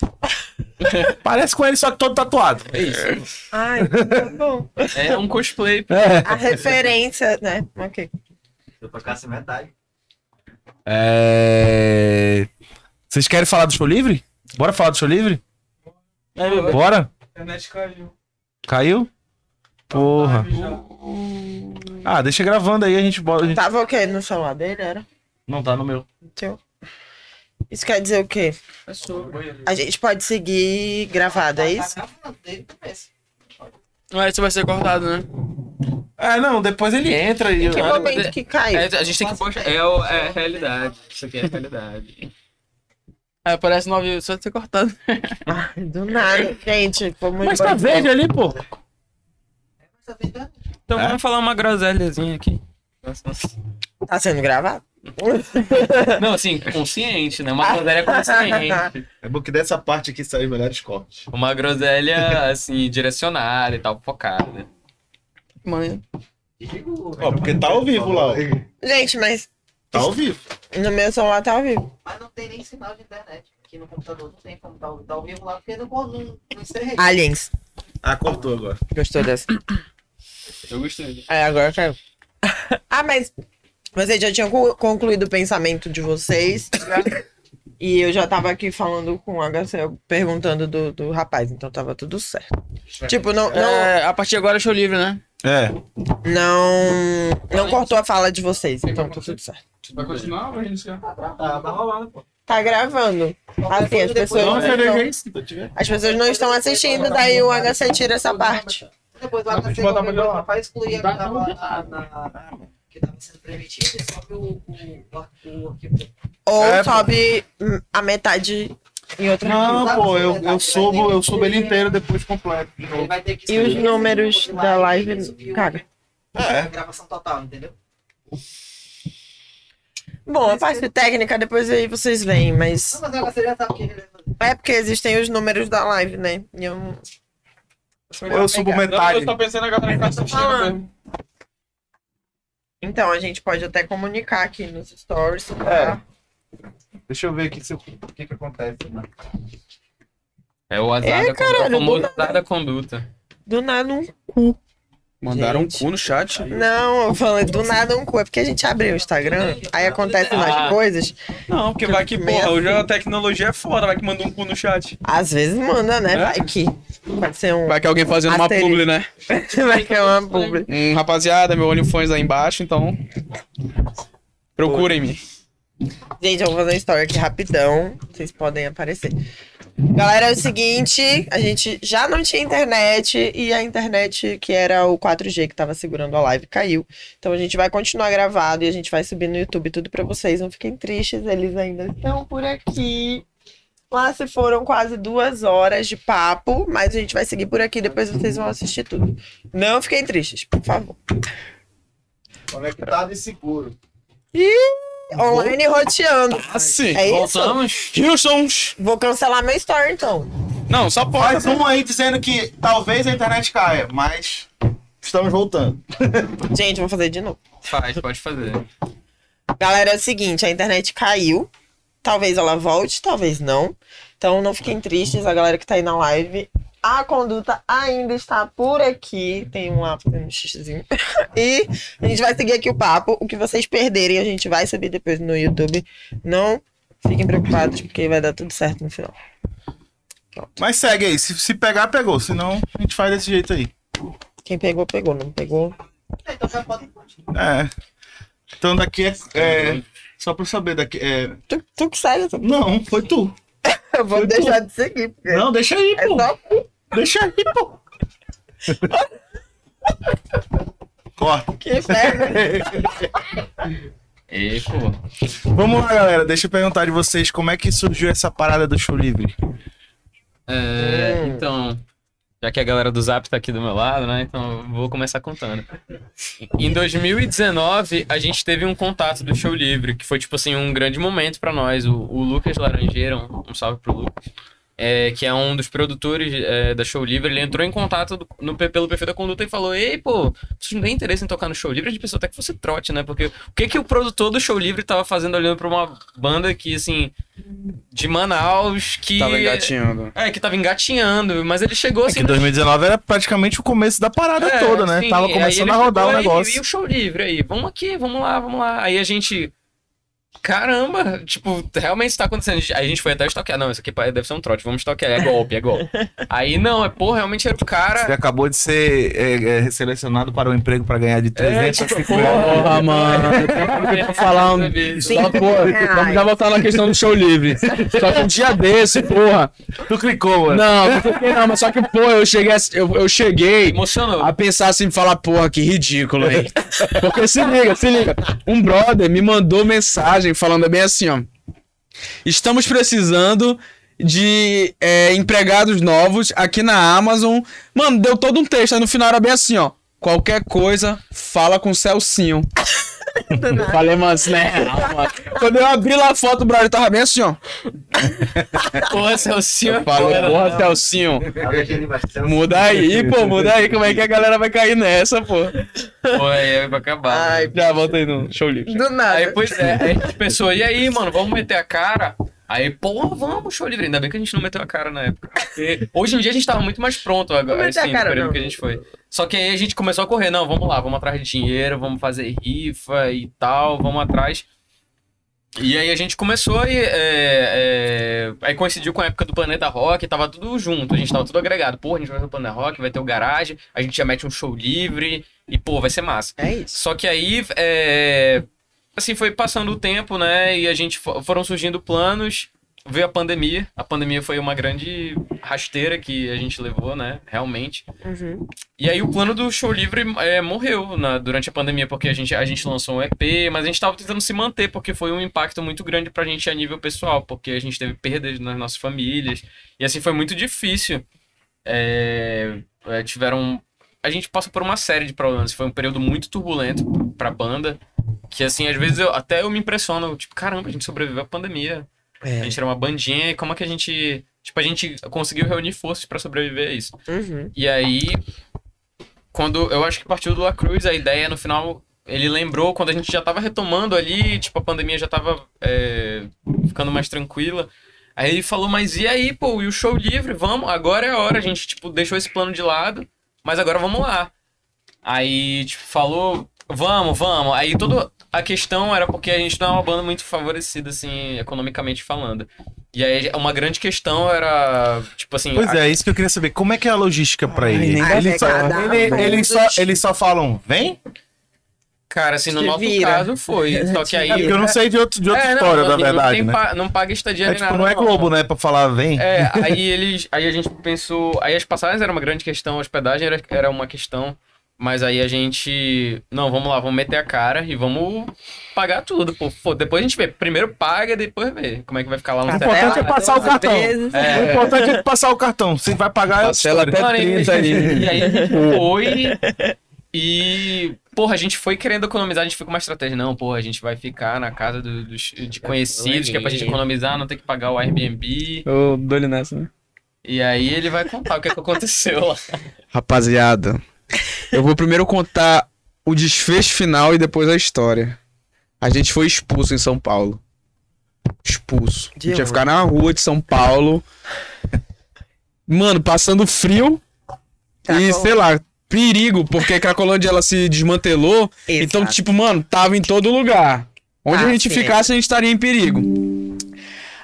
parece com ele, só que todo tatuado. É isso. Ai, tá bom. É um cosplay. A referência, né? Ok. Se eu tocasse metade. É... Vocês querem falar do show livre? Bora falar do show livre? Bora? A internet caiu. Caiu? Porra. Ah, deixa gravando aí, a gente bota. a gente- Tava o quê? No celular dele, era? Não tá no meu. Teu. Isso quer dizer o quê? A gente pode seguir gravado, é isso? Mas isso vai ser cortado, né? É, não, depois ele entra e. Que Ah, momento que caiu? É, a gente tem que postar. É, o- é a realidade. Isso aqui é a realidade. Aí no ao vivo, só vai ser cortado. Ai, do nada. Gente, vamos Mas tá verde ali, pô. Então vamos falar uma groselhazinha aqui. Tá sendo gravado? Não, assim, consciente, né? Uma groselha consciente. É bom que dessa parte aqui saiu os melhores cortes. Uma groselha, assim, direcionada e tal, focada. Mano, Ó, porque tá ao vivo lá, ó. Gente, mas Tá ao vivo. no meu celular tá ao vivo. Mas não tem nem sinal de internet. Aqui no computador não tem como ao- dar ao vivo lá, porque não, não, não encerrei. Aliens. Ah, cortou agora. Gostou dessa? Eu gostei. É, agora caiu. ah, mas vocês já tinham co- concluído o pensamento de vocês. e eu já tava aqui falando com o HC, perguntando do, do rapaz, então tava tudo certo. Tipo, não, não, é, a partir de agora é show livre, né? É. não, não cortou a fala de vocês, então tá tudo certo. Vai continuar ou a gente já? Tá, tá rolando, pô. Tá gravando. Assim, as pessoas, Não, estão, as pessoas não estão assistindo, daí o HC tira essa parte. Depois o HC vai excluir a na- que tava sendo permitido e sobe o, o, o arquivo. Ou É, pô. sobe hum, a metade em outro Não, pô, eu, eu subo, eu subo ele inteiro depois completo. de novo. vai ter que E os números da live, caga. É. Gravação total, entendeu? Bom, a parte técnica depois aí vocês veem, mas Não, mas o HC já sabe o que ele vai fazer. é porque existem os números da live, né? E eu não- Ou eu subo Não, metade. eu tô pensando a galera que tá assistindo. Então, a gente pode até comunicar aqui nos stories. Tá? Deixa eu ver aqui o que que acontece. né? É o azar É, da conduta. caralho, O famoso do azar da conduta. Do nada um cu. Mandaram Gente. um cu no chat. Não, eu falei do nada um cu. É porque a gente abriu o Instagram, aí acontecem umas Ah. coisas. Não, porque vai que, porra, assim. hoje a tecnologia é foda, vai que manda um cu no chat. Às vezes manda, né? É? Vai que. Pode ser um. Vai que alguém fazendo uma Asterisco. publi, né? Vai que é uma publi. Um rapaziada, meu OnlyFans aí embaixo, então. Procurem-me. Gente, eu vou fazer uma história aqui rapidão. Vocês podem aparecer. Galera, é o seguinte, a gente já não tinha internet e a internet que era o 4G que tava segurando a live caiu. Então a gente vai continuar gravado e a gente vai subir no YouTube tudo pra vocês. Não fiquem tristes, eles ainda estão por aqui. Lá se foram quase duas horas de papo, mas a gente vai seguir por aqui, depois vocês vão assistir tudo. Não fiquem tristes, por favor. Conectado e seguro. Online roteando. Assim, É isso? Voltamos. Houston. Vou cancelar meu story então. Não, só pode. Mais um aí dizendo que talvez a internet caia, mas estamos voltando. Gente, vou fazer de novo. Faz, pode fazer. Galera, é o seguinte, a internet caiu. Talvez ela volte, talvez não. Então não fiquem tristes, a galera que tá aí na live. A conduta ainda está por aqui. Tem um lá fazendo um xixizinho. E a gente vai seguir aqui o papo. O que vocês perderem, a gente vai subir depois no YouTube. Não fiquem preocupados, porque vai dar tudo certo no final. Mas segue aí, se, se pegar, pegou. Senão, a gente faz desse jeito aí. Quem pegou, pegou. Não pegou. Então já continuar. É. Então daqui é. é, só pra eu saber, daqui é. Tu, tu que segue. tu- Não, foi tu. Eu vou Foi tu. deixar de seguir. Porque Não, deixa aí, é pô. só Deixa aí, pô. Corta. que inferno. E, pô. Vamos lá, galera. Deixa eu perguntar de vocês como é que surgiu essa parada do show livre. É, Hum. então, já que a galera do Zap tá aqui do meu lado, né? Então eu vou começar contando. Em 2019, a gente teve um contato do Show Livre, que foi, tipo assim, um grande momento pra nós. O, o Lucas Laranjeira, um, um salve pro Lucas, é, que é um dos produtores é, da Show Livre, ele entrou em contato do- no, pelo perfil da conduta e falou: Ei, pô, vocês não têm interesse em tocar no Show Livre? A gente pensou até que fosse trote, né? Porque o que, que o produtor do Show Livre tava fazendo olhando pra uma banda que, assim, de Manaus, que. Tava engatinhando. É, que tava engatinhando, mas ele chegou É assim. que 2019 era praticamente o começo da parada É, toda, né? sim, Tava começando a rodar o chegou, "E- negócio. E, o show livre aí, vamos aqui, vamos lá, vamos lá. Aí a gente. Caramba, tipo, realmente está acontecendo. A gente foi até stalkear. Não, isso aqui deve ser um trote, vamos stalkear. É golpe, é golpe. Aí não, é pô, realmente era o Você cara. acabou de ser é, é, selecionado para um emprego para ganhar de 300 tipo, Porra, mano. Eu tô falando. Só, pô, vamos já voltar na questão do show livre. Só que um dia desse, porra. Tu clicou, mano. Não, não cliquei não, mas só que, pô, eu cheguei, a- eu, eu cheguei Emocionou. a pensar assim, falar, porra, que ridículo, hein? Porque se liga, se liga. Um brother me mandou mensagem falando bem assim, ó. Estamos precisando de é, empregados novos aqui na Amazon. Mano, deu todo um texto. Aí no final era bem assim, ó. Qualquer coisa, fala com o Celcinho. Eu Falei, não é mano. Quando eu abri lá a foto, o brother tava bem assim, ó. Porra, Celcinho. é Falei, foda, porra, né? Celcinho. Muda aí, pô, muda aí. Como é que a galera vai cair nessa, pô? Pô, aí vai acabar. Ai, Já volta aí no show livre. do nada. Aí, pois é, aí a gente pensou, e aí, mano, vamos meter a cara? Aí, pô, vamos, show livre. Ainda bem que a gente não meteu a cara na época. Porque hoje em dia a gente tava muito mais pronto agora, Não meteu a assim, no cara, período não. que a gente foi. Só que aí a gente começou a correr, não, vamos lá, vamos atrás de dinheiro, vamos fazer rifa e tal, vamos atrás. E aí a gente começou e. é, é, aí coincidiu com a época do Planeta Rock, tava tudo junto, a gente tava tudo agregado. Pô, a gente vai fazer o Planeta Rock, vai ter o garagem, a gente já mete um show livre e, pô, vai ser massa. É isso. Só que aí, é, assim, foi passando o tempo, né? E a gente fo- foram surgindo planos. Veio a pandemia. A pandemia foi uma grande rasteira que a gente levou, né? Realmente. Uhum. E aí o plano do show livre é, morreu na- durante a pandemia, porque a gente, a gente lançou um EP, mas a gente tava tentando se manter, porque foi um impacto muito grande pra gente a nível pessoal, porque a gente teve perdas nas nossas famílias. E assim, foi muito difícil. É, é, tiveram. A gente passou por uma série de problemas. Foi um período muito turbulento pra banda. Que assim, às vezes eu, até eu me impressiono, tipo, caramba, a gente sobreviveu à pandemia. A É. gente era uma bandinha e como é que a gente. Tipo, a gente conseguiu reunir forças pra sobreviver a isso. Uhum. E aí, quando eu acho que partiu do La Cruz, a ideia no final, ele lembrou quando a gente já tava retomando ali, tipo, a pandemia já tava é, ficando mais tranquila. Aí ele falou, mas e aí, pô, e o show livre? Vamos, agora é a hora. A gente, tipo, deixou esse plano de lado. Mas agora vamos lá. Aí, tipo, falou, vamos, vamos. Aí toda a questão era porque a gente não é uma banda muito favorecida, assim, economicamente falando. E aí uma grande questão era, tipo assim. Pois a- é, isso que eu queria saber. Como é que é a logística pra ele? dá Ele só, ele- eles só, eles só falam, vem? Cara, assim, no Se nosso vira. caso foi. Só que aí. É porque eu não sei de, outro, de outra É, não, história, não, da não verdade, tem né? pa- não paga estadia É nem tipo, nada. não é Globo, né? Pra falar, vem. É, aí eles. Aí a gente pensou. Aí as passagens era uma grande questão, a hospedagem era, era uma questão. Mas aí a gente. Não, vamos lá, vamos meter a cara e vamos pagar tudo. Pô, Pô, depois a gente vê. Primeiro paga, depois vê como é que vai ficar lá no O importante é passar o cartão. vezes. O importante é passar o cartão. Você vai pagar é Parcela história. até Mano, e, 30 aí. e aí a gente foi. E, porra, a gente foi querendo economizar, a gente foi com uma estratégia. Não, porra, a gente vai ficar na casa do- dos, de conhecidos, que é pra gente economizar, não ter que pagar o Airbnb. Eu dou-lhe nessa, né? E aí ele vai contar o que, é que aconteceu lá. Rapaziada, eu vou primeiro contar o desfecho final e depois a história. A gente foi expulso em São Paulo. Expulso. De a gente ia ficar na rua de São Paulo. Mano, passando frio. E, Cracolândia. sei lá, perigo, porque a Cracolândia ela se desmantelou. Então, Exato. tipo, mano, tava em todo lugar. Onde Ah, a gente sim. ficasse, a gente estaria em perigo.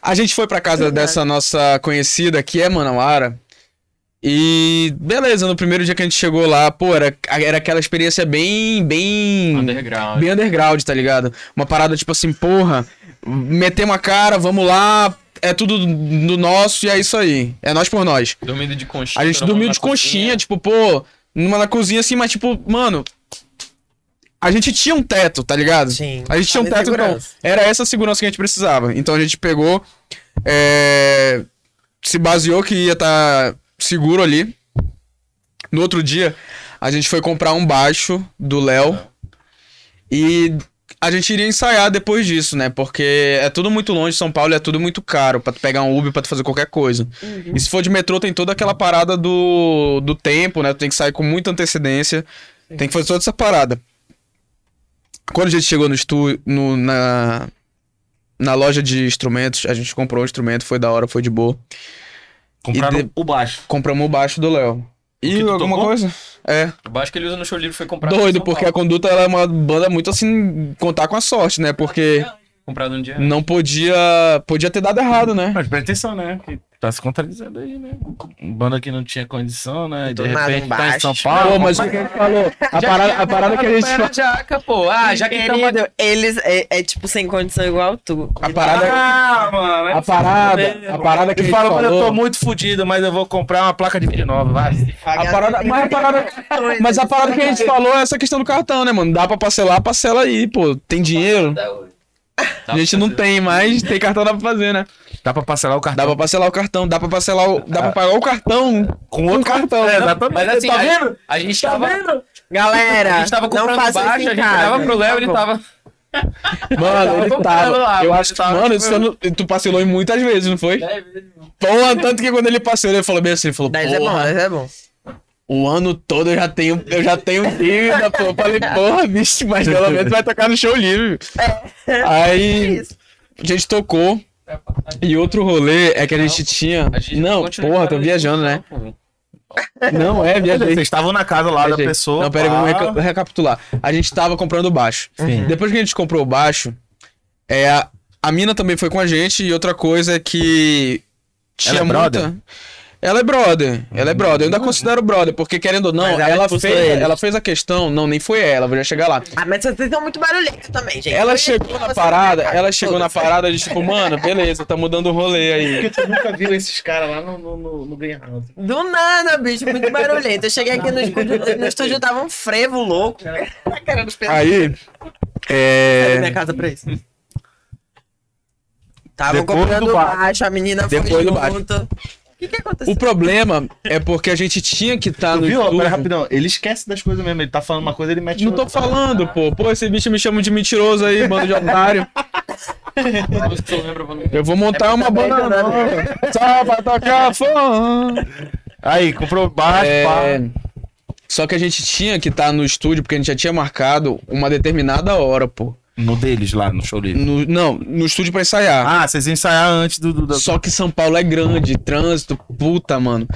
A gente foi pra casa dessa nossa conhecida, que é Manauara. E beleza, no primeiro dia que a gente chegou lá, pô, era, era aquela experiência bem, bem, Underground. bem underground, tá ligado? Uma parada tipo assim, porra, metemos a cara, vamos lá, é tudo do nosso e é isso aí. É nós por nós. Dormindo de conchinha. A gente dormiu de conchinha, cozinha. tipo, pô, numa na cozinha assim, mas tipo, mano, a gente tinha um teto, tá ligado? Sim. A gente tinha um teto, então, segurança. era essa segurança que a gente precisava. Então a gente pegou, é, se baseou que ia estar seguro ali. No outro dia, a gente foi comprar um baixo do Léo e a gente iria ensaiar depois disso, né? Porque é tudo muito longe de São Paulo e é tudo muito caro pra tu pegar um Uber pra tu fazer qualquer coisa. E se for de metrô, tem toda aquela parada do, do tempo, né? Tu tem que sair com muita antecedência. Tem que fazer toda essa parada. Quando a gente chegou no estúdio, no, na, na loja de instrumentos, a gente comprou um instrumento, foi da hora, foi de boa. Compraram E de- o baixo. Compramos o baixo do Léo. E alguma tocou? coisa? É. O baixo que ele usa no show livre foi comprado. Doido, porque a. Conduta ela é uma banda muito assim, contar com a sorte, né? Porque Comprado um dia. não podia. Podia ter dado errado, né? Mas presta atenção, né? Que tá se contradizendo aí, né? Um banda que não tinha condição, né? E de repente tá em São. Paulo. Pô, mas o que a gente falou? A parada, a parada que a gente falou. Jaca, pô. Ah, já que. Querido, eles é, é, tipo sem condição igual tu. A parada, Ah, mano. é a parada, a parada que a Ele fala, mano, eu tô falou. muito fudido, mas eu vou comprar uma placa de vídeo nova. Vai. A parada, mas a parada, mas a parada que a gente falou é essa questão do cartão, né, mano? Dá pra parcelar, parcela aí, pô. Tem dinheiro? A gente não tem, mas tem cartão, dá pra fazer, né? Dá pra parcelar o Dá cartão. pra parcelar o cartão, dá pra parcelar o. Dá pra pagar o cartão com outro cartão. É, né? exatamente. Mas assim, Tá a- vendo? A gente tava. Galera, A gente tava comprando baixo, a gente casa, olhava pro Léo, por ele tava. Mano, ele tava. lá, eu acho que, tava- mano, não- tu parcelou em muitas vezes, não foi? Pô, tanto que quando ele parcelou, ele falou bem assim, ele falou, 10 é bom, porra, 10 é bom. O ano todo eu já tenho, eu já tenho dívida, pô. Eu falei, porra, bicho, mas pelo menos vai tocar no show livre. É Aí, isso. a gente tocou. E outro rolê é que a gente tinha. A gente Não, porra, tô viajando, né? pô. Não, é, viajei. Vocês estavam na casa lá da Viajei. pessoa. Não, pera aí, vamos reca- recapitular. A gente tava comprando baixo. Sim. Depois que a gente comprou o baixo, é, a, a mina também foi com a gente. E outra coisa é que. Tinha Ela é muita... brother? Ela é brother. Ela é brother. Eu ainda considero brother, porque querendo ou não, Mas ela ela, fez, ela fez a questão. Não, nem foi ela, vou já chegar lá. Ah, mas vocês são muito barulhentos também, gente. Ela chegou na vocês parada, ela chegou na parada de tipo, mano, beleza, tá mudando o rolê aí. Porque tu nunca viu esses caras lá no, no, no, no Greenhouse. Do nada, bicho, muito barulhento. Eu cheguei aqui no estúdio, no estúdio tava um frevo louco. Aí. Sai da minha É. casa pra isso. Tava Depois comprando do baixo. baixo, a menina foi Depois do junto. O que que aconteceu? O problema é porque a gente tinha que estar Tu no viu? estúdio. Pera, rapidão. Ele esquece das coisas mesmo. Ele tá falando uma coisa, ele mete Não tô falando, pô. Pô, esse bicho me chama de mentiroso aí, bando de otário. Eu vou montar uma também, banda né? nova. Só pra tocar fã. Aí, comprou baixo, É, pá. Só que a gente tinha que estar no estúdio, porque a gente já tinha marcado uma determinada hora, pô. No deles lá, no show livre. No- não, no estúdio pra ensaiar. Ah, vocês iam ensaiar antes do. do, do- Só que São Paulo é grande, trânsito, puta, mano.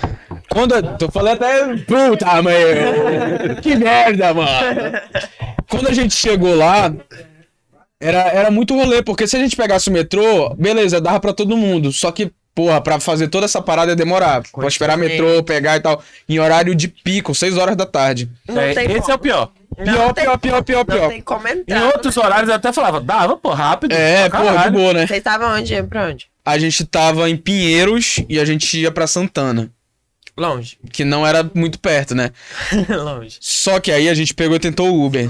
Quando eu, eu falei até. Puta, meu! Que merda, mano! Quando a gente chegou lá, era, era muito rolê, porque se a gente pegasse o metrô, beleza, dava pra todo mundo. Só que, porra, pra fazer toda essa parada ia demorar. Pra esperar metrô, pegar e tal. Em horário de pico, 6 horas da tarde. Não É, tem esse como. é o pior. Não Pior, tem pior, pior, pior, Não pior. tem Em outros horários eu até falava, dava, pô, rápido. É, pô, de boa, né? Vocês estavam onde? Ia Pra onde? A gente tava em Pinheiros e a gente ia pra Santana. Longe. Que não era muito perto, né? Longe. Só que aí a gente pegou e tentou o Uber.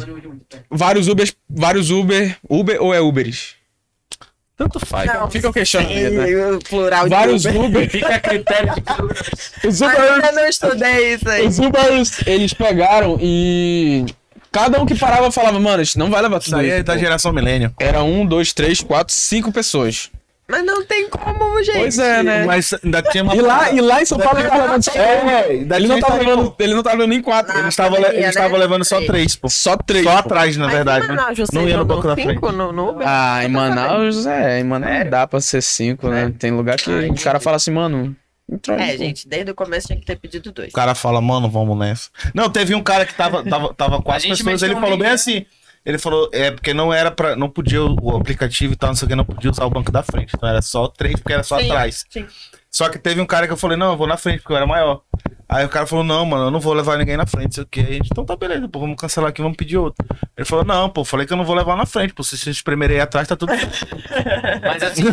Vários Ubers. Vários Uber. Uber ou é Uberes? Tanto faz. Não, Fica o questionamento, né? plural de Vários Uber. Uber. Fica a critério de Os Ainda Ubers. não estudei isso aí. Os Ubers, eles pegaram e. Cada um que parava falava, mano, a gente não vai levar Isso tudo aí isso. é da pô." geração milênio. Era um, dois, três, quatro, cinco pessoas. Mas não tem como, gente. Pois é, né? Mas ainda tinha uma. E lá, e lá em São Paulo ele tava levando só É, Ele não tava levando, ele não tava levando nem quatro. Ah, estavam pandemia, eles né? estavam levando só Três. três, pô. Só três. Só pô. atrás, na Mas verdade. em Manaus, né? vocês Não ia no banco da frente. no, no Uber? Ah, em Manaus, é, em Manaus dá pra ser cinco, né? Tem lugar que Ai, o cara fala assim, mano. entra aí, É, gente, desde o começo tinha que ter pedido dois. O cara fala, mano, vamos nessa. Não, teve um cara que tava, tava, tava quatro pessoas, ele falou bem assim. Ele falou, é porque não era pra. Não podia o aplicativo e tal, não sei o que, não podia usar o banco da frente. Então era só três, porque era só Sim, atrás. sim. Só que teve um cara que eu falei, não, eu vou na frente, porque eu era maior. Aí o cara falou, não, mano, eu não vou levar ninguém na frente, sei o que. Aí a gente, então tá beleza, pô, vamos cancelar aqui, vamos pedir outro. Ele falou, não, pô, falei que eu não vou levar na frente, pô, se vocês espremerem aí atrás, tá tudo. Mas assim,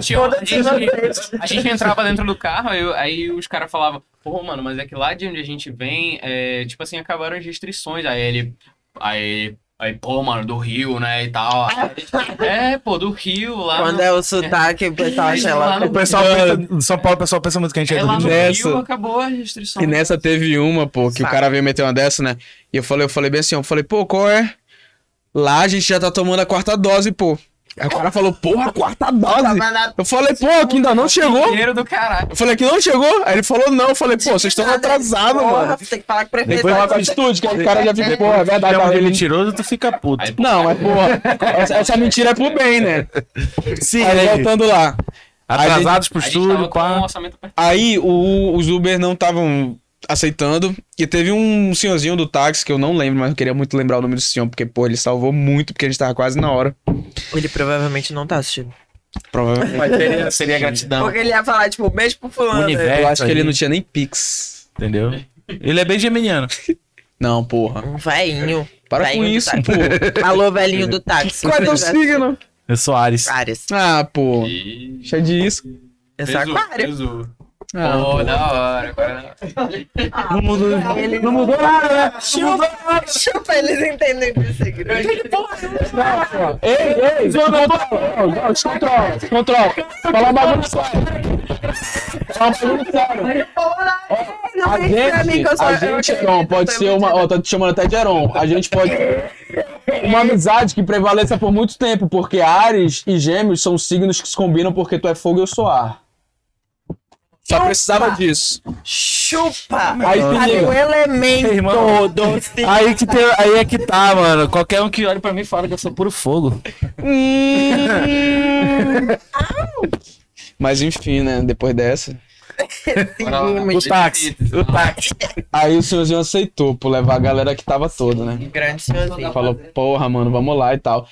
tinha- a, gente, a gente entrava dentro do carro, aí, aí os caras falavam, pô, mano, mas é que lá de onde a gente vem, é, tipo assim, acabaram as restrições. Aí ele. Aí. Aí, pô, mano, do Rio, né, e tal. É, pô, do Rio lá. Quando no, é o sotaque, o pessoal acha Lá lá. no- O pessoal pensa, em São Paulo, o pessoal pensa muito que a gente é, é do lá Rio. no Nessa. Rio acabou a restrição. E nessa teve uma, pô, que o cara veio meter uma dessa, né? E eu falei, eu falei bem assim, eu falei, pô, qual é? Lá a gente já tá tomando a quarta dose, pô. Aí o cara falou, porra, quarta dose. Eu falei, pô, que ainda não chegou. Dinheiro do caralho. Eu falei que não chegou. Aí ele falou, não. Eu falei, pô, vocês estão atrasados, Porra, mano. Tem que falar com o prefeito. Depois uma atitude, que aí o cara já fica, pô, é verdade. De ele- mentiroso, tu fica puto. Aí, Não, mas porra, essa, essa mentira é pro bem, né? Sim, Aí voltando lá. atrasados pro gente tava estúdio, com um pá. apertado. Aí o- os Uber não estavam aceitando. E teve um senhorzinho do táxi, que eu não lembro, mas eu queria muito lembrar o nome do senhor, porque, pô, ele salvou muito, porque a gente tava quase na hora. Ele provavelmente não tá assistindo. Provavelmente. Mas seria, seria gratidão. Porque ele ia falar, tipo, beijo pro fulano. Universo. Eu acho que ele aí. não tinha nem Pix. Entendeu? Ele é bem geminiano. Não, porra. Um velhinho. Para com Velhinho do isso, pô. Alô, velhinho do táxi. Qual é teu signo? Eu sou Ares. Ares. Ah, pô. Cheio disso. Eu sou aquário. Pesou. Ah, Pô, da hora. Agora... Não mudou, não mudou nada, né? Não mudou nada. Chupa, eles entendem de signo. Ei, ei, se controla, controla. Fala um bagulho sério. Fala um bagulho sério. Não A vem pra mim gente, que eu sou... a gente, não, pode ser uma, ó, tá te chamando até de Heron. A gente pode, uma amizade que prevaleça por muito tempo, porque Ares e Gêmeos são signos que se combinam porque tu é fogo e eu sou ar. Só precisava disso. Chupa! Aí, filhinho. o elemento Irmão. Aí, que tem- aí é que tá, mano. Qualquer um que olhe pra mim fala que eu sou puro fogo. Mas enfim, né, depois dessa. Seguimos. O táxi. O táxi. Aí o senhorzinho aceitou por levar a galera que tava toda, né? Grande senhorzinho. Falou, porra, mano, vamos lá e tal.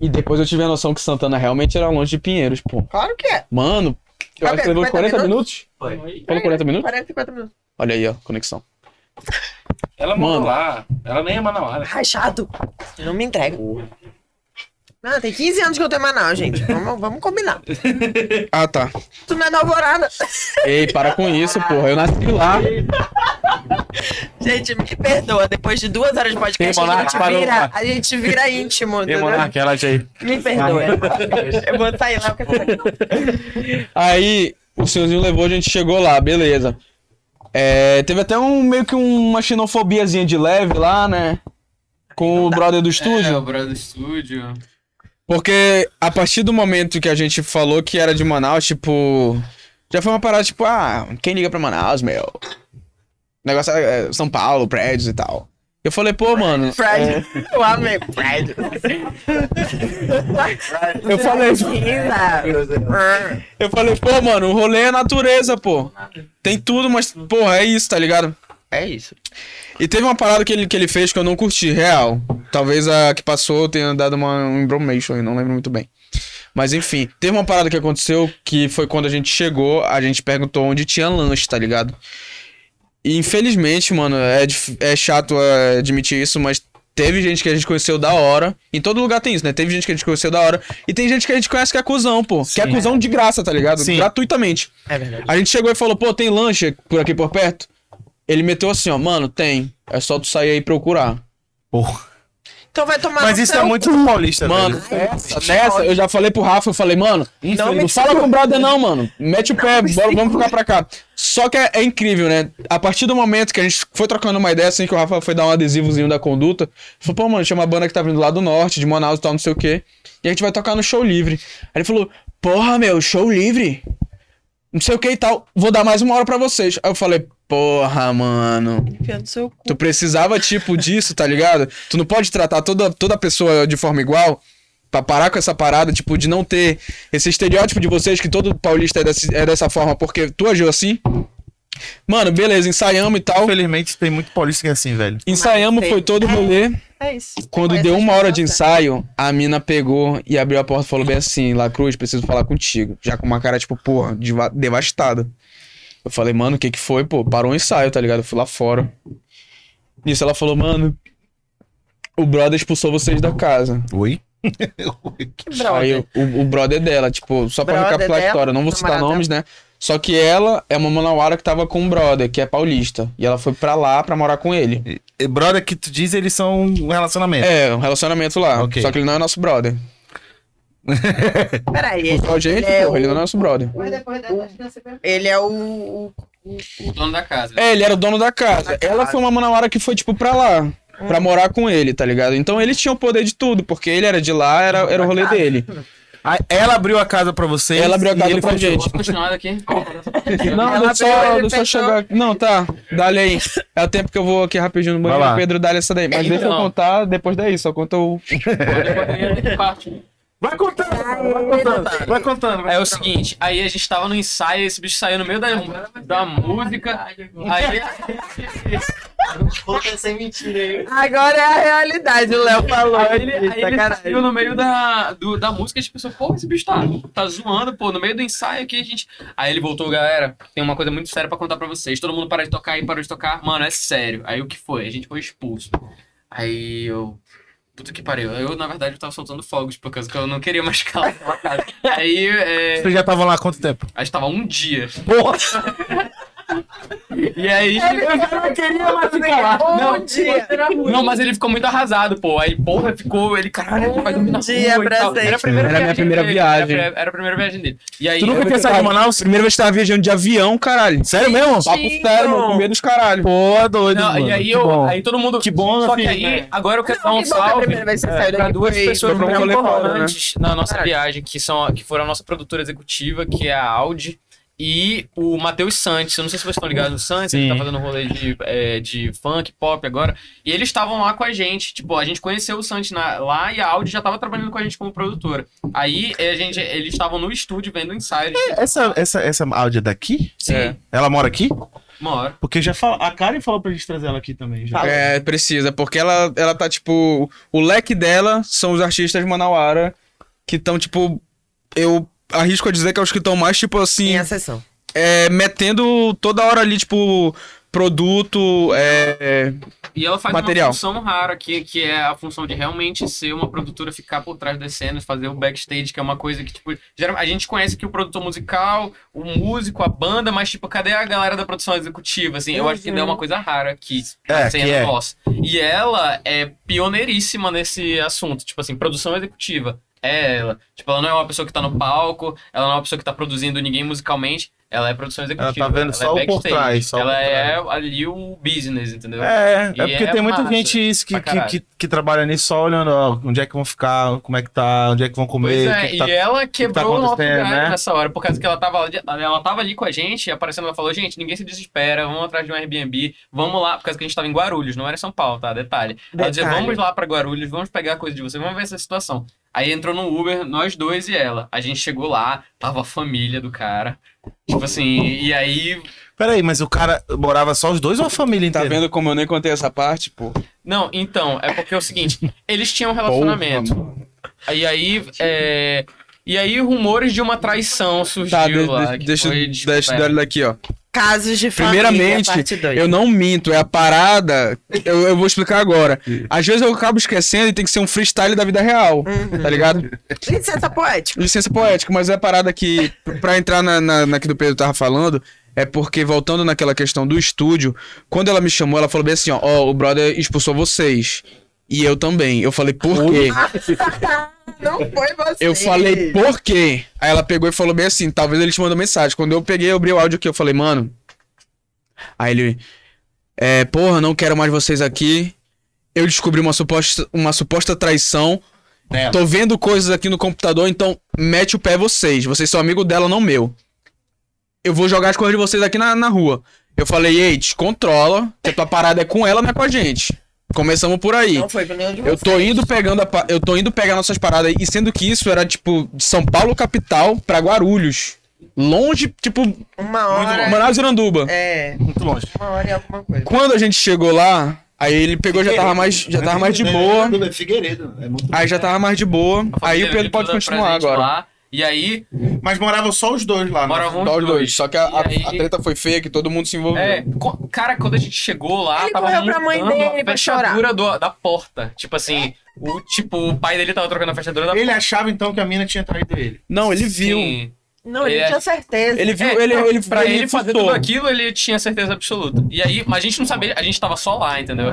E depois eu tive a noção que Santana realmente era longe de Pinheiros, pô. Claro que é. Mano, eu acho que levou 40 minutos. Falou 40 minutos? 40, 50 minutos. Olha aí, ó, conexão. Ela Mano. mora lá. Ela nem é Manauara. Rachado. Não me entrega. Não, tem 15 anos que eu tô em Manaus, gente. Vamos, vamos combinar. Ah, tá. Tu não é da Alvorada. Ei, para com isso, porra. Eu nasci lá. Gente, me perdoa. Depois de duas horas de podcast, Tem a gente, monarca, vira, a gente vira íntimo. E entendeu? Monarca, ela aí. Me perdoa. Eu vou sair lá porque Aí o senhorzinho levou, a gente chegou lá, beleza. É, teve até um meio que uma xenofobiazinha de leve lá, né? Com o brother do É, estúdio. o brother do estúdio. Porque a partir do momento que a gente falou que era de Manaus, tipo. Já foi uma parada tipo, ah, quem liga pra Manaus, meu? O negócio é é São Paulo, prédios e tal. Eu falei, pô, mano. Pride. Eu amei. Pride. Eu falei, eu falei, pô, mano, o rolê é natureza, pô. Tem tudo, mas, porra, é isso, tá ligado? É isso. E teve uma parada que ele, que ele fez que eu não curti, real. Talvez a que passou tenha dado uma um embromation aí, não lembro muito bem. Mas enfim, teve uma parada que aconteceu que foi quando a gente chegou, a gente perguntou onde tinha lanche, tá ligado? E infelizmente, mano, é, é chato é, admitir isso, mas teve gente que a gente conheceu da hora. Em todo lugar tem isso, né? Teve gente que a gente conheceu da hora. E tem gente que a gente conhece que é cuzão, pô. Que é cuzão de graça, tá ligado? Sim. Gratuitamente. É verdade. A gente chegou e falou, pô, tem lanche por aqui por perto? Ele meteu assim, ó, mano, tem. É só tu sair aí e procurar. Porra. Então vai tomar Mas no isso seu é muito paulista, Mano, velho. nessa, nessa, eu já falei pro Rafa, eu falei, mano, Não não, me fala com o brother não, mano. Mete o pé, bora, vamos ficar pra cá. Só que é, é incrível, né? A partir do momento que a gente foi trocando uma ideia, assim, que o Rafa foi dar um adesivozinho da conduta, falou, pô, mano, tinha uma banda que tá vindo lá do norte, de Manaus e tal, não sei o quê. E a gente vai tocar no show livre. Aí ele falou, porra, meu, show livre? Não sei o que e tal, vou dar mais uma hora pra vocês. Aí eu falei, porra, mano. Seu cu. Tu precisava, tipo, disso, tá ligado? Tu não pode tratar toda, toda pessoa de forma igual pra parar com essa parada, tipo, de não ter esse estereótipo de vocês que todo paulista é, desse- é dessa forma porque tu agiu assim. Mano, beleza, ensaiamos e tal. Infelizmente tem muito paulista que é assim, velho. Ensaiamos, foi todo o rolê. É isso. Quando deu uma hora de ensaio, a mina pegou e abriu a porta e falou bem assim: La Cruz, preciso falar contigo. Já com uma cara, tipo, porra, deva- devastada. Eu falei, mano, o que que foi? Pô, parou o ensaio, tá ligado? Eu fui lá fora. Nisso ela falou, mano, o brother expulsou vocês da casa. Oi? Que brother. Aí o, o brother dela, tipo, só pra Brother recapitular a história, não vou citar nomes, né? Só que ela é uma manauara que tava com um brother, que é paulista. E ela foi pra lá pra morar com ele. E Brother que tu diz, eles são um relacionamento. É, um relacionamento lá. Ok. Só que ele não é nosso brother. Peraí, ele, gente, ele é porra, ele o- não é nosso brother. Da ele é o, o- O dono da casa. É, ele era o dono da casa. Ela foi uma manauara que foi, tipo, pra lá. Pra morar com ele, tá ligado? Então ele tinha o poder de tudo, porque ele era de lá, era, era o rolê dele. Aí Ela abriu a casa pra vocês. Ela abriu a e casa ele pra gente. Posso continuar daqui? Não, Ela deixa só, deixa eu fechou. chegar. Não, tá. Dá-lhe aí. É o tempo que eu vou aqui rapidinho no banheiro. Pedro, dá-lhe essa daí. Mas deixa eu Então. contar depois daí, só conta o. Vai contando, vai contando. Vai contando. vai É o seguinte, aí a gente tava no ensaio, esse bicho saiu no meio da, da música. Aí Conta sem mentira aí. Agora é a realidade, o Léo falou. Aí ele, aí ele saiu no meio da, do- da música e a gente pensou, pô, esse bicho tá, tá zoando, pô, no meio do ensaio aqui a gente. Aí ele voltou, galera, tem uma coisa muito séria pra contar pra vocês. Todo mundo para de tocar e parou de tocar. Mano, é sério. Aí o que foi? A gente foi expulso. Aí eu. Puta que pariu. Eu, na verdade, eu tava soltando fogos, por causa que eu não queria mais ficar lá naquela casa. Aí, é, Vocês já estavam lá há quanto tempo? a gente tava um dia. Porra! E aí. Eu já não queria mais ficar lá. Não. Não, mas ele ficou muito arrasado, pô. Aí, porra, ficou. Ele, caralho, gente vai dormir dia pra. Era a primeira Era a minha viagem primeira dele, viagem. Era, era a primeira viagem dele. E aí. Tu nunca tinha saído de Manaus? Primeira vez que tava viajando de avião, caralho. Sério mesmo? Papo sério, mano, com medo dos caralho. Pô, doido, Não, mano. e aí que eu. bom. Aí todo mundo. Que bom, Só que assim, aí, né? agora eu quero dar um Que que salve. que saiu Pra duas foi- pessoas muito rolê foda, né? importantes na nossa viagem, que, são, que foram a nossa produtora executiva, que é a Audi, e o Matheus Santos. Eu não sei se vocês estão ligados no Santos, ele Sim. tá fazendo um rolê de, é, de funk, pop agora. E eles estavam lá com a gente. Tipo, a gente conheceu o Santos na- lá e a Audi já tava trabalhando com a gente como produtora. Aí a gente, eles estavam no estúdio vendo o ensaio. Essa, essa, essa áudia daqui? Sim, É. Ela mora aqui? uma hora. Porque já fala, a Karen falou pra gente trazer ela aqui também. Já. É, precisa, porque ela, ela tá, tipo. O leque dela são os artistas de Manauara que estão, tipo. Eu arrisco a dizer que é os que estão mais, tipo assim. Em sessão. é, metendo toda hora ali, tipo. Produto. É, é, E ela faz Material. uma função rara, que, que é a função de realmente ser uma produtora, ficar por trás das cenas, fazer o backstage, que é uma coisa que, tipo, geral- a gente conhece aqui o produtor musical, o músico, a banda, mas, tipo, cadê a galera da produção executiva? Assim, eu acho que é uma coisa rara aqui, É, que cena é. nossa. E ela é pioneiríssima nesse assunto, tipo assim, produção executiva. É ela. Tipo, ela não é uma pessoa que tá no palco, ela não é uma pessoa que tá produzindo ninguém musicalmente. Ela é produção executiva. Ela tá vendo é só o por trás, só o ela por é ali o business, entendeu? É, E é porque é tem muita gente isso que, que, que, que trabalha nisso só olhando ó, onde é que vão ficar, como é que tá, onde é que vão Pois comer. o é, que que e tá- ela quebrou o nosso acontecendo, galho né? nessa hora, por causa que ela tava, ali- ela tava ali com a gente, e aparecendo, ela falou, gente, ninguém se desespera, vamos atrás de um Airbnb, vamos lá, por causa que a gente tava em Guarulhos, não era em São Paulo, tá? Detalhe. Ela dizia, Detalhe. vamos lá pra Guarulhos, vamos pegar a coisa de você, vamos ver essa situação. Aí entrou no Uber, nós dois e ela. A gente chegou lá, tava a família do cara. Tipo assim, e aí Peraí, mas o cara morava só os dois ou a família Tá inteira? vendo como eu nem contei essa parte, pô? Não, então, é porque é o seguinte, eles tinham um relacionamento. E aí, é... E aí, rumores de uma traição surgiu Tá, de- lá. de- deixa, foi deixa, descoberto. deixa daqui, ó. Casos de família, Primeiramente, dois. eu não minto, é a parada. Eu, eu vou explicar agora. Às vezes eu acabo esquecendo e tem que ser um freestyle da vida real, Uhum. tá ligado? Licença poética. Licença poética, mas é a parada que, pra entrar na, na, na que do Pedro tava falando, é porque, voltando naquela questão do estúdio, quando ela me chamou, ela falou bem assim: ó, ó, o brother expulsou vocês. E eu também. Eu falei, por quê? Não foi você. Eu falei, por quê? Aí ela pegou e falou bem assim, talvez ele te mandou mensagem. Quando eu peguei, eu abri o áudio aqui, eu falei, mano. Aí ele. É, porra, não quero mais vocês aqui. Eu descobri uma suposta, uma suposta traição. Nela. Tô vendo coisas aqui no computador, então mete o pé vocês. Vocês são amigo dela, não meu. Eu vou jogar as coisas de vocês aqui na, na rua. Eu falei, ei, descontrola, que a tua parada é com ela, não é com a gente. Começamos por aí. Não foi nenhum de Eu tô indo pegando a, eu tô indo pegar nossas paradas aí, e sendo que isso era tipo de São Paulo capital pra Guarulhos. Longe, tipo, Uma hora. Manaus e Iranduba. É, Muito longe. uma hora e alguma coisa. Quando a gente chegou lá, aí ele pegou já tava mais já tava mais de boa. Figueiredo. É muito Aí já tava mais de boa. Aí o Pedro pode toda continuar agora. lá, e aí, Mas moravam só os dois lá, né? moravam Só os os dois. Só que a, a- aí- a treta foi feia, que todo mundo se envolveu. É, co- cara, quando a gente chegou lá, Ele tava correu pra mãe dele a pra fechadura do- da porta. Tipo assim, o, tipo, o pai dele tava trocando a fechadura da Ele achava então que a mina tinha traído ele. Não, ele viu. Sim. Não, ele É. tinha certeza. Ele viu, É, ele, ele pra ele, fazer fuçou. tudo aquilo, ele tinha certeza absoluta. E aí, mas a gente não sabia, a gente tava só lá, entendeu?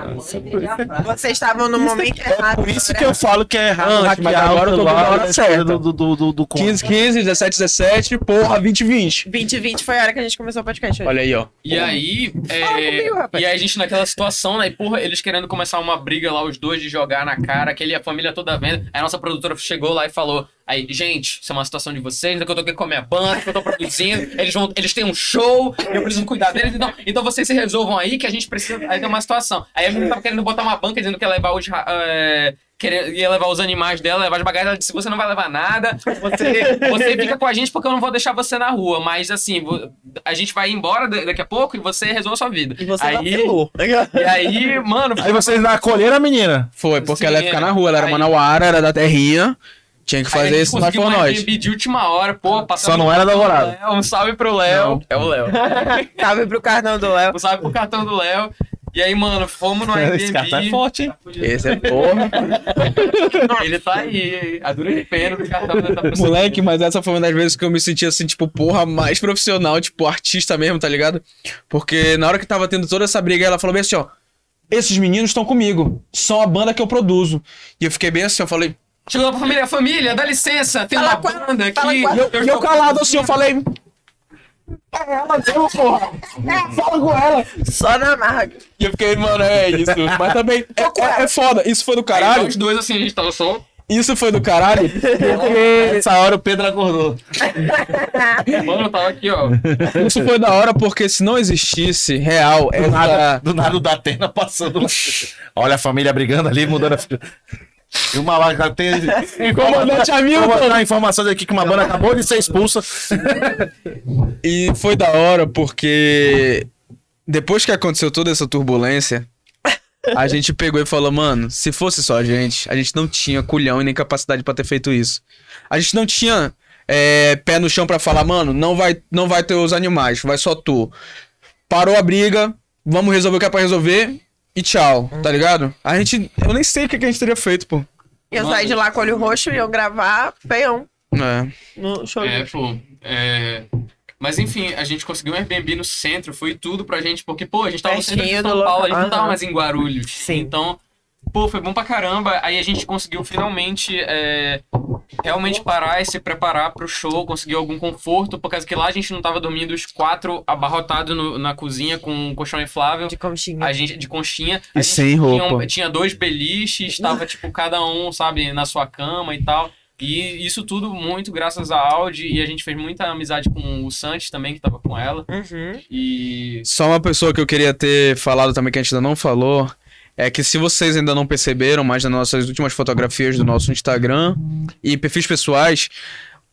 Vocês estavam no momento errado. Por isso na que eu falo que é errado Não, hackear mas agora eu tô o vendo a celular hora certa. do, do, do, do conto. 15, 15, 17, 17, porra, 20, 20. 2020 foi a hora que a gente começou o podcast. hoje. Olha aí, ó. E aí, é, comigo, rapaz. e aí a gente naquela situação, né? E porra, eles querendo começar uma briga lá, os dois de jogar na cara, aquele a família toda vendo. Aí a nossa produtora chegou lá e falou: Aí, gente, isso é uma situação de vocês, é que eu tô aqui com a minha banda, que eu tô produzindo, eles vão, eles têm um show, eu preciso cuidar deles, então, então vocês se resolvam aí que a gente precisa. Aí tem uma situação. Aí a menina tava querendo botar uma banca dizendo que ia levar os. é, querer- ia levar os animais dela, levar as bagagens. Ela disse: você não vai levar nada, você, você fica com a gente porque eu não vou deixar você na rua. Mas assim, a gente vai embora da- daqui a pouco e você resolve a sua vida. E você aí. E aí, mano. Aí vocês acolheram a menina. Foi, porque Sim, ela ia ficar na rua, ela era Aí- manauara, era da terrinha. Tinha que fazer isso, conseguiu por um de última hora, pô, passando Só não era da Alvorada. Léo, Um salve pro Léo. É o Léo. Salve pro cartão do Léo. Um salve pro cartão do Léo. E aí, mano, fomos no Airbnb. Esse cara tá forte, hein? Esse é porra. Ele tá aí, a dura de pena do cartão dessa pessoa. Moleque, mas essa foi uma das vezes que eu me senti assim, tipo, porra, mais profissional, tipo, artista mesmo, tá ligado? Porque na hora que tava tendo toda essa briga, ela falou bem assim, ó. Esses meninos estão comigo. São a banda que eu produzo. E eu fiquei bem assim, eu falei. Chegou pra família, família, dá licença, tem Fala uma ela, banda aqui. E eu, eu calado assim, eu falei. É ela mesmo, porra. Fala com ela. Só na marra. E eu fiquei, mano, é isso. Mas também, é, é, é foda. Isso foi do Aí caralho. nós dois, assim, a gente tava só. Isso foi do caralho. Porque Essa hora o Pedro acordou. Mano, eu tava aqui, ó. Isso foi da hora porque se não existisse real Do nada, essa. do nada o Datena passando lá. Olha a família brigando ali, mudando a. E uma lá já tem. Comandante Hamilton. Vou botar informações aqui que uma banda acabou de ser expulsa. E foi da hora porque depois que aconteceu toda essa turbulência, a gente pegou e falou, mano, se fosse só a gente, a gente não tinha culhão e nem capacidade pra ter feito isso. A gente não tinha é, pé no chão pra falar, mano, não vai, não vai ter os animais, vai só tu. Parou a briga, vamos resolver o que é pra resolver e tchau, tá ligado? A gente, eu nem sei o que que a gente teria feito, pô. Eu saí de lá com o olho roxo e eu gravar feião É. no show. É, pô. É... Mas enfim, a gente conseguiu um Airbnb no centro, foi tudo pra gente, porque, pô, a gente tava no centro de São Paulo, a gente não tava mais em Guarulhos. Sim. Então, pô, foi bom pra caramba. Aí a gente conseguiu finalmente é, realmente parar e se preparar pro show, conseguir algum conforto, por causa que lá a gente não tava dormindo os quatro abarrotados no- na cozinha com um colchão inflável. De conchinha. A gente de conchinha. A E sem tinha roupa. um- Tinha, dois beliches, tava, tipo, cada um, sabe, na sua cama e tal. E isso tudo muito graças à Audi. E a gente fez muita amizade com o Santos também, que tava com ela. Uhum. E. Só uma pessoa que eu queria ter falado também que a gente ainda não falou. É que se vocês ainda não perceberam, mas nas nossas últimas fotografias do nosso Instagram e perfis pessoais,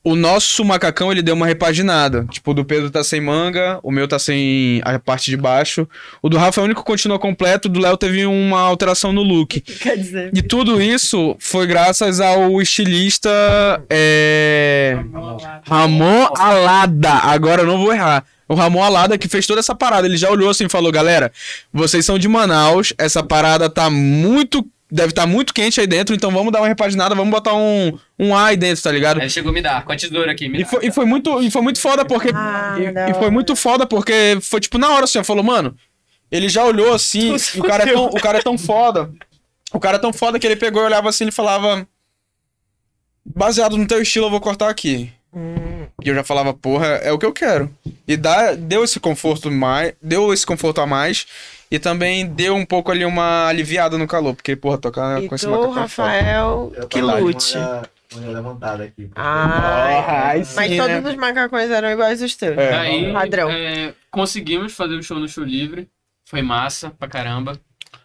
o nosso macacão ele deu uma repaginada. Tipo, o do Pedro tá sem manga, o meu tá sem a parte de baixo. O do Rafa é o único que continua completo, o do Léo teve uma alteração no look. Quer dizer. E tudo isso foi graças ao estilista é... Ramon Alada. Agora eu não vou errar. O Ramon Alada que fez toda essa parada. Ele já olhou assim e falou: galera, vocês são de Manaus, essa parada tá muito. Deve estar muito quente aí dentro, então vamos dar uma repaginada, vamos botar um, um ar aí dentro, tá ligado? Aí ele chegou a me dar, com a tesoura aqui. Me E dá. foi, e foi muito, e foi muito foda porque. Ah, e- e, foi muito foda porque foi tipo na hora assim, falou, mano. Ele já olhou assim, e o cara, é tão, o cara é tão foda. O cara é tão foda que ele pegou e olhava assim e falava. Baseado no teu estilo, eu vou cortar aqui. Hum. E eu já falava, porra, é o que eu quero. E dá, deu esse conforto mais. Deu esse conforto a mais. E também deu um pouco ali uma aliviada no calor. Porque, porra, tocar E com esse tu, macacão é. Rafael, que lute. manga levantada aqui. Ai, Ai, mas sim, todos né? os macacões eram iguais aos teus. É. Aí, Padrão. é, conseguimos fazer o show no show livre. Foi massa pra caramba.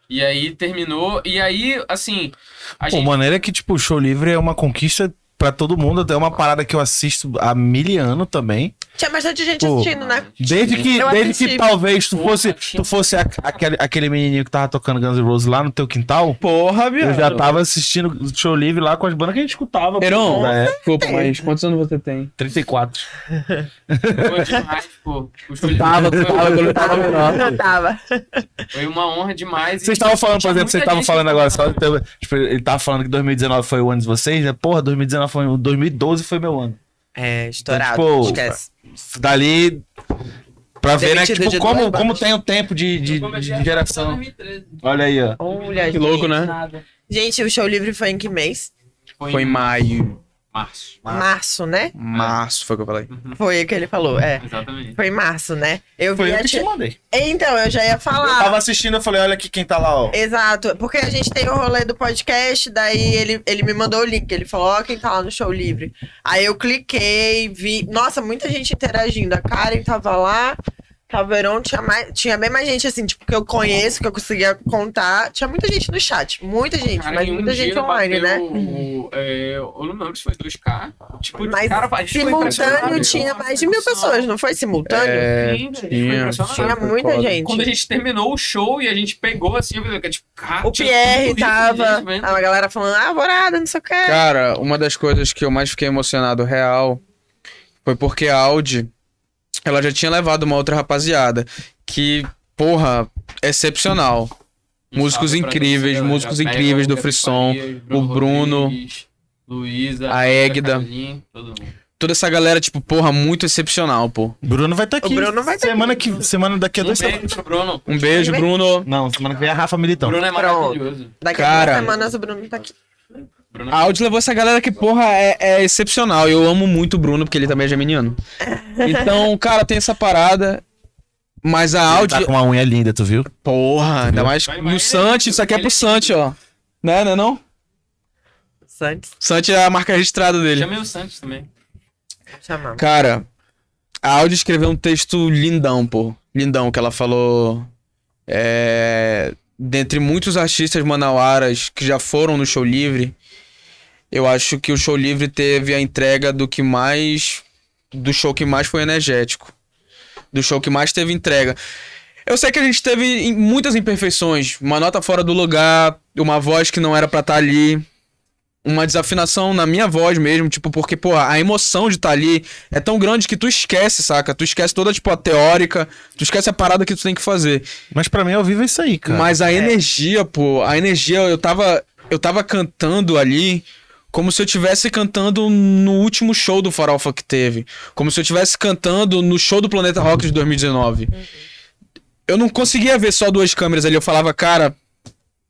E aí terminou. E aí, assim. A Pô, gente. maneira que, tipo, o show livre é uma conquista pra todo mundo. É uma parada que eu assisto há mil anos também. Tinha bastante gente Pô. assistindo, né? Desde que, Eu desde assisti. que talvez tu fosse, tu fosse a- aquele, aquele menininho que tava tocando Guns N' Roses lá no teu quintal. Porra, Eu viado. já tava assistindo o show livre lá com as bandas que a gente escutava. Heron, É, desculpa, mas quantos anos você tem? 34. Foi demais, pô. Show Tava, foi- tava, quando eu tava menor. Eu tava. Foi uma honra demais. Vocês estavam falando, por exemplo, vocês estavam falando agora, só, tipo, ele tava falando que 2019 foi o ano de vocês, né? Porra, 2019 foi o 2012 foi meu ano. É, estourado. Então, tipo, Esquece. Dali pra ver, né, tipo, como, como tem o tempo de, de, de geração. em 2013. Olha aí, ó. Olha, Que louco, né? Nada. Gente, o show livre foi em que mês? Foi em maio. Março. Março, né? Março foi o que eu falei. Foi o que ele falou, é. Exatamente. Foi em março, né? Eu Foi vi eu a que te mandei. Então, eu já ia Eu falar. tava assistindo, eu falei, olha aqui quem tá lá, ó. Exato, porque a gente tem o rolê do podcast, daí ele, ele me mandou o link, ele falou, ó, quem tá lá no show livre. Aí eu cliquei, vi, nossa, muita gente interagindo, a Karen tava lá, Calverão tinha, mais, tinha bem mais gente, assim, tipo, que eu conheço, que eu conseguia contar, tinha muita gente no chat, muita gente, Cara, mas um muita gente online, né? bateu o- é, eu não lembro se foi 2K. Tipo, Mas cara, a gente foi impressionado. simultâneo tinha mais de mil pessoas, não foi simultâneo? É, Sim, tinha. Tinha muita foda. gente. Quando a gente terminou o show e a gente pegou assim, eu falei, tipo, cara, O Pierre tava, a galera falando, ah, borada, não sei o que. Cara, uma das coisas que eu mais fiquei emocionado real foi porque a Audi, ela já tinha levado uma outra rapaziada que, porra, excepcional. Um músicos incríveis, todos, músicos incríveis do Frisson, o Bruno, Rodrigues, Luísa, a Égida. Toda essa galera, tipo, porra, muito excepcional, pô. Bruno vai estar aqui. O Bruno vai tá semana que Semana daqui a Um duas beijo Bruno. Um beijo, Bruno. Não, semana que vem é a Rafa Militão. Bruno é maravilhoso. Daqui a Cara. duas semanas o Bruno tá aqui. Bruno A Audi levou essa galera que, porra, é, é excepcional. E eu amo muito o Bruno, porque ele também é geminiano. Então, cara, tem essa parada. Mas a Ele Audi. Tá com uma unha linda, tu viu? Porra, ainda mais Vai, no vai, Santi. Isso aqui é pro Santi, ó. Né, né, não? Santos, Santi é a marca registrada dele. Chamei o Santos também. chamamos. Cara, a Audi escreveu um texto lindão, pô. Lindão, que ela falou. É. Dentre muitos artistas manauaras que já foram no show livre, eu acho que o show livre teve a entrega do que mais. Do show que mais foi energético. Do show que mais teve entrega. Eu sei que a gente teve muitas imperfeições. Uma nota fora do lugar, uma voz que não era pra estar ali. Uma desafinação na minha voz mesmo, tipo, porque, pô, a emoção de estar ali é tão grande que tu esquece, saca? Tu esquece toda, tipo, a teórica, tu esquece a parada que tu tem que fazer. Mas pra mim, ao vivo é isso aí, cara. Mas a energia, pô, a energia, eu tava, eu tava cantando ali como se eu estivesse cantando no último show do Farofa que teve. Como se eu estivesse cantando no show do Planeta Rock de 2019. Eu não conseguia ver só duas câmeras ali, eu falava, cara,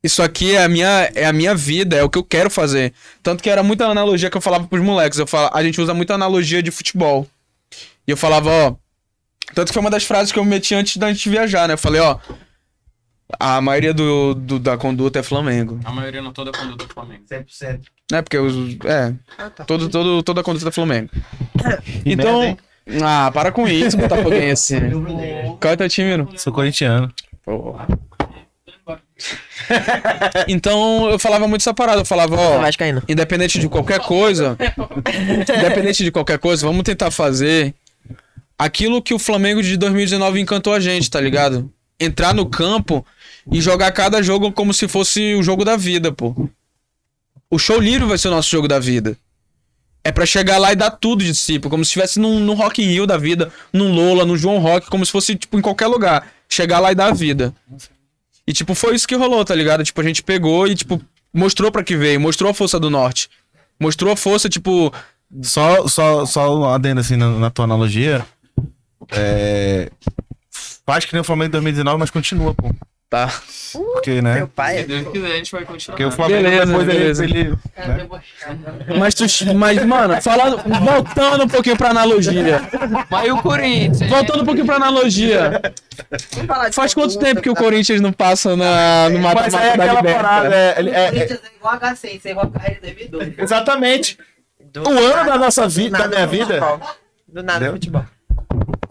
Isso aqui é a minha, é a minha vida, é o que eu quero fazer. Tanto que era muita analogia que eu falava pros moleques. Eu fala, a gente usa muita analogia de futebol. E eu falava, ó. Tanto que foi uma das frases que eu meti antes da gente viajar, né? Eu falei, ó. A maioria do, do- da conduta é Flamengo. A maioria não toda conduta do Flamengo. 100%. Né? Porque os. É. Todo, todo, toda a conduta é Flamengo. merda, Então. hein? Ah, para com isso, Botafoguense. Qual é o teu time, Miro? Sou corintiano. Então eu falava muito essa parada. Eu falava, ó. Independente de qualquer coisa, independente de qualquer coisa, vamos tentar fazer aquilo que o Flamengo de 2019 encantou a gente, tá ligado? Entrar no campo e jogar cada jogo como se fosse o jogo da vida, pô. O show livre vai ser o nosso jogo da vida. É pra chegar lá e dar tudo de si, como se estivesse num, num Rock in Rio da vida, num Lola, no João Rock, como se fosse, tipo, em qualquer lugar. Chegar lá e dar a vida. E, tipo, foi isso que rolou, tá ligado? Tipo, a gente pegou e, tipo, mostrou pra que veio, mostrou a força do norte. Mostrou a força, tipo, Só, só, só adendo assim na, na tua analogia. É. Faz que nem o Flamengo em 2019, mas continua, pô. Tá. Porque, né? Meu pai. Se Deus quiser, a gente vai continuar. Porque o Flamengo Beleza, depois ele- beleza. ele. Mas, tu, mas, mano, falando, voltando um pouquinho pra analogia. Mas e o Corinthians? Voltando um pouquinho pra analogia. Faz quanto tempo que o Corinthians não passa na, no Mas aí é aquela Liberta? parada. é- é- é- Corinthians é igual a H6, você igual a carreira de 2002. exatamente. Do O ano nada- da nossa vida, da minha vida. Do nada futebol.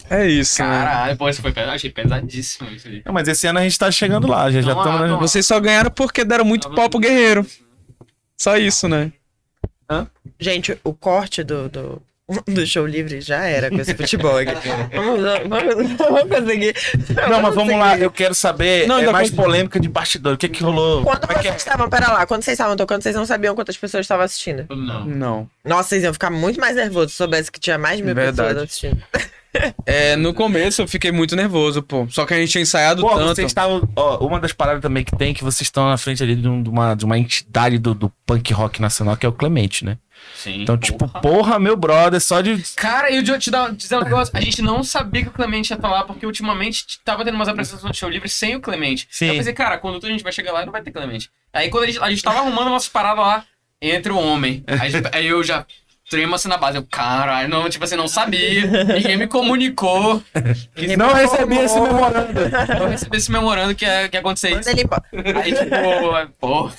É isso, né? Caralho, pô, isso foi pesado. Achei pesadíssimo isso aí. Não, mas esse ano a gente tá chegando lá, já já lá. Vocês só ganharam porque deram muito pau pro guerreiro. Só isso, né? Gente, o corte do, do, do show livre já era com esse futebol aqui. vamos, vamos, vamos conseguir. Não, mas vamos lá, eu quero saber Não, é mais polêmica de bastidor. O que que rolou? Quando Como é que é? vocês estavam, pera lá, quando vocês estavam tocando, vocês não sabiam quantas pessoas estavam assistindo. Não. Não. Nossa, vocês iam ficar muito mais nervosos se soubesse que tinha mais de mil Verdade. pessoas assistindo. É, no começo eu fiquei muito nervoso, pô. Só que a gente tinha ensaiado Pô, tanto. vocês estavam. Ó, uma das paradas também que tem é que vocês estão na frente ali de, um- de uma, de uma entidade do, do punk rock nacional, que é o Clemente, né? Sim. Então, tipo, porra. porra, meu brother, só de. Cara, e eu te, te dar, te dizer um negócio. A gente não sabia que o Clemente ia estar lá, porque ultimamente tava tendo umas apresentações de show livre sem o Clemente. Sim. Aí eu pensei, cara, quando a gente vai chegar lá, não vai ter Clemente. Aí quando a gente, a gente tava arrumando nossas paradas lá, entra o homem. Aí, aí eu já tremo assim na base. Eu, caralho, não, tipo assim, não sabia. Ninguém me comunicou. Que Não recebi esse memorando. Não recebi esse memorando que ia, que ia acontecer Manda isso. ele. Aí, tipo, pô.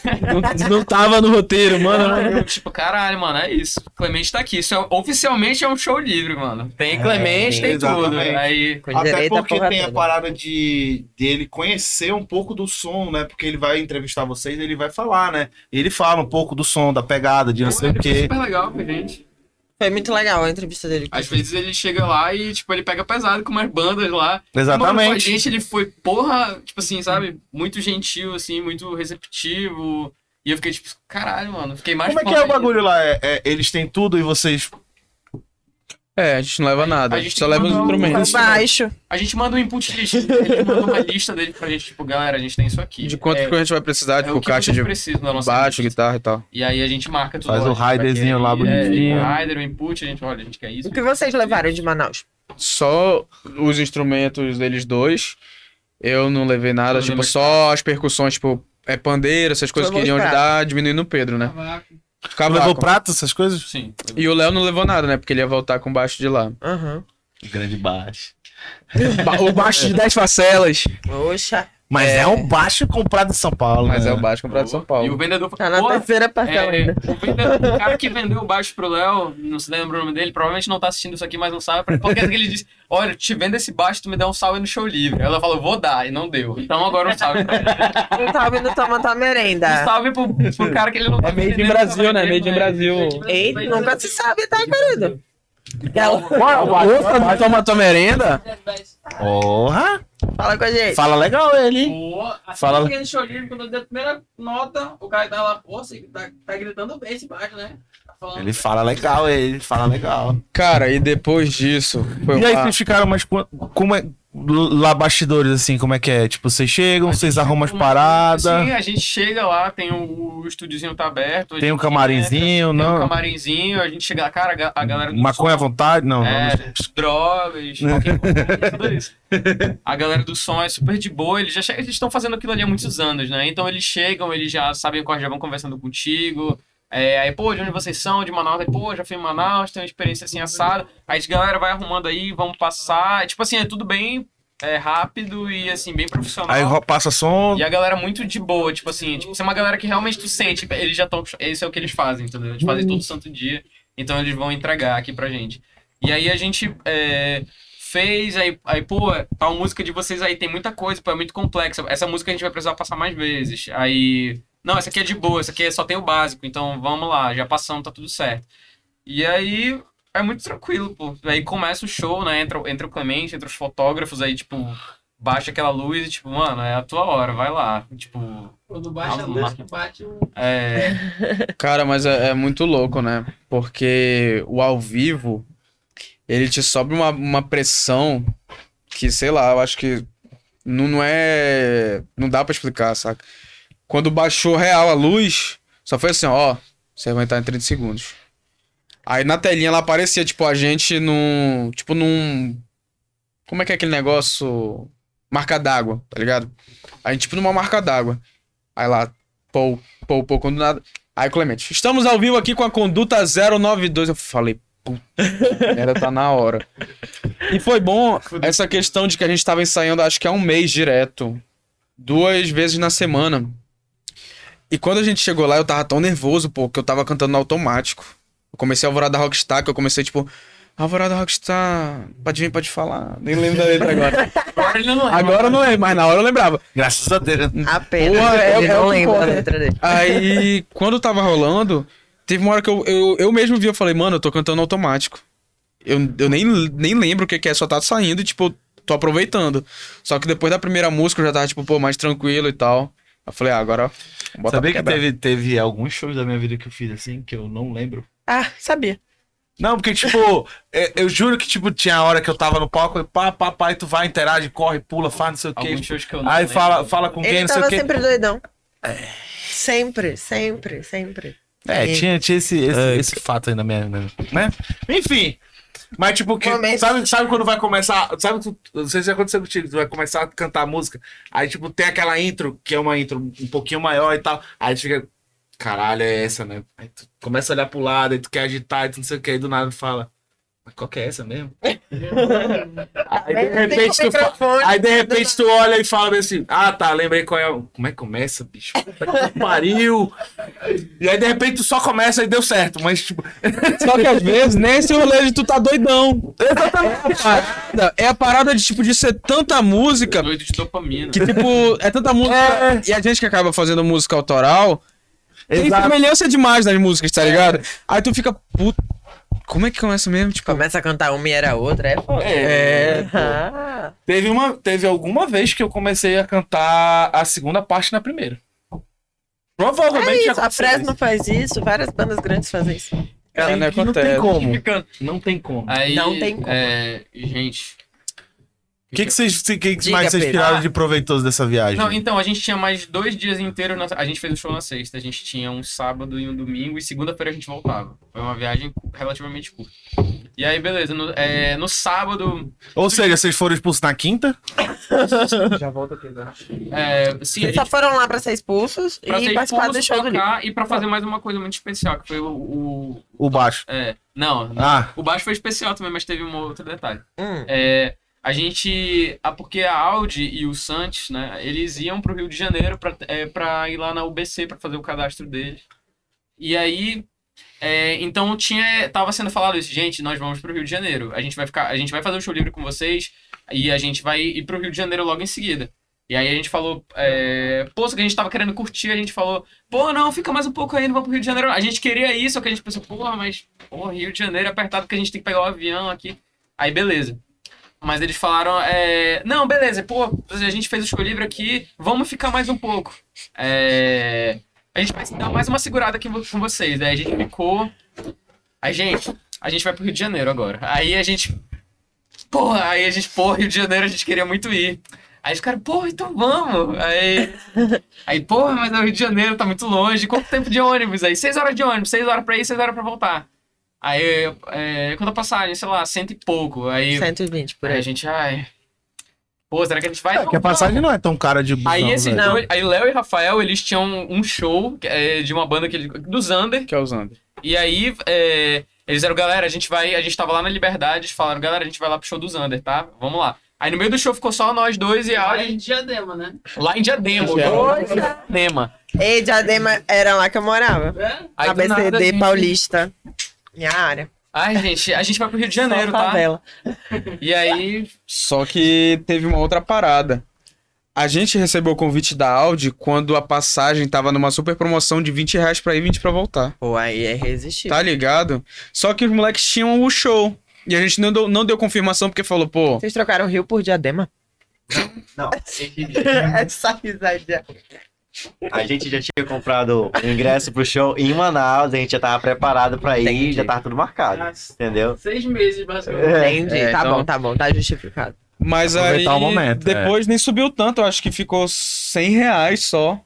Não, não tava no roteiro, mano. Eu, tipo, caralho, mano, é isso. Clemente tá aqui. Isso é- oficialmente é um show livre, mano. Tem Clemente, tem tudo. exatamente. Aí. Com Até à porque tem a toda. parada de dele conhecer um pouco do som, né? Porque ele vai entrevistar vocês, ele vai falar, né? Ele fala um pouco do som, da pegada, de não sei o quê. super legal com a gente. Foi muito legal a entrevista dele. Às vezes ele chega lá e, tipo, ele pega pesado com umas bandas lá. Mano, com a Exatamente. gente ele foi, porra, tipo assim, sabe? Muito gentil, assim, muito receptivo. E eu fiquei, tipo, caralho, mano. Fiquei mais Como é que é o bagulho lá? É- é- eles têm tudo e vocês. É, a gente não leva nada. A A gente só leva os um- instrumentos. Baixo. A gente manda um input list. Ele manda uma lista dele pra gente, tipo, galera, a gente tem isso aqui. De quanto é, que a gente vai precisar, é tipo, o que caixa de baixo, lista. guitarra e tal. E aí a gente marca tudo. Faz o a riderzinho lá bonitinho. É, o rider, o input, a gente, olha, a gente quer isso. O que vocês levaram de Manaus? Só os instrumentos deles dois. Eu não levei nada, Não tipo, só as percussões, tipo, é pandeiro, essas coisas que iriam ajudar diminuindo o Pedro, né? Cavaco. Levou prato, essas coisas? Sim. E o Léo não levou nada, né? Porque ele ia voltar com baixo de lá. Aham. Grande baixo. Ba- o baixo de 10 parcelas. Oxa. Mas é, um baixo comprado em São Paulo. Mas né? é o baixo comprado de São E o Paulo. vendedor Tá na terceira parcela é, ainda. o, vendedor- o cara que vendeu o baixo pro Léo, não se lembra o nome dele, provavelmente não tá assistindo isso aqui, mas não sabe. Porque ele disse: Olha, te vendo esse baixo, tu me dá um salve no show livre. Ela falou: Vou dar, e não deu. Então agora um salve pra ele. Eu tava indo tomar tua Um merenda. salve pro, pro cara que ele não tá É made in Brasil, né? trabalho Made in Brasil. né? Ei, nunca se sabe, tá, querido? Outra, toma tua merenda? Porra! Fala com a gente. Fala legal ele, hein? Assim Fala- no show livre, quando eu dei a primeira nota, o cara tá lá, pô, você tá, tá gritando bem esse baixo, né? Tá Ele fala legal, ele fala legal. Cara, e depois disso, foi E aí uma- vocês ficaram, mas qu- como é. Lá bastidores, assim, como é que é? Tipo, vocês chegam, vocês arrumam as paradas, Sim, a gente chega lá, tem o, o estúdiozinho tá aberto. tem um camarinzinho, entra, Tem um não? camarinzinho, a gente chega lá, cara, a ga- a galera do Maconha à som, vontade? Não, É, não. drogas, qualquer coisa, tudo isso. A galera do som é super de boa, eles já chegam, eles estão fazendo aquilo ali há muitos anos, né? Então eles chegam, eles já sabem qual já vão conversando contigo. É, aí, pô, de onde vocês são? De Manaus. Aí, pô, já fui em Manaus, tenho uma experiência assim assada. Aí a galera vai arrumando aí, vamos passar. Tipo assim, é tudo bem é, rápido e assim, bem profissional. Aí passa som. E a galera muito de boa, tipo assim, tipo, é uma galera que realmente tu sente, eles já estão. Esse é o que eles fazem, entendeu? Eles fazem todo santo dia, então eles vão entregar aqui pra gente. E aí a gente é, fez, aí, aí, pô, tal música de vocês aí tem muita coisa, pô, é muito complexa. Essa música a gente vai precisar passar mais vezes. Aí. Não, essa aqui é de boa, essa aqui só tem o básico, então vamos lá, já passamos, tá tudo certo. E aí é muito tranquilo, pô. Aí começa o show, né? Entra, entra o Clemente, entra os fotógrafos, aí, tipo, baixa aquela luz e, tipo, mano, é a tua hora, vai lá. Tipo, Quando baixa a luz que bate o. é. Cara, mas é, é muito louco, né? Porque o ao vivo, ele te sobe uma, uma pressão que, sei lá, eu acho que não, não é. Não dá pra explicar, saca? Quando baixou real a luz, só foi assim, ó, você vai entrar em 30 segundos. Aí na telinha ela aparecia, tipo, a gente num. Tipo, num. Como é que é aquele negócio? Marca d'água, tá ligado? A gente, tipo, numa marca d'água. Aí lá, pô, pô, pô, quando nada. Aí, Clemente, estamos ao vivo aqui com a conduta 092. Eu falei, puta, merda, tá na hora. E foi bom essa questão de que a gente tava ensaiando, acho que há um mês direto. Duas vezes na semana. E quando a gente chegou lá, eu tava tão nervoso, pô, que eu tava cantando no automático. Eu comecei a Alvorada Rockstar, que eu comecei, tipo, Alvorada Rockstar, pode vir, pode falar. Nem lembro da letra agora. Agora ele não lembra. Agora eu não lembro, mas na hora eu lembrava. Graças a Deus. Apenas. É- é não o que lembra da letra dele. Aí, quando tava rolando, teve uma hora que eu, eu, eu mesmo vi, eu falei, mano, eu tô cantando automático. Eu, eu nem, nem lembro o que, que é, só tá saindo e, tipo, tô aproveitando. Só que depois da primeira música eu já tava, tipo, pô, mais tranquilo e tal. Eu falei, ah, agora. Bota Sabia que teve, teve alguns shows da minha vida que eu fiz assim, que eu não lembro. Ah, sabia. Não, porque, tipo, é, eu juro que, tipo, tinha a hora que eu tava no palco e pá, pá, pá, e tu vai, interage, corre, pula, faz não sei o quê. Alguns shows que eu não Aí lembro. fala, fala com quem, não sei tava o quê. sempre doidão. Sempre, sempre, sempre. É, tinha, tinha esse, esse, É. esse fato aí na minha, né? Enfim. Mas, tipo, que, Momento. sabe, sabe quando vai começar. Sabe, tu, não sei se aconteceu contigo, tu vai começar a cantar a música. Aí, tipo, tem aquela intro, que é uma intro um pouquinho maior e tal. Aí tu fica. Caralho, é essa, né? Aí tu começa a olhar pro lado, aí tu quer agitar, e tu não sei o que, aí do nada tu fala. Mas qual que é essa mesmo? aí de repente tu, aí de repente tu olha e fala assim, ah tá, lembrei qual é. o- Como é que começa, bicho? Pariu! E aí de repente tu só começa e deu certo, mas tipo. Só que às vezes, nem esse rolê de tu tá doidão. Exatamente. É a parada, é a parada de, tipo, de ser tanta música Doido de dopamina. que, tipo, é tanta música. E a gente que acaba fazendo música autoral, tem Exato. semelhança demais nas músicas, tá ligado? Aí tu fica, puta. Como é que começa mesmo? Tipo, Começa a cantar uma e era outra, é foda. É, Ah, Teve, uma, teve alguma vez que eu comecei a cantar a segunda parte na primeira. Provavelmente É isso, a Fresno faz isso, várias bandas grandes fazem isso. cara, não não tem como. Não tem como. Aí, Não tem como. É, gente. O que, que vocês, que, que Diga, mais vocês Pedro. tiraram de proveitoso dessa viagem? Não, então, a gente tinha mais dois dias inteiros. na- A gente fez o show na sexta. A gente tinha um sábado e um domingo. E segunda-feira a gente voltava. Foi uma viagem relativamente curta. E aí, beleza. No, é, no sábado. Ou seja, vocês foram expulsos na quinta? Já volta aqui, né? É, sim, Eles só gente foram lá pra ser expulsos pra e ser participar do show do livro. e pra fazer mais uma coisa muito especial, que foi o. o- O baixo. é, não, Ah, o baixo foi especial também, mas teve um outro detalhe. Hum. É, a gente. Ah, porque a Audi e o Santos, né? Eles iam pro Rio de Janeiro pra, é, pra ir lá na UBC pra fazer o cadastro deles. E aí. é, então tinha. Tava sendo falado isso, gente, nós vamos pro Rio de Janeiro. A gente vai ficar. A gente vai fazer o show livre com vocês e a gente vai ir pro Rio de Janeiro logo em seguida. E aí a gente falou, é, pô, que a gente tava querendo curtir, a gente falou, pô, não, fica mais um pouco aí, não vamos pro Rio de Janeiro. A gente queria isso, só que a gente pensou, porra, mas, pô, Rio de Janeiro é apertado porque a gente tem que pegar o avião aqui. Aí, beleza. Mas eles falaram, é, não, beleza, pô, a gente fez o show livre aqui, vamos ficar mais um pouco. É, a gente vai dar mais uma segurada aqui com vocês. Aí a gente ficou. Aí, gente, a gente vai pro Rio de Janeiro agora. Aí a gente porra, aí a gente, porra, Rio de Janeiro a gente queria muito ir. Aí os caras, porra, então vamos. Aí, aí, porra, mas o Rio de Janeiro tá muito longe. Quanto tempo de ônibus? Aí, seis horas de ônibus, seis horas pra ir, seis horas pra voltar. Aí, é, quando a passagem, sei lá, cento e pouco. Aí, 120 por aí a aí. gente, ai. Pô, será que a gente vai? É, porque a passagem não é tão cara de busão, Aí esses velho. dois, aí Léo e Rafael, eles tinham um show é, de uma banda que eles, do Zander. Que é o Zander. E aí, é, eles eram, galera, a gente vai, a gente tava lá na Liberdade, eles falaram, galera, a gente vai lá pro show do Zander, tá? Vamos lá. Aí no meio do show ficou só nós dois e a Lá em Diadema, né? lá em Diadema, Diadema. Ei, Diadema era lá que eu morava. É? Aí do nada a ABCD gente- Paulista. Minha área. Ai, gente, a gente vai pro Rio de Janeiro, tá? favela. E aí, Só que teve uma outra parada. A gente recebeu o convite da Audi quando a passagem tava numa super promoção de 20 reais pra ir e 20 pra voltar. Pô, aí é irresistível. Tá ligado? Só que os moleques tinham o show. E a gente não deu, não deu confirmação porque falou, pô, Vocês trocaram o Rio por Diadema? Não. Essa risadinha. A gente já tinha comprado o ingresso pro show em Manaus, a gente já tava preparado pra ir, Entendi. já tava tudo marcado, entendeu? Seis meses, basicamente. Entendi. É, tá então- bom, tá bom. Tá justificado. mas aí Aproveitar o momento, é. depois nem subiu tanto, eu acho que ficou 100 reais só.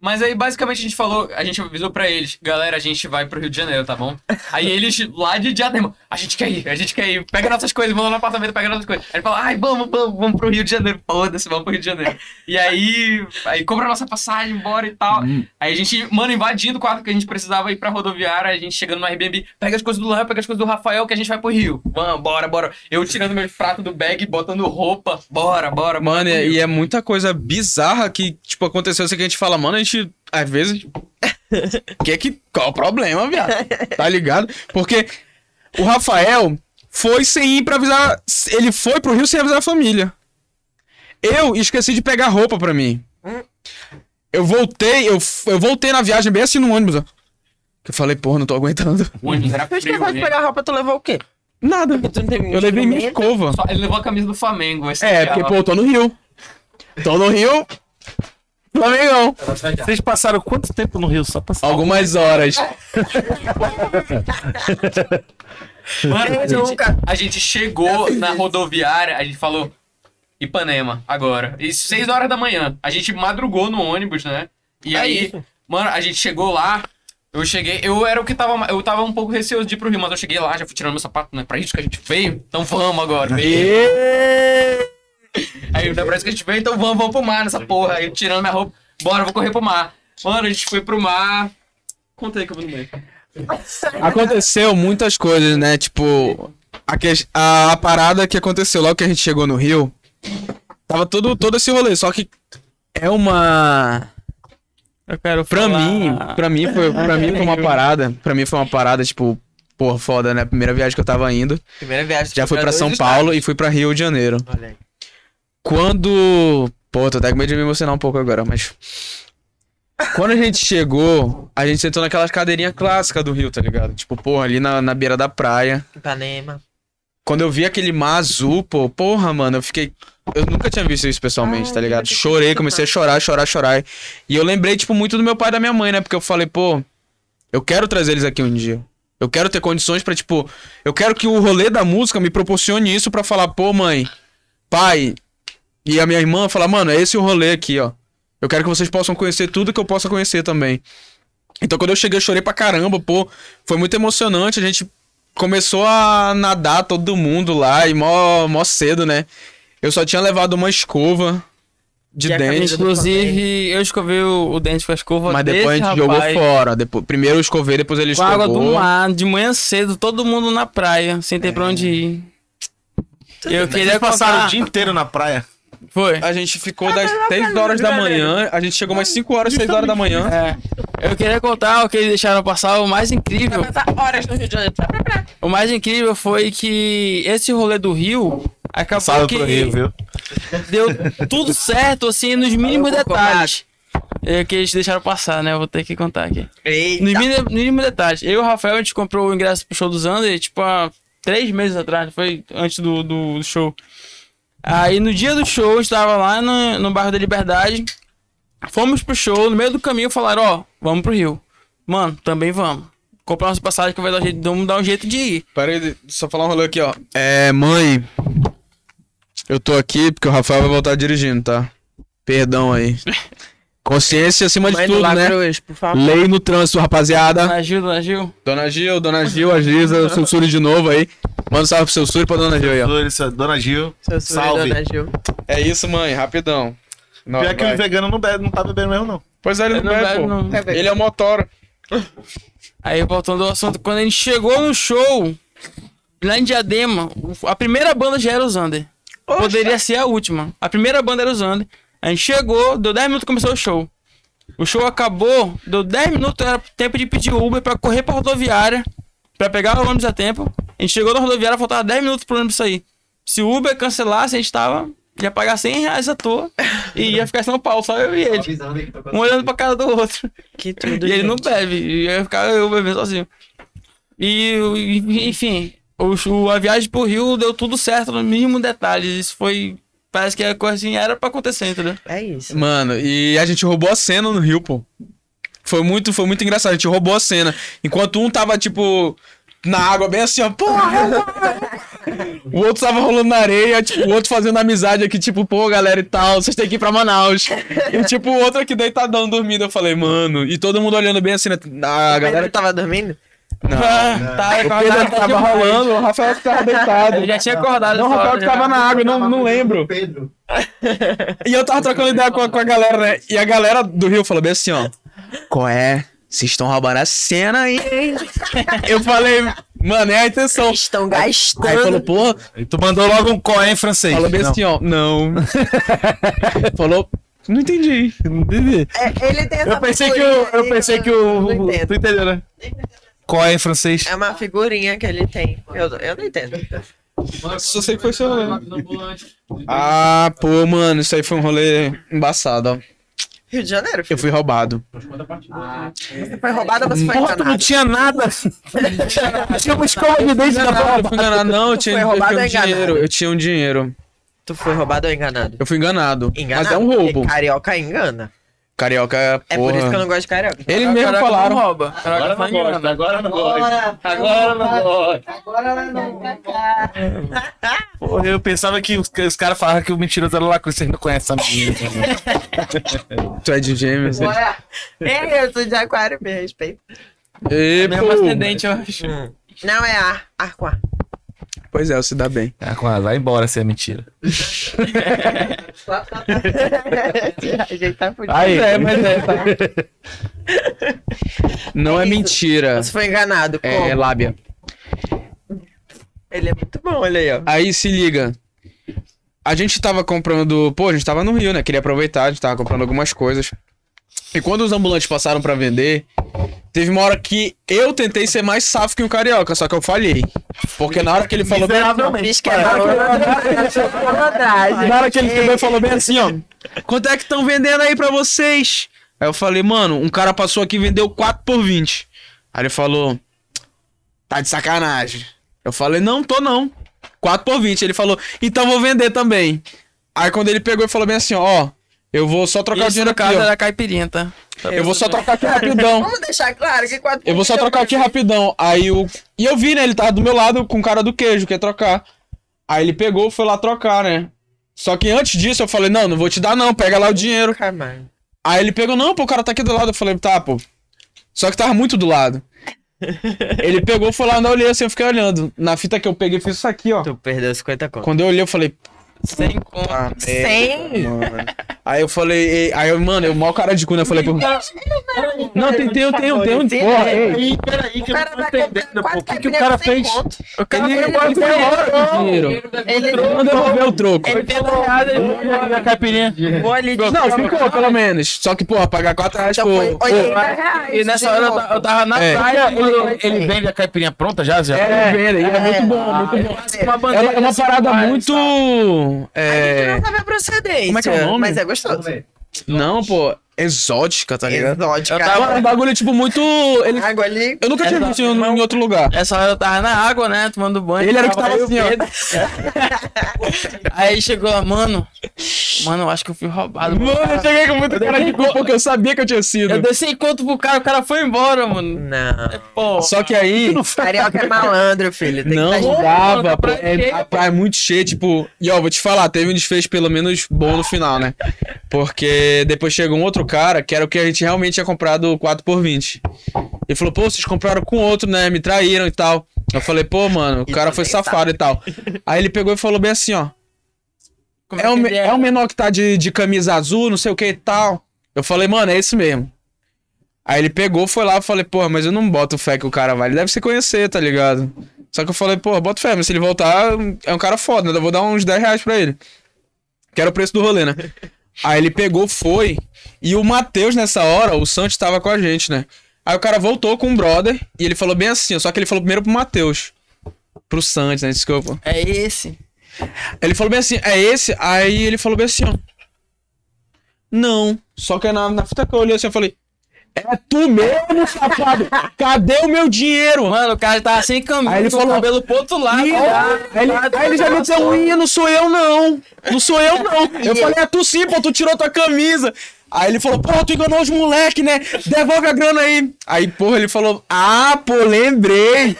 Mas aí, basicamente, a gente falou, a gente avisou pra eles, galera, a gente vai pro Rio de Janeiro, tá bom? Aí eles, lá de Diadema, a gente quer ir, a gente quer ir, pega nossas coisas, vamos lá no apartamento, pega nossas coisas. Aí ele fala, ai, vamos, vamos, vamos pro Rio de Janeiro, foda-se, vamos pro Rio de Janeiro. E aí, aí compra nossa passagem, bora e tal. Aí a gente, mano, invadindo o quarto que a gente precisava ir pra rodoviária, a gente chegando no Airbnb, pega as coisas do Léo, pega as coisas do Rafael, que a gente vai pro Rio. Vamos, bora, bora. Eu tirando meu prato do bag, botando roupa, bora, bora. Mano, e, e é muita coisa bizarra que, tipo, aconteceu assim que a gente fala, mano, a gente, às vezes. que que. Qual o problema, viado? Tá ligado? Porque o Rafael foi sem ir pra avisar. Ele foi pro Rio sem avisar a família. Eu esqueci de pegar roupa pra mim. Eu voltei, eu, eu voltei na viagem bem assim no ônibus, ó. Que eu falei, porra, não tô aguentando. O ônibus era frio, de né? pegar roupa, tu levou o quê? Nada. Tu não teve Eu levei minha instrumento? escova. Só- Ele levou a camisa do Flamengo. esse É, dia porque, pô, eu tô no Rio. Tô no Rio. Flamengão. Vocês passaram quanto tempo no Rio? Só pra saber. Algumas horas. Mano, a gente, a gente chegou na rodoviária, a gente falou Ipanema, agora. Isso, seis horas da manhã. A gente madrugou no ônibus, né? E É aí, isso. mano, a gente chegou lá. Eu cheguei, eu era o que tava. Eu tava um pouco receoso de ir pro Rio, mas eu cheguei lá, já fui tirando meu sapato, né? Pra isso que a gente veio, então vamos agora. Aí, não é pra isso que a gente veio, então vamos, vamos pro mar nessa porra. Aí, tirando minha roupa, bora, vou correr pro mar. Mano, a gente foi pro mar. Conta aí que eu vou no meio. Aconteceu muitas coisas, né? Tipo, a, que- a, a parada que aconteceu logo que a gente chegou no Rio, tava todo, todo esse rolê, só que é uma. Eu quero Pra falar- mim, pra mim foi, pra mim foi uma parada, pra mim foi uma parada, tipo, porra, foda, né? Primeira viagem que eu tava indo. Primeira viagem. Já fui pra dois São estados. Paulo e fui pra Rio de Janeiro. Olha aí. Quando. Pô, tô até com medo de me emocionar um pouco agora, mas. Quando a gente chegou, a gente sentou naquelas cadeirinhas clássicas do Rio, tá ligado? Tipo, porra, ali na, na beira da praia. Ipanema. Quando eu vi aquele mar azul, pô, porra, mano, eu fiquei. Eu nunca tinha visto isso pessoalmente, Ai, tá ligado? Chorei, comecei a chorar, chorar, chorar. E eu lembrei, tipo, muito do meu pai e da minha mãe, né? Porque eu falei, pô, eu quero trazer eles aqui um dia. Eu quero ter condições pra, tipo, eu quero que o rolê da música me proporcione isso pra falar, pô, mãe, pai, e a minha irmã falar, mano, é esse o rolê aqui, ó. Eu quero que vocês possam conhecer tudo que eu possa conhecer também. Então quando eu cheguei, eu chorei pra caramba, pô. Foi muito emocionante. A gente começou a nadar todo mundo lá e mó, mó cedo, né? Eu só tinha levado uma escova de E a dente. Inclusive, eu escovei o, o dente com a escova Mas depois a gente jogou rapaz, fora. Depois, primeiro eu escovei, depois ele Com a água do escovou. mar, de manhã cedo, todo mundo na praia, sem ter pra onde ir. Eu queria Vocês passaram contar... o dia inteiro na praia. Foi. A gente ficou das 6 horas da manhã, a gente chegou umas 5 horas, 6 horas da manhã. É. Eu queria contar o que eles deixaram passar, o mais incrível. horas no Rio de Janeiro. O mais incrível foi que esse rolê do Rio acabou Salve que pro Rio, viu? deu tudo certo, assim, nos mínimos detalhes. É, que eles deixaram passar, né? Eu vou ter que contar aqui. Nos mínimos, mínimos detalhes. Eu e o Rafael, a gente comprou o ingresso pro show do Zander, tipo, há três meses atrás, foi antes do, do show. Aí no dia do show, eu estava lá no, no bairro da Liberdade. Fomos pro show, no meio do caminho falaram, ó, vamos pro Rio. Mano, também vamos. comprar umas passagens que vai dar, jeito, vamos dar um jeito de ir. Pera aí, só falar um rolê aqui, ó. É, mãe. Eu tô aqui porque o Rafael vai voltar dirigindo, tá? Perdão aí. Consciência acima de Mãe do tudo, né? Favor. Lei no trânsito, rapaziada. Dona Gil, Dona Gil. Dona Gil, Dona Gil, a Giza, o seu Suri de novo aí. Manda um salve pro seu Suri e pra Dona Gil aí, ó. Dona Gil. Seu Suri, Salve. Dona Gil. É isso, mãe, rapidão. Não, Pior que o vegano não, bebe, não tá bebendo mesmo, não. Pois é, ele Ele não não bebe, bebe, pô. não. Ele é o motora. Aí, voltando ao assunto, quando a gente chegou no show, lá em Diadema, a primeira banda já era o Zander. Poderia ser a última. A primeira banda era o Zander. A gente chegou, deu 10 minutos começou o show. O show acabou, deu 10 minutos, era tempo de pedir Uber pra correr pra rodoviária, pra pegar o ônibus a tempo. A gente chegou na rodoviária, faltava 10 minutos pro ônibus sair. Se o Uber cancelasse, a gente tava, ia pagar 100 reais à toa e ia ficar em São Paulo, só eu e ele. Um olhando pra cara do outro. Que tudo, E ele não bebe, e ia ficar eu bebendo sozinho. E, enfim, o- a viagem pro Rio deu tudo certo no mínimo detalhes. Isso foi. Parece que a coisa assim era pra acontecer, entendeu? É isso. Mano, e a gente roubou a cena no Rio, pô. Foi muito, foi muito engraçado. A gente roubou a cena. Enquanto um tava, tipo, na água, bem assim, ó. Porra! o outro tava rolando na areia, tipo, o outro fazendo amizade aqui, tipo, pô, galera e tal, vocês têm que ir pra Manaus. E, tipo, o outro aqui deitadão, dormindo. Eu falei, mano. E todo mundo olhando bem assim, né? A galera tava dormindo? Não. Tá, O Pedro tava rolando, o Rafael ficava deitado. Eu já tinha acordado. Não, o Rafael hora, já. ficava na água, não, não lembro. Pedro. E eu tava trocando ideia com a, com a galera, né? E a galera do Rio falou bem assim, ó. Qual é? Vocês estão roubando a cena aí, hein? Eu falei, mano, é a intenção. Estão Aí gastando. falou, pô, E tu mandou logo um coé em francês. falou bem Não. assim, ó. Não. falou, não entendi. Não entendi. É, ele tem essa Eu pensei que. Eu aí, pensei que eu não o. entendo. Tu entendeu, né? Coé em francês. É uma figurinha que ele tem. Eu, eu não entendo. Só sei que foi seu. Ah, pô, mano, isso aí foi um rolê embaçado, ó. Rio de Janeiro, Eu filho. fui roubado. Você foi roubado ou você foi Porra, tu não enganado? tinha nada. Tinha uma escova de dente da Não, eu enganado, não, eu tinha, foi eu roubado tinha um enganado? dinheiro. Eu tinha um dinheiro. Tu foi roubado ou enganado? Eu fui enganado. Enganado. Mas é um roubo. Carioca engana. Carioca é É porra. por isso que eu não gosto de carioca. Eles mesmo caraca, falaram. Não rouba. Caraca, tá enganando. agora não Agora, Agora não gosto. agora não. Porra, eu pensava que os, os caras falavam que o mentiroso era o Lacruz. Vocês não conhecem essa menina. Tu é de gêmeos. né? Agora, É, eu sou de aquário, me respeito. E, Mesmo pô, ascendente, eu acho. Não, é ar. Arcoar. Pois é, você dá bem. Ah, ela, vai embora se é mentira. A gente tá fudido. Aí, É, mas é, tá. Não é isso. mentira. Você foi enganado. É, Como? é lábia. Ele é muito bom, olha aí, ó. Aí se liga. A gente tava comprando. Pô, a gente tava no Rio, né? Queria aproveitar, a gente tava comprando algumas coisas. E quando os ambulantes passaram pra vender, teve uma hora que eu tentei ser mais safo que o carioca, só que eu falhei. Porque na hora que ele falou. bem assim, é. Na hora que ele pegou e falou bem assim, ó. Quanto é que estão vendendo aí pra vocês? Aí eu falei, mano, um cara passou aqui e vendeu 4 por 20. Aí ele falou, tá de sacanagem. Eu falei, não, tô não. 4 por 20. Ele falou, então vou vender também. Aí quando ele pegou e falou bem assim, ó, eu vou só trocar o Isso dinheiro no aqui, caso era caipirinha, tá? Eu vou só trocar aqui rapidão. Vamos deixar claro que quatro Eu vou só trocar aqui rapidão. Aí o. E eu vi, né? Ele tava do meu lado com o cara do queijo, quer trocar. Aí ele pegou, foi lá trocar, né? Só que antes disso eu falei, não, não vou te dar não, pega lá o dinheiro. Caralho. Aí ele pegou, não, pô, o cara tá aqui do lado. Eu falei, tá, pô. Só que tava muito do lado. ele pegou, foi lá, eu olhei assim, eu fiquei olhando. Na fita que eu peguei, fiz isso aqui, ó. Tu perdeu 50 conto. Quando eu olhei, eu falei, Sem conta. ah, Cem? mano. Aí eu falei, e- aí eu, mano, eu mal cara de cu, né? Eu falei, pô. Não, tem, tem, tem, tem, um. Porra, ei. Aí, peraí, que O eu não tô vai entendendo, pô. O que, que o cara por fez? conto. O cara Ele- ele- foi embora com o dinheiro. Ele Não devolveu o troco. Ele pegou a caipirinha. Vou ali de Não, ficou, pelo menos. Só que, porra, pagar 4 reais Então por. foi por- 80 reais. E nessa hora eu ta- eu tava na É. praia. Ele, ele vende a caipirinha pronta já? já? É, venda, e é muito bom, muito bom. Uma É uma, é uma muito. A gente É. não sabe a procedência. Como é que é o nome? Mas é gostoso. Não, pô. Exótica, tá ligado? Exótica. Eu tava- Um bagulho, tipo, muito. Ele... Água ali. Eu nunca tinha visto em, em outro lugar. Essa hora eu tava na água, né? Tomando banho. Ele era o que tava assim, ó. Aí chegou lá, mano. Mano, eu acho que eu fui roubado. Mano, eu cheguei com muito cara de culpa porque eu sabia que eu tinha sido. Eu desci enquanto pro cara, o cara foi embora, mano. Não. Pô, Só que aí. Carioca é malandro, filho. Tem Não que tá- dava, pô. É, a praia é muito cheia, tipo. E ó, vou te falar, teve um desfecho pelo menos bom no final, né? Porque depois chegou um outro cara, que era o que a gente realmente tinha comprado 4x20. Ele falou, pô, vocês compraram com outro, né? Me traíram e tal. Eu falei, pô, mano, o cara foi safado e tal. Aí ele pegou e falou bem assim, ó. como É o, é o menor que tá de, de camisa azul, não sei o que e tal. Eu falei, mano, é esse mesmo. Aí ele pegou, foi lá, eu falei, porra, mas eu não boto fé que o cara vai. Ele deve se conhecer, tá ligado? Só que eu falei, porra, boto fé, mas se ele voltar, é um cara foda, né? Eu vou dar uns 10 reais pra ele. Que era o preço do rolê, né? Aí ele pegou, foi. E o Matheus, nessa hora, o Santos tava com a gente, né? Aí o cara voltou com o brother e ele falou bem assim, ó, só que ele falou primeiro pro Matheus. Pro Santos, né? Desculpa. É esse. Ele falou bem assim, é esse? Aí ele falou bem assim, ó. Não. Só que na, na fita que eu olhei assim, eu falei, é tu mesmo, safado? Cadê o meu dinheiro? Mano, o cara tava sem camisa, Aí ele falou- cabelo pro outro lado. Ih, aí, ele, aí ele já me deu um "Ih, não sou eu não. Não sou eu não. Eu falei, é tu sim, pô, tu tirou tua camisa. Aí ele falou, pô, tu enganou os moleque, né? Devolve a grana aí. Aí, porra, ele falou, ah, pô, lembrei.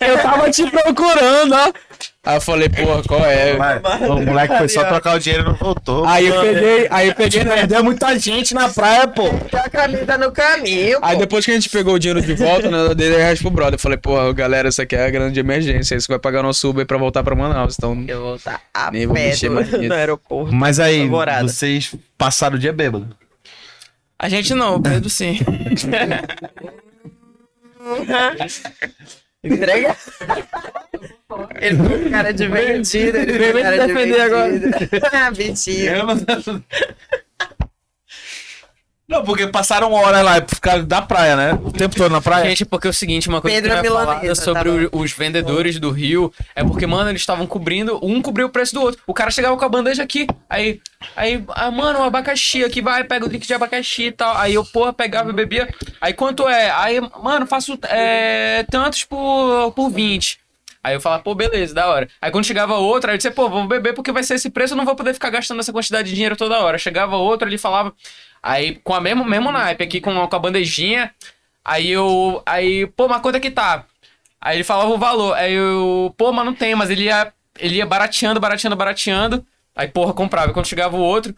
Eu tava te procurando, ó. Aí eu falei, porra, qual é? O moleque foi só trocar o dinheiro e não voltou. Aí eu peguei, aí eu peguei, né? Perdeu muita gente na praia, pô. Tem a camisa no caminho, Aí pô. depois que a gente pegou o dinheiro de volta, né, eu dei 10 reais pro brother. Eu falei, porra, galera, isso aqui é a grana de emergência. Isso vai pagar nosso Uber pra voltar pra Manaus. Então, Eu vou estar a Nem vou pé mexer nisso. no aeroporto. Mas aí, Alvorada. vocês passaram o dia bêbado. A gente não, o Pedro sim. Entrega. Ele foi com cara de vendido. Ele foi Vem com cara de defender agora. vendido. Ah, Mentira. Eu não... não, porque passaram horas lá por causa da praia, né? O tempo todo na praia. Gente, porque é o seguinte, uma coisa Pedro que eu é ia falar milanesa, sobre tá os vendedores do Rio é porque, mano, eles estavam cobrindo, um cobriu o preço do outro. O cara chegava com a bandeja aqui, aí, aí, ah, mano, um abacaxi aqui, vai, pega o drink de abacaxi e tal. Aí eu, porra, pegava e bebia. Aí quanto é? Aí, mano, faço é, tantos por, por 20. Aí eu falava, pô, beleza, da hora. Aí quando chegava outra, aí eu disse, pô, vou beber porque vai ser esse preço, eu não vou poder ficar gastando essa quantidade de dinheiro toda hora. Chegava outra, ele falava. Aí, com a mesmo, mesmo naipe aqui, com, com a bandejinha. Aí eu. Aí, pô, mas quanto é que tá? Aí ele falava o valor. Aí eu, pô, mas não tem, mas ele ia, ele ia barateando, barateando, barateando. Aí, porra, comprava. Quando chegava o outro.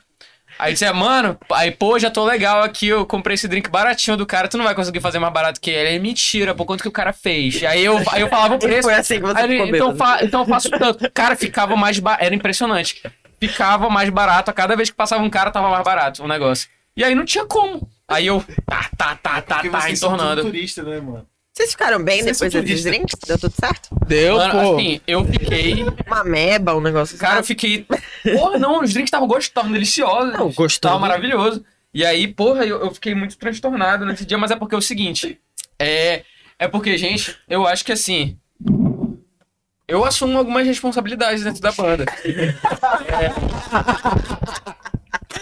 Aí dizia, mano, aí, pô, já tô legal aqui, eu comprei esse drink baratinho do cara, tu não vai conseguir fazer mais barato que ele. Aí, mentira, pô, quanto que o cara fez? Aí eu, aí eu falava o preço. foi assim que você Aí ficou então, fa então eu faço tanto. Cara, ficava mais barato. Era impressionante. Ficava mais barato. A cada vez que passava um cara, tava mais barato o negócio. E aí não tinha como. Aí eu. Tá, tá, tá, tá, Porque tá, tudo entornando. turista, né, mano? Vocês ficaram bem Vocês depois desses turistas. drinks? Deu tudo certo? deu, Mano, pô. assim, eu fiquei. Uma meba, um negócio Cara, eu assim. fiquei. Porra, não, os drinks estavam gostosos, estavam deliciosos. Não, gostoso. Tava maravilhoso. E aí, porra, eu, eu fiquei muito transtornado nesse dia, mas é porque é o seguinte. É. É porque, gente, eu acho que assim. Eu assumo algumas responsabilidades dentro da banda. É.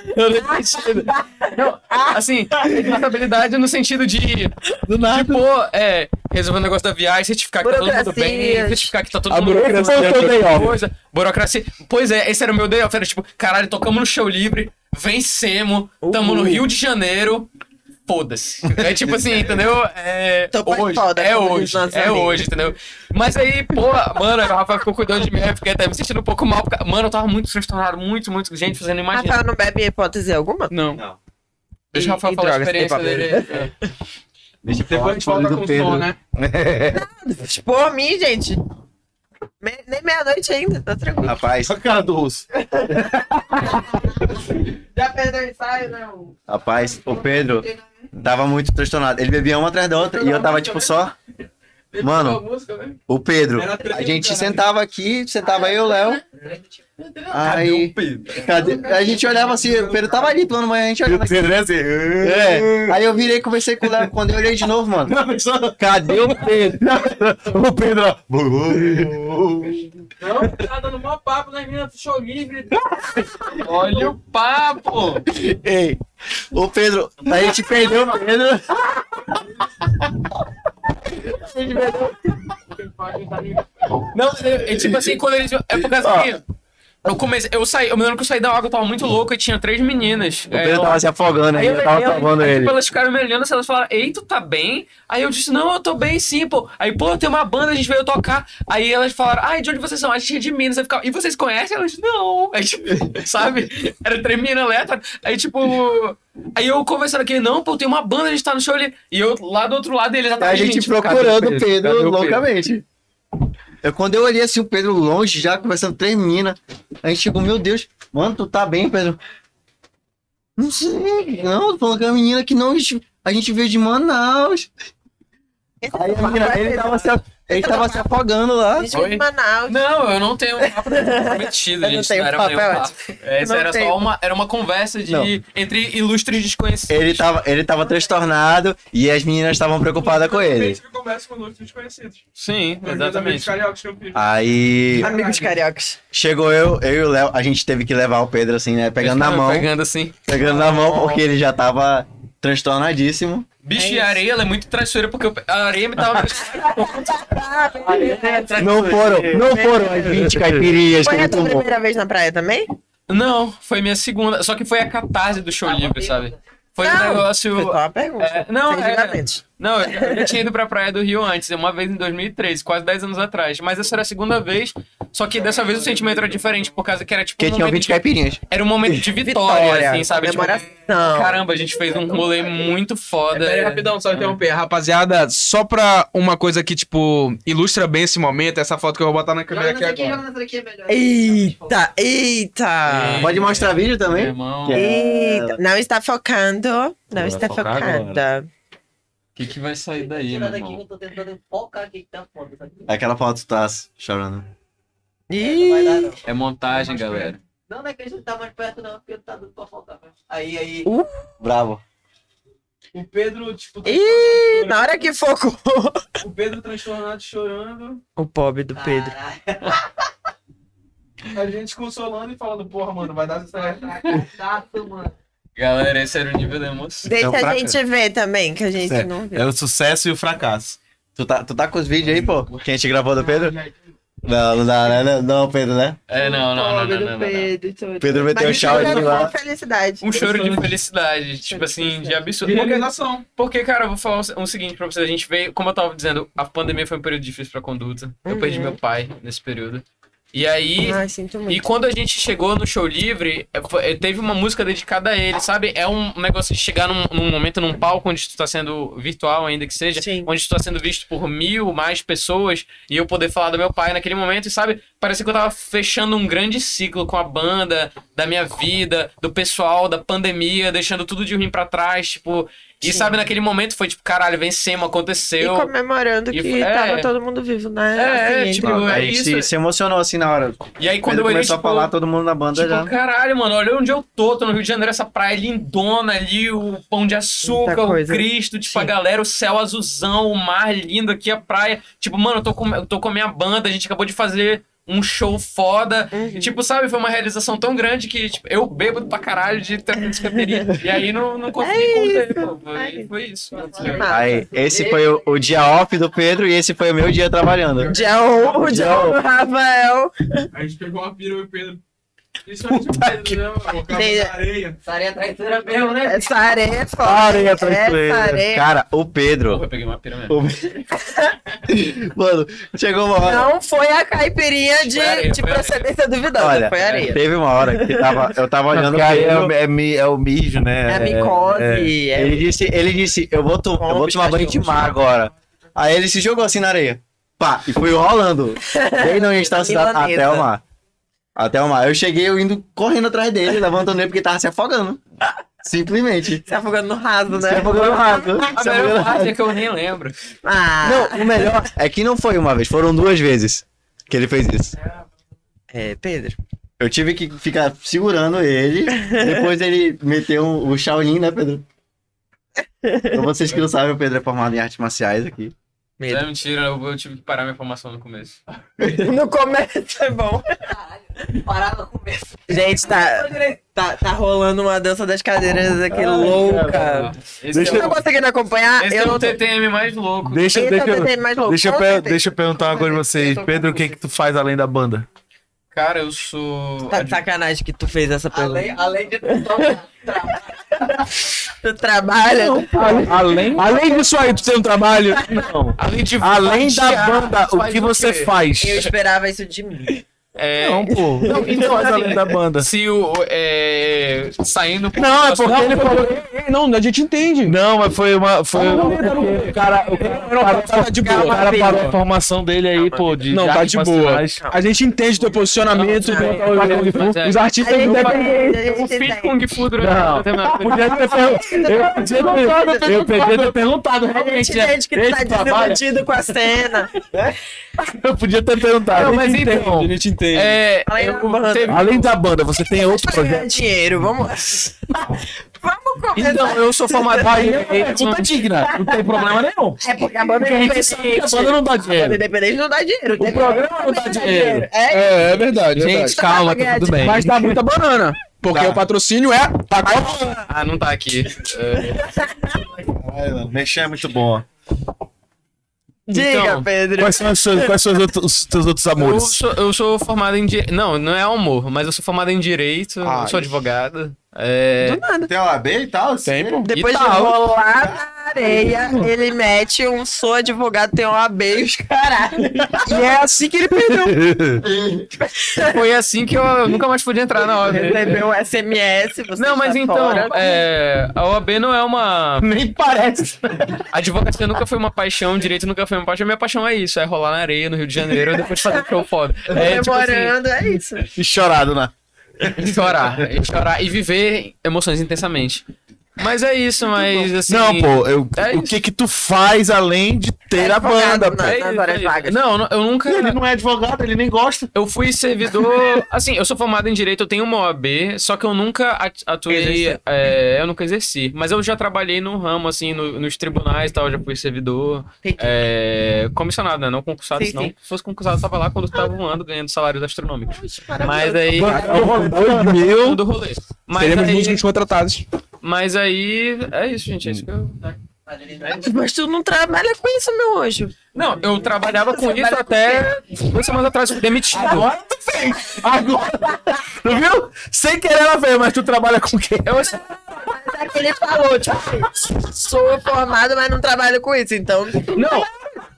Eu não assim, responsabilidade no sentido de. Do nada. Tipo, é, resolver o negócio da viagem, certificar que tá todo mundo bem, certificar que tá todo mundo burocracia fazendo é o day off. coisa. Burocracia. Pois é, esse era o meu day off. Era tipo, caralho, tocamos no show livre, vencemos, tamo no Rio de Janeiro. Foda-se. É tipo assim, entendeu? É. Tô hoje, foda, é hoje, é amigo. hoje, entendeu? Mas aí, pô, mano, o Rafael ficou cuidando de mim, eu fiquei até me sentindo um pouco mal. porque- Mano, eu tava muito transtornado, muito, muito. Gente, fazendo imagina. Rafael não bebe hipótese alguma? Não. Não. Deixa o Rafael e falar a experiência dele. É. Deixa eu Depois a falar gente volta do com o Pedro. som, né? Por mim, gente. Me- nem meia-noite ainda, tá tranquilo. Rapaz, a cara do russo. Já perdeu o ensaio, né? não? rapaz, o Pedro tava muito transtornado. Ele bebia uma atrás da outra e eu tava tipo só. Mano, o Pedro, a gente sentava aqui, sentava eu e o Léo. Aí, cadê? A gente olhava assim, o Pedro tava ali tomando banho, a gente olhava assim. É. Aí eu virei e conversei com o Léo. Quando eu olhei de novo, mano. Cadê o Pedro? O Pedro, ó. Não, tá dando mó papo nas meninas do show livre. Olha o papo! Ei, o Pedro, a gente perdeu o Pedro. Não, é, é tipo assim, quando eles. É por causa que. Eu comecei. Eu saí. Eu me lembro que eu saí da água, eu tava muito louco e tinha três meninas. O Pedro tava se afogando Aí aí, eu, eu tava eu, salvando aí, ele. tipo, elas ficaram me olhando, assim, elas falaram, ei, tu tá bem? Aí eu disse, não, eu tô bem sim, pô. Aí, pô, tem uma banda, a gente veio tocar. Aí elas falaram, ai, de onde vocês são? A gente é de Minas. Aí ficava, e vocês conhecem? Elas, não. Aí, tipo, sabe? Era três meninas aleatórias. Aí, tipo. Aí eu conversando aqui, não, pô, tem uma banda, a gente tá no show ali. E eu lá do outro lado eles já A gente tipo, procurando o Pedro Cadê o loucamente. Eu, quando eu olhei assim, o Pedro longe, já conversando com três meninas, a gente chegou, meu Deus, mano, tu tá bem, Pedro? Não sei, não, tô falando com a menina que não, a gente, veio de Manaus. Aí a menina, ele tava se, ele tava se afogando lá. Gente, de Manaus. Não, eu não tenho um papo comprometido, Eu não gente. tenho Não era é. Essa Não era tenho. só uma, era uma conversa de, Não. entre ilustres desconhecidos. Ele tava, ele tava transtornado e as meninas estavam preocupadas com ele. que conversa com outros desconhecidos. Sim, amigos exatamente. cariocas que eu fiz. Aí Amigos cariocas. chegou eu, eu e o Léo, a gente teve que levar o Pedro assim, né, pegando na mão, Pegando assim. pegando na mão porque ele já tava transtornadíssimo. Bicho, e a areia, ela é muito traiçoeira porque eu- a areia me tava. Não foram, não foram as 20 caipirinhas Foi a tua primeira vez na praia também? Não, foi minha segunda. Só que foi a catarse do show livre, sabe? Foi um Não, negócio. Foi só uma pergunta. É, não, Sem é- julgamentos. Não, eu já, tinha ido pra Praia do Rio antes, uma vez em 2013, quase 10 anos atrás. Mas essa era a segunda vez, só que dessa vez o sentimento era diferente, por causa que era tipo Porque um tinha momento 20 de, caipirinhas. Era um momento de vitória, Vitória, assim, sabe? Tipo, comemoração. caramba, a gente fez um rolê muito foda. Pera aí, rapidão, só interromper. Rapaziada, só pra uma coisa que, tipo, ilustra bem esse momento, essa foto que eu vou botar na câmera Joga aqui agora. aqui é melhor. Eita, eita. Pode mostrar vídeo também? Eita. Não está focando. Não Vai está focada. Que, que vai sair daí, meu daqui eu tô tentando focar aqui que tá foda. Aquela foto tá chorando. Não vai dar, não. É montagem, galera. Não, não é que a gente tá mais perto, não, porque tá dando pra faltar. Aí, aí. Bravo. O Pedro, tipo, Ih, na hora que focou. o Pedro transtornado chorando, O pobre do Pedro. A gente consolando e falando, porra, mano, vai dar certo. Tato, mano. Galera, esse era o nível da emoção. Deixa É um a fracasso. gente ver também, que a gente É, não viu. é o sucesso e o fracasso. Tu tá, tu tá com os vídeos aí, pô? Que a gente gravou do Pedro? Não, não dá, né? Não, Pedro, né? É, não, não, não, não, não, não, não. Pedro. meteu o Mas chave chorando lá. felicidade. Um choro de felicidade, tipo assim, de absurdo. Realização. Porque, cara, eu vou falar o o seguinte pra vocês. A gente veio, como eu tava dizendo, a pandemia foi um período difícil pra conduta. Eu Uhum. perdi meu pai nesse período. E aí. Ai, E quando a gente chegou no show livre, é, é, teve uma música dedicada a ele, sabe? É um negócio de chegar num, num momento, num palco onde tu tá sendo virtual, ainda que seja, Sim. onde tu tá sendo visto por mil mais pessoas, e eu poder falar do meu pai naquele momento, e sabe? Parecia que eu tava fechando um grande ciclo com a banda, da minha vida, do pessoal, da pandemia, deixando tudo de ruim pra trás, tipo. E Sim. sabe, naquele momento foi tipo, caralho, vencemos, E aconteceu. comemorando E que é. tava todo mundo vivo, né? É, é, Assim, tipo, é a gente isso. se, se emocionou assim na hora. E aí quando Quando eu olhei, começou tipo, a falar, todo mundo na banda Tipo, já. caralho, mano, olha onde eu tô. Tô no Rio de Janeiro, essa praia lindona ali, o pão de açúcar, o. Cristo, tipo, a Sim. galera, o céu azulzão, o mar lindo aqui, a praia. Tipo, mano, eu tô com, eu tô com a minha banda, a gente acabou de fazer um show foda. Uhum. E, tipo, sabe, foi uma realização tão grande que, tipo, eu bebo pra caralho de ter feito caipirinha. E aí não, não consegui É conter, isso, pô. Foi, é foi isso. Aí, esse foi o, o dia off do Pedro e esse foi o meu dia trabalhando. Dia 1, o dia Dia 1 do Rafael. A gente pegou uma pira e o Pedro. Principalmente o Pedro, né? mano? O cabo Tem- da areia. Essa areia traiçoeira mesmo, né? Essa areia é foda. Areia traiçoeira. Essa areia. Cara, o Pedro. Porra, eu peguei uma pira mesmo. o- Mano, chegou uma hora. Não foi a caipirinha de, areia, de procedência duvidosa, Olha, foi areia. teve uma hora que tava, eu tava olhando Porque ele. é, o- é, é o mijo, né? É a micose. é- Ele disse, ele disse, eu vou, to- eu vou tomar banho de mar agora. Aí ele se jogou assim na areia. Pá, e foi rolando. Desde onde a gente Milanesa. até o mar. Até o mar. Eu cheguei eu indo correndo atrás dele, levantando ele porque tava se afogando. Simplesmente. Se afogando no raso, Se né? afogando rápido. A Se afogando melhor parte é que eu nem lembro. Ah, Não, o melhor é que não foi uma vez, foram duas vezes que ele fez isso. é, Pedro. Eu tive que ficar segurando ele. Depois ele meteu um- o Shaolin, né, Pedro? Então vocês que não sabem, o Pedro é formado em artes marciais aqui. É mentira, eu, eu tive que parar minha formação no começo. No começo é bom. Parar no começo. Gente, tá, tá, tá rolando uma dança das cadeiras aqui louca. Esse Vocês é estão o, conseguindo acompanhar? esse eu é o não tô... TTM mais louco. Deixa, Esse deixa, é o eu- TTM mais louco, deixa, eu com per- deixa eu perguntar uma coisa pra vocês. Eu Pedro, o que que tu faz além da banda? Cara, eu sou. Tá de sacanagem que tu fez essa pergunta. Além, além de tudo, Tu trabalha? Além, Além disso aí, tu tem um trabalho. não. Além de Além da banda, o que você faz? Eu esperava isso de mim. É, Não, pô. Não, o tu faz além da banda? se o. É, saindo. Não, é porque ele falou. Não, a gente entende. Não, mas foi uma. Foi o cara, o cara, parou, tá de boa. o cara parou a formação dele aí, pô. De, Não, tá de boa. marciais. A gente entende teu posicionamento. Não, não, é. Os artistas não gente fiz entende. Kung Fu durante Não. a Podia ter perguntado. Eu podia ter, eu podia ter perguntado A gente entende que tá desiludido com a cena. Eu podia ter perguntado. Não, mas Então, então, A gente entende. É, Além eu da banda. teve- Além da banda, você tem outro projeto? dinheiro, vamos. vamos começar. Então, eu sou formado é em pergunta digna. Não tem problema nenhum. É porque a banda sabe que a independente. banda não dá A dinheiro. independente não dá dinheiro. O programa não dá dinheiro. É, É, é verdade, é Gente, verdade. calma, tá tudo bem. Mas dá muita banana. Porque Tá. o patrocínio é. Tá Ah, não tá aqui. É, Mexer é muito bom. Diga, Então, Pedro. Quais são os seus, quais são os, outros- os teus outros eu, amores? sou, eu sou formado em direito. Não, não é amor, mas eu sou formado em direito, Ai. eu sou advogado. É, Tem OAB e tal? Tempo. Depois E de tal. rolar na areia, ele mete um sou advogado, tem um AB e os caralho. E é assim que ele perdeu. foi assim que eu nunca mais pude entrar na OAB. Recebeu um SMS, você Não, mas está então, é, a OAB não é uma. Nem parece. A advocacia nunca foi uma paixão, direito nunca foi uma paixão. Minha paixão é isso, é rolar na areia no Rio de Janeiro e depois fazer um show foda. É tipo assim, Comemorando, é isso. E chorado, né? Chorar, e chorar e viver emoções intensamente. Mas é isso, mas assim. Não, pô, eu, é o que que tu faz além de ter a banda, pô? na- É é. Não, eu nunca. Ele não é advogado, ele nem gosta. Eu fui servidor. Assim, eu sou formado em direito, eu tenho uma OAB, só que eu nunca at- atuei. É, eu nunca exerci. Mas eu já trabalhei no ramo, assim, no- nos tribunais e tal, já fui servidor. É, comissionado, né? Não concursado, Sim, senão. sim. Se fosse concursado, eu tava lá quando eu tava voando, ganhando salários astronômicos. Mas aí. Dois mil. Do rolê. Mas Seremos aí, músicos contratados. Mas aí. É isso, gente. É isso que eu. Mas tu não trabalha com isso, meu anjo. Não, eu trabalhava com isso até duas semanas atrás, fui demitido. Agora tu fez. Agora. Tu viu? Sem querer ela fez, mas tu trabalha com quem? Eu, Mas é que ele falou, tipo, sou formado, mas não trabalho com isso, então. não,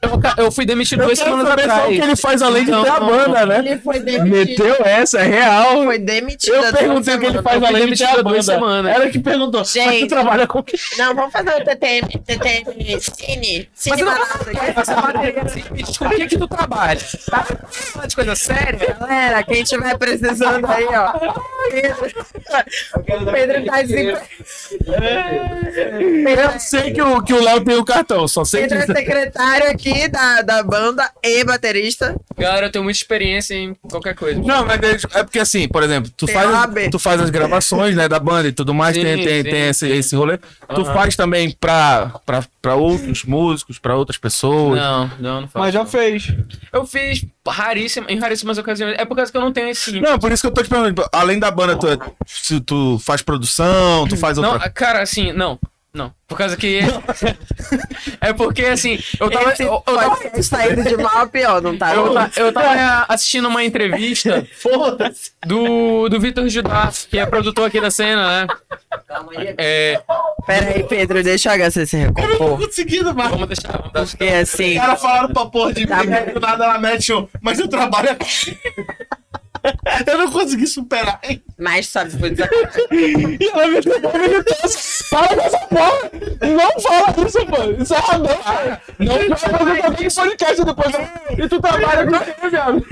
eu, eu fui demitido duas Eu quero semanas só o atrás. que ele faz além de Não, ter a banda, né? Ele foi demitido. Meteu essa, é real. Foi demitido. Eu duas perguntei o que ele faz além de ter a duas banda. semanas. Ela que perguntou. Mas tu Gente. trabalha com quem? Não, vamos fazer o TTM, TTM, Cine, Cine com o que que tu trabalha? Tá falando de coisa séria? Galera, quem tiver precisando aí, ó. Pedro, o Pedro tá. Eu sei que o, que o Léo tem o cartão, só sei Pedro é secretário aqui da, da banda e baterista. Galera, eu tenho muita experiência em qualquer coisa. Não, mas é, é porque assim, por exemplo, tu Tem faz, tu faz as gravações, né, da banda e tudo mais, Sim, tem, tem, sim, tem esse, sim. esse rolê. Tu Aham. faz também pra, pra, pra outros músicos, pra outras pessoas. Não, não, não faço. Mas já não. fez. Eu fiz raríssima, em raríssimas ocasiões. É por causa que eu não tenho esse. Não, por isso que eu tô te perguntando, além da banda, tu, é- tu faz produção, tu faz Não, outra... cara, assim, não. Não. Por causa que. é porque, assim, eu tava. Esse Eu, eu tava podcast tá indo de mal a pior, não tá? Eu, ta- eu tava assistindo uma entrevista do, do Vitor Judá, que é produtor aqui da cena, né? Calma aí. É, Pera aí, Pedro, deixa o HC se recompor. conseguindo, mas... vamos deixar. Vamos dar... Porque assim. Os caras falaram pra porra de mim, Tá que do nada ela mete um, mas eu trabalho aqui. Eu não consegui superar. hein? Mas sabe, foi E ela me deu uma militância. Fala dessa porra! Não fala isso, pô! Isso é radão, cara! Não vai fazer também podcast depois. E tu trabalha com ele, viado.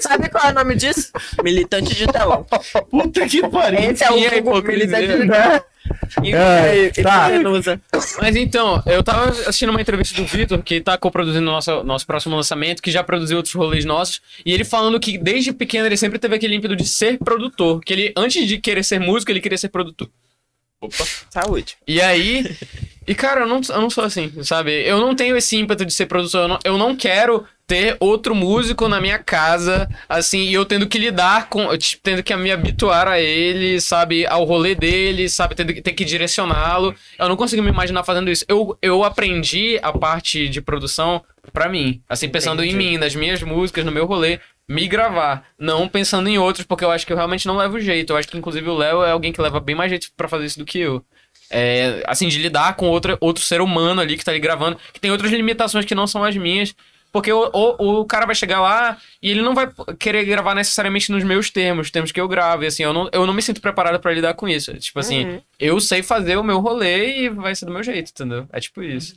Sabe qual é o nome disso? Militante de telão. Puta que pariu. Esse é o E Google hipocrisia? militante de telão. E- É, tá. Mas então, eu tava assistindo uma entrevista do Vitor, que tá co-produzindo nosso, nosso próximo lançamento, que já produziu outros rolês nossos, e ele falando que desde pequeno ele sempre teve aquele ímpeto de ser produtor, que ele, antes de querer ser músico, ele queria ser produtor. Opa. Saúde. E aí. E, cara, eu não, eu não sou assim, sabe? Eu não tenho esse ímpeto de ser produtor. Eu não, eu não quero ter outro músico na minha casa, assim, e eu tendo que lidar com. tipo, Tendo que me habituar a ele, sabe? Ao rolê dele, sabe? Tendo que ter que direcioná-lo. Eu não consigo me imaginar fazendo isso. Eu, eu aprendi a parte de produção pra mim. Assim, pensando em mim, nas minhas músicas, no meu rolê. Me gravar, não pensando em outros, porque eu acho que eu realmente não levo jeito. Eu acho que, inclusive, o Léo é alguém que leva bem mais jeito pra fazer isso do que eu. É, assim, de lidar com outra, outro ser humano ali que tá ali gravando, que tem outras limitações que não são as minhas. Porque o, o, o cara vai chegar lá e ele não vai querer gravar necessariamente nos meus termos, os termos que eu gravo. E assim, eu não, eu não me sinto preparado pra lidar com isso. Tipo assim, Uhum. eu sei fazer o meu rolê e vai ser do meu jeito, entendeu? É tipo isso.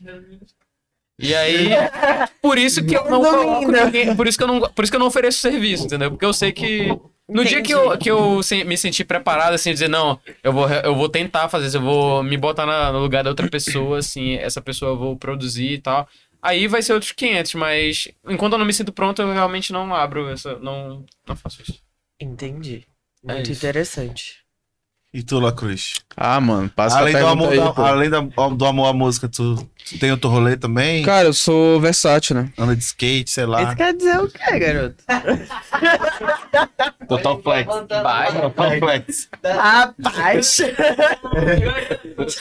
E aí, por isso que eu não coloco ninguém, por isso que eu não, por isso que eu não ofereço serviço, entendeu? Porque eu sei que no dia que eu, que eu me senti preparado, assim, dizer, não, eu vou, eu vou tentar fazer isso, eu vou me botar na- no lugar da outra pessoa, assim, essa pessoa eu vou produzir e tal. Aí vai ser outros 500, mas enquanto eu não me sinto pronto, eu realmente não abro essa, não, não faço isso. Entendi. É Muito isso. interessante. E tu, Lacruz? Ah, mano, passa Além, a do amor, aí, da- além da- do amor à música, tu, tu tem outro rolê também? Cara, eu sou versátil, né? Anda de skate, sei lá. Isso quer dizer o quê, garoto? Total flex. Total flex. Rapaz.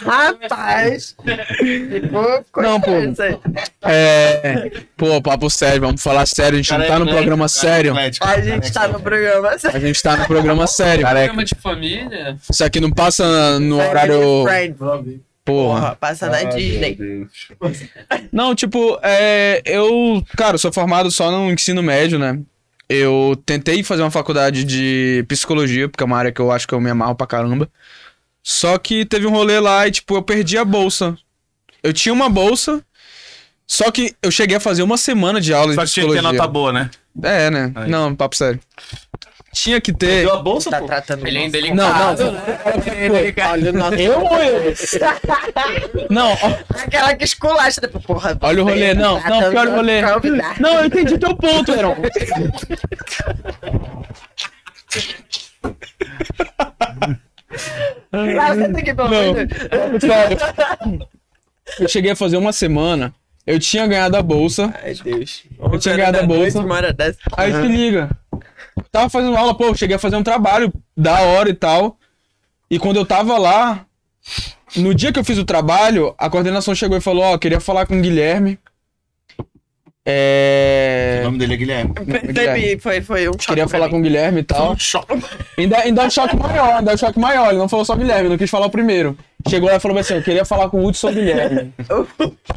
Rapaz. Ficou Não, pô. É. Pô, papo sério, vamos falar sério. A gente não tá no programa sério. A gente tá no programa. A gente tá no programa sério. Programa de família? Isso aqui não passa no horário. Porra. Porra, passa na Disney. Não, tipo, é, eu, cara, sou formado só no ensino médio, né? Eu tentei fazer uma faculdade de psicologia, porque é uma área que eu acho que eu me amarro pra caramba. Só que teve um rolê lá e, tipo, eu perdi a bolsa. Eu tinha uma bolsa, só que eu cheguei a fazer uma semana de aula Só de que tinha que ter psicologia. nota boa, né? É, né? Aí. Não, papo sério. Tinha que ter. Deu a bolsa, Tá pô? tratando Ele é nosso- indelicado. Não, não. Olha o nosso... Eu ou eu? Não, Aquela que esculacha depois, porra. olha o rolê. Não, não, olha o rolê. Não, eu entendi teu ponto, Heron. Pelo Não. Sério. Eu cheguei a fazer uma semana. Eu tinha ganhado a bolsa. Ai, Deus. Eu tinha ganhado a bolsa. Aí se liga. Tava fazendo aula, pô, cheguei a fazer um trabalho da hora e tal. E quando eu tava lá, no dia que eu fiz o trabalho, a coordenação chegou e falou: Ó, queria falar com o Guilherme. O É. nome dele é Guilherme. Percebi, foi, foi um choque Queria falar mim. com o Guilherme e tal. Ainda, ainda é um choque maior, ainda é um choque maior. Ele não falou só Guilherme, não quis falar o primeiro. Chegou lá e falou assim: Eu queria falar com o Hudson Guilherme.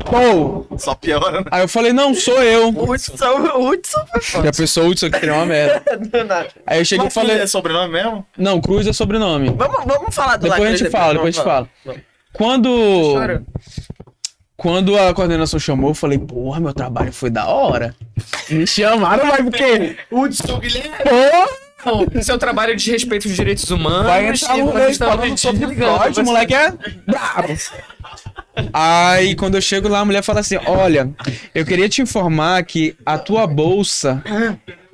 Pô! Só piora, né? Aí eu falei: Não, sou eu. O Hudson, o Hudson foi E a pessoa Hudson que seria uma merda. Do nada. Aí eu cheguei e falei: É sobrenome mesmo? Não, Cruz é sobrenome. Vamos, vamos falar do Depois a gente fala, depois a gente fala. Quando. Quando a coordenação chamou, eu falei, porra, meu trabalho foi da hora. Me chamaram, mas por quê? Hudson Guilherme. Porra! Seu trabalho de respeito aos direitos humanos. Vai entrar no você mês falando sobre Freud, o moleque é brabo. Aí, quando eu chego lá, a mulher fala assim, olha, eu queria te informar que a tua bolsa,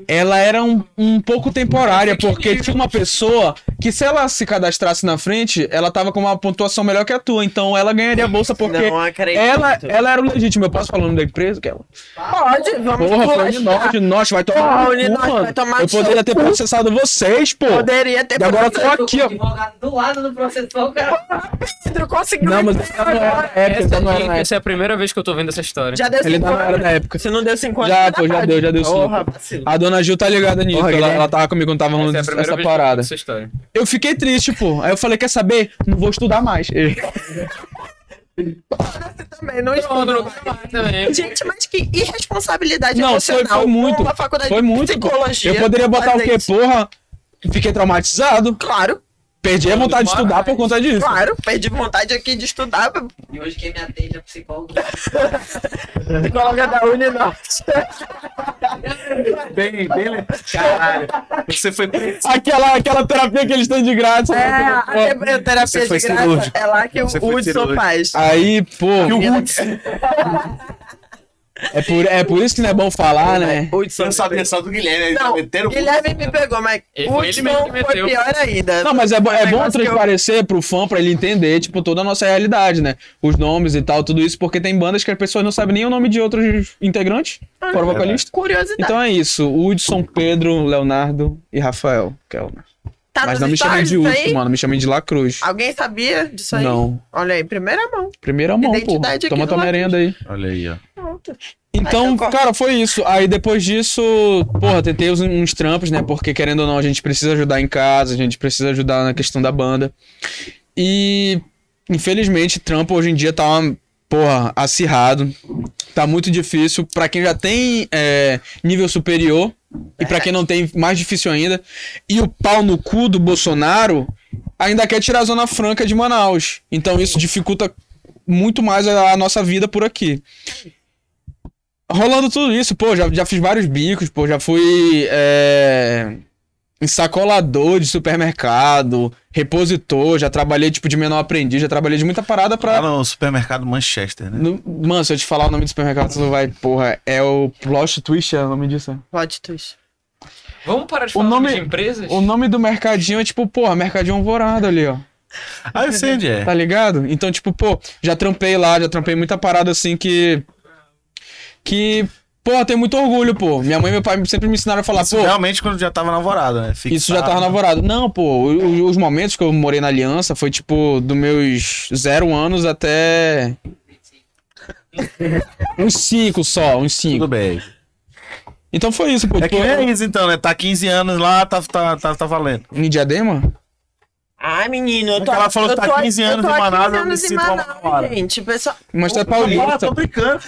ela era um, um pouco temporária, porque tinha uma pessoa que se ela se cadastrasse na frente, ela tava com uma pontuação melhor que a tua, então ela ganharia a bolsa porque Não acredito. ela, ela era o legítimo. Eu posso falar o nome da empresa? Que ela... Pode, vamos Porra, foi. Uninorte, Uninorte, vai tomar Porra, cu, vai tomar Eu poderia ter processado vocês, pô. Poderia ter E agora eu tô aqui, ó. Advogado do lado do processor, cara. Pedro conseguiu. Não, mas ela não era na época, Essa, não era na essa é a primeira vez que eu tô vendo essa história. Já deu Ele não era na época. Se não deu cinco anos, Já, tá pô, já deu, já deu sim. Porra, vacilo. A dona Gil tá ligada nisso. Porra, ela, Guilherme. ela tava comigo quando tava rolando Essa é a primeira essa vez que eu tô parada. vendo essa história. Eu fiquei triste, pô. Aí eu falei, quer saber? Não vou estudar mais. Também não estudo. Também. Gente, mas que irresponsabilidade Não, foi, emocional. foi muito. Uma faculdade Foi de muito, pô. psicologia. Eu poderia botar o quê? isso. Porra, fiquei traumatizado. Claro. Perdi a vontade de estudar por conta disso. Claro, perdi vontade aqui de estudar. E hoje quem me atende é psicólogo. Psicóloga da Uninorte. Bem, bem. Caralho. Você foi. Aquela, aquela terapia que eles têm de graça. É, a a terapia de graça. cirúrgico. É lá que o Hudson faz. Aí, pô, É é por, é por isso que não é bom falar, né? Hudson. Não sabia só do Guilherme, ele tá Não, o Guilherme me pegou, mas o que foi pior ainda. Não, mas é, bom- é bom que eu- transparecer pro fã, pra ele entender, tipo, toda a nossa realidade, né? Os nomes e tal, tudo isso, porque tem bandas que as pessoas não sabem nem o nome de outros integrantes, fora o vocalista. Curiosidade. Então é isso, Hudson, Pedro, Leonardo e Rafael. Kelmer. tá Mas não me chamem de Hudson, mano, me chamem de Lacruz. Alguém sabia disso aí? Não. Olha aí, primeira mão. Primeira mão, pô. Toma tua merenda aí. Olha aí, ó. Pronto. Então, cara, foi isso. Aí depois disso, porra, tentei uns, uns trampos, né? Porque querendo ou não, a gente precisa ajudar em casa, a gente precisa ajudar na questão da banda. E infelizmente, trampo hoje em dia tá, porra, acirrado. Tá muito difícil. Pra quem já tem é, nível superior e pra quem não tem, mais difícil ainda. E o pau no cu do Bolsonaro ainda quer tirar a Zona Franca de Manaus. Então isso dificulta muito mais a, a nossa vida por aqui. Rolando tudo isso, pô, já, já fiz vários bicos, pô, já fui é, ensacolador de supermercado, repositor, já trabalhei tipo de menor aprendiz, já trabalhei de muita parada pra. Lá no supermercado Manchester, né? No- mano, se eu te falar o nome do supermercado, você não vai, porra, é o Plot Twist, é o nome disso? Plot twist. Vamos parar de O falar nome- de empresas? O nome do mercadinho é tipo, porra, Mercadinho Alvorada ali, ó. Ah, eu sei onde é. Tá ligado? Então, tipo, pô, já trampei lá, já trampei muita parada assim que. Que, pô, tem muito orgulho, pô. Minha mãe e meu pai sempre me ensinaram a falar, Isso pô. realmente quando já tava navorado, né? Isso já tava navorado. Não, pô, o- os momentos que eu morei na Aliança foi tipo dos meus zero anos até. uns cinco só, uns Tudo cinco. bem. Então foi isso, pô. É tipo, que nem isso então, né? Tá 15 anos lá, tá, tá, tá, tá valendo. Em Diadema? Ai, menino, eu tô. Ela falou eu que tá tô- 15 eu anos em há Manaus, 15 eu me sinto Manaus, gente. Pessoal... Mas tu é paulista. tô brincando.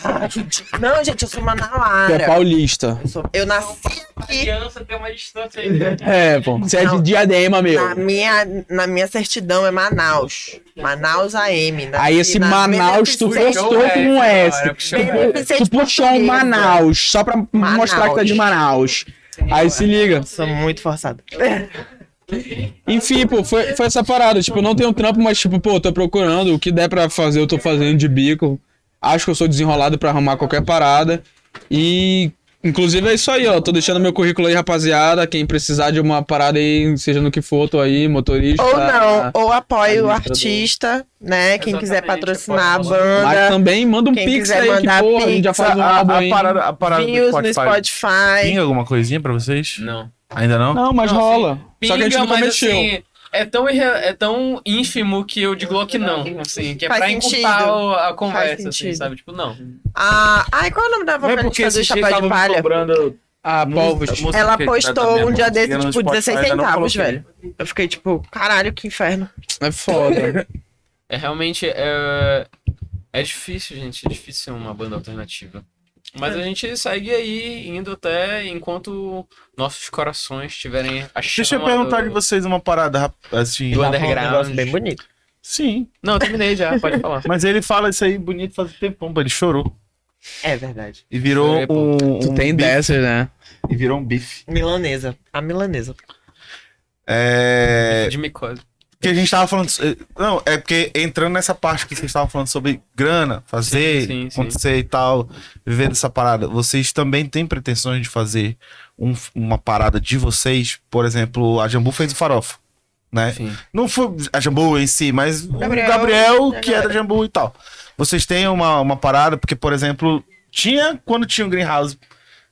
Não, gente, eu sou Tu é manauara. paulista. Eu, sou- eu nasci aqui. criança tem uma distância aí. É, pô. Você é de Não. Diadema, Na meu. minha, na minha certidão é Manaus. Manaus AM. nasci Aí esse na Manaus tu postou com um S. Beneficente Tu puxou um. Manaus, só pra Manaus. mostrar que tá de Manaus. Aí se liga. Sou muito forçada. Enfim, pô, foi, foi essa parada. Tipo, eu não tenho trampo, mas, tipo, pô, tô procurando. O que der pra fazer, eu tô fazendo de bico. Acho que eu sou desenrolado pra arrumar qualquer parada. E, inclusive, é isso aí, ó. Tô deixando meu currículo aí, rapaziada. Quem precisar de uma parada aí, seja no que for, tô aí, motorista. Ou não, ou apoio o artista, né? Quem quiser Exatamente, patrocinar a apoio Mas banda. também manda um Quem pix quiser aí, que porra, a gente já faz um a, álbum a aí. parada, a parada no Spotify. Spotify. Tem alguma coisinha pra vocês? Não. Ainda não? Não, mas Não, rola. Só que a gente Pinga, nunca mas, mexeu. assim, é tão, irre- é tão ínfimo que eu digo que não, assim, que é Faz pra encurtar a conversa, assim, sabe? Tipo, não. Ah, ai, qual é o nome da Não é porque vocalista do Chapéu de Palha? cobrando Ah, povos. Ela postou um dia desse, tipo, Spotify, 16 ainda não centavos, velho. Eu fiquei tipo, caralho, que inferno. É foda. É realmente, é, é difícil, gente, é difícil ser uma banda alternativa. Mas a gente segue aí, indo até enquanto nossos corações estiverem achando... Deixa eu perguntar de vocês uma parada assim. Do Um underground. negócio bem bonito. Sim. Não, eu terminei já, pode falar. Mas ele fala isso aí bonito faz tempo, pô, ele chorou. É verdade. E virou É, pô. um, Tu um tem bife. dessas, né? E virou um bife. Milanesa. A milanesa. É. De micose. Que a gente tava falando. Não, é porque entrando nessa parte que vocês estavam falando sobre grana, fazer, Sim, sim, sim. acontecer e tal, viver dessa parada, vocês também têm pretensões de fazer um- uma parada de vocês? Por exemplo, a Jambu fez o farofa, né? Enfim. Não foi a Jambu em si, mas Gabriel, o Gabriel, que é da. Jambu e tal. Vocês têm uma, uma parada, porque, por exemplo, tinha, quando tinha o Greenhouse,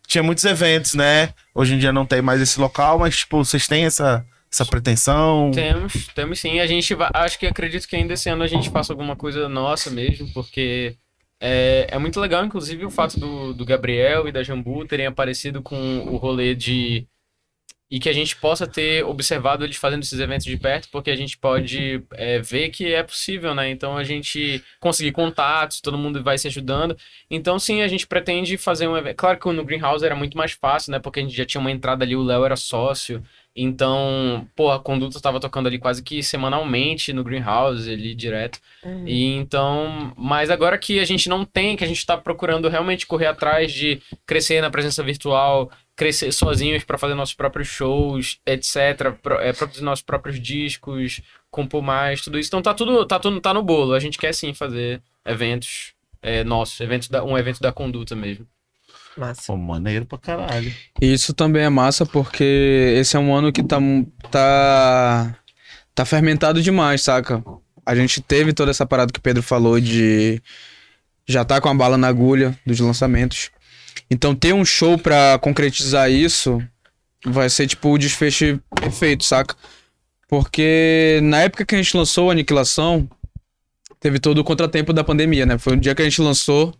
tinha muitos eventos, né? Hoje em dia não tem mais esse local, mas, tipo, vocês têm essa, essa pretensão? Temos, temos sim. A gente vai, acho que acredito que ainda esse ano a gente faça alguma coisa nossa mesmo, porque é, é muito legal, inclusive, o fato do, do Gabriel e da Jambu terem aparecido com o rolê de. E que a gente possa ter observado eles fazendo esses eventos de perto, porque a gente pode é, ver que é possível, né? Então a gente conseguir contatos, todo mundo vai se ajudando. Então, sim, a gente pretende fazer um evento. Claro que no Greenhouse era muito mais fácil, né? Porque a gente já tinha uma entrada ali, o Léo era sócio. Então, pô, a Conduta tava tocando ali quase que semanalmente no Greenhouse, ali direto. Uhum. E então, mas agora que a gente não tem, que a gente tá procurando realmente correr atrás de crescer na presença virtual, crescer sozinhos para fazer nossos próprios shows, etc, pro- é, produzir nossos próprios discos, compor mais, tudo isso. Então tá tudo, tá tudo tá no bolo. A gente quer sim fazer eventos é, nossos, eventos da, um evento da conduta mesmo. Massa. Pô, maneiro pra caralho. Isso também é massa porque esse é um ano que tá, tá, tá fermentado demais, saca? A gente teve toda essa parada que o Pedro falou de já tá com a bala na agulha dos lançamentos. Então ter um show pra concretizar isso vai ser tipo o desfecho perfeito, saca? Porque na época que a gente lançou a Aniquilação, teve todo o contratempo da pandemia, né? Foi o dia que a gente lançou,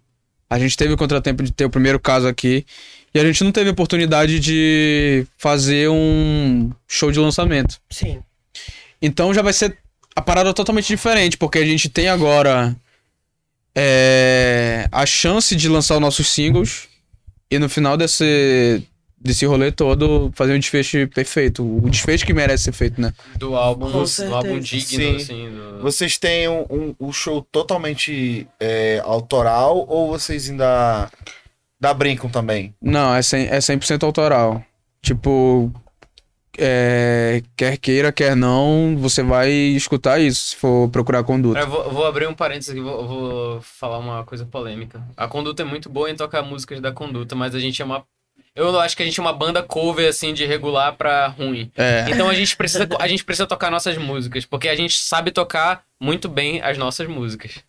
a gente teve o contratempo de ter o primeiro caso aqui. E a gente não teve oportunidade de fazer um show de lançamento. Sim. Então já vai ser a parada totalmente diferente, porque a gente tem agora é, a chance de lançar os nossos singles e no final desse, desse rolê todo fazer um desfecho perfeito. O desfecho que merece ser feito, né? Do álbum, do, do álbum digno, Sim. assim. do- Vocês têm um, um- um show totalmente é, autoral ou vocês ainda, ainda brincam também? Não, é, 100, é 100% autoral. Tipo, é, quer queira, quer não, você vai escutar isso se for procurar conduta. Eu vou, eu vou abrir um parênteses aqui, vou, vou falar uma coisa polêmica. A Conduta é muito boa em tocar músicas da Conduta, mas a gente é uma... Eu acho que a gente é uma banda cover, assim, de regular pra ruim. É. Então a gente precisa, a gente precisa tocar nossas músicas, porque a gente sabe tocar muito bem as nossas músicas.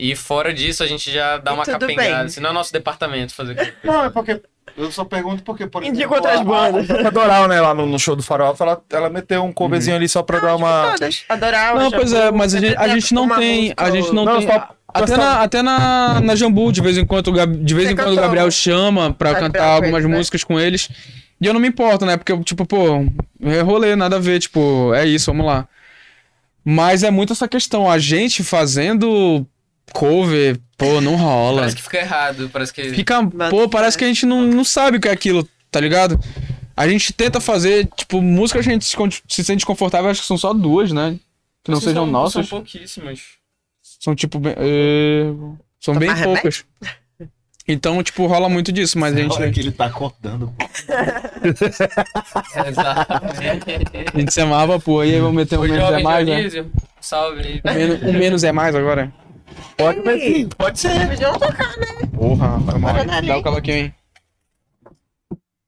E fora disso, a gente já dá E uma capengada. bem. Assim, não é nosso departamento fazer coisa. Não, é porque. Eu só pergunto porque, por Indica exemplo, outras a- bandas. A, a Doral, né, lá no, no show do Farol ela, ela meteu um coverzinho ali só pra dar uma. Todas. Adorava. Não, pois é, mas a gente, a sempre gente não tem. A gente não, Não, tem. só- até na, até na, na Jambu, de vez em quando, de vez Você em quando o Gabriel um- chama pra Gabriel cantar algumas né? músicas com eles. E eu não me importo, né? Porque, tipo, pô, é rolê, nada a ver, tipo, é isso, vamos lá. Mas é muito essa questão, a gente fazendo cover, pô, não rola. Parece que fica errado, parece que... Fica, Mas pô, parece que a gente não, não sabe o que é aquilo, tá ligado? A gente tenta fazer, tipo, música que a gente se, se sente confortável, acho que são só duas, né? Que não Assim, sejam são, nossas. São pouquíssimas. São tipo bem. é, São bem Tomar poucas. Então, tipo, rola muito disso, mas a gente, Olha que ele tá acordando, pô. Exatamente. a gente se amava, pô. E aí vamos meter um Ô, menos é mais, né? Dionísio, salve aí. Um menos, um menos é mais agora. Pode ver, pode ser. Podiam tocar, né? Porra, foi mal. Dá o cavaquinho aí.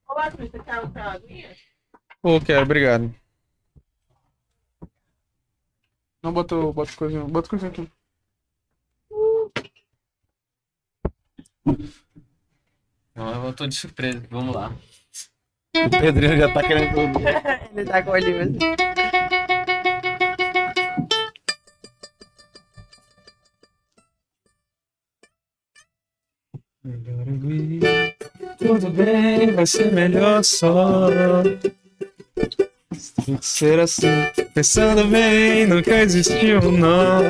Olá, Cris, você quer uma aguinha? Pô, quero, obrigado. Não, bota, o- bota coisa, bota coisa aqui. Não, eu tô de surpresa, vamos lá. O Pedrinho já tá querendo. Ele tá com o olhinho assim. Tudo bem, vai ser melhor só. Que ser assim. Pensando bem, nunca existiu, não.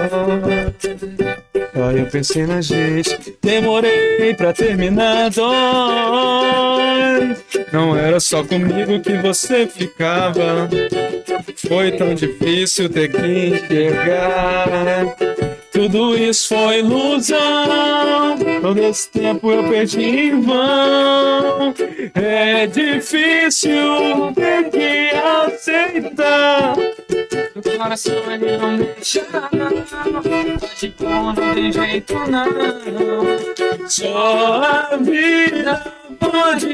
Só eu pensei na gente, demorei pra terminar. Dói. Não era só comigo que você ficava. Foi tão difícil ter que enxergar. Tudo isso foi ilusão. Todo esse tempo eu perdi em vão. É difícil ter que aceitar. O coração ele não deixa De boa não tem jeito não Só a vida pode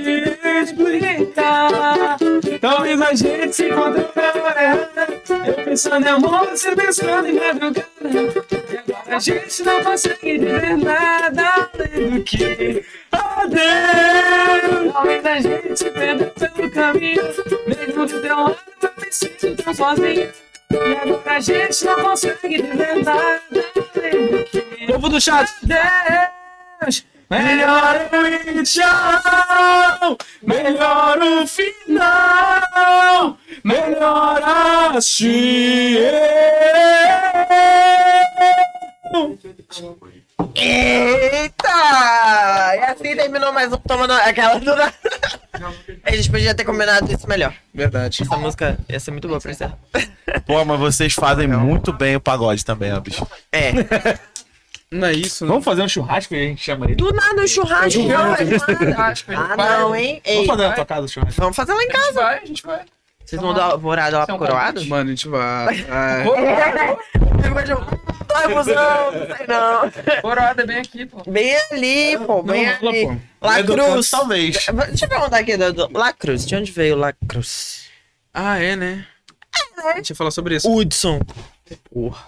explicar. Talvez a gente se encontre errada Eu pensando em amor, você pensando em madrugada. E agora a gente não consegue dizer nada Além do que adeus Talvez a gente se perda pelo caminho. Mesmo do teu lado eu me sinto tão sozinho. E agora a gente não consegue dizer nada Além do que Povo do chat. Deus Melhor o tchau Melhor o final Melhor assim Eita! E assim terminou mais um tomando aquela do nada. A gente podia ter combinado isso melhor. Verdade. Essa música ia ser muito boa pra encerrar. Pô, mas vocês fazem muito bem o pagode também, ó, bicho. É. Não é isso, né? Vamos fazer um churrasco e a gente chama ele. Do nada um churrasco. não, é do nada. Ah, não, hein? Ei, Vamos fazer na tua casa o churrasco. vamos fazer lá em casa. Vai, a gente vai. Vocês vão dar alvorada lá pro coroado? Mano, a gente vai. Ai. Ai, busão, não sei não. Coroada é bem aqui, pô. Bem ali, pô, bem Não ali. pô. La É do Cruz. talvez. Deixa eu perguntar aqui, do La Cruz. De onde veio La Cruz? Ah, é, né? A gente ia falar sobre isso. Hudson. Porra.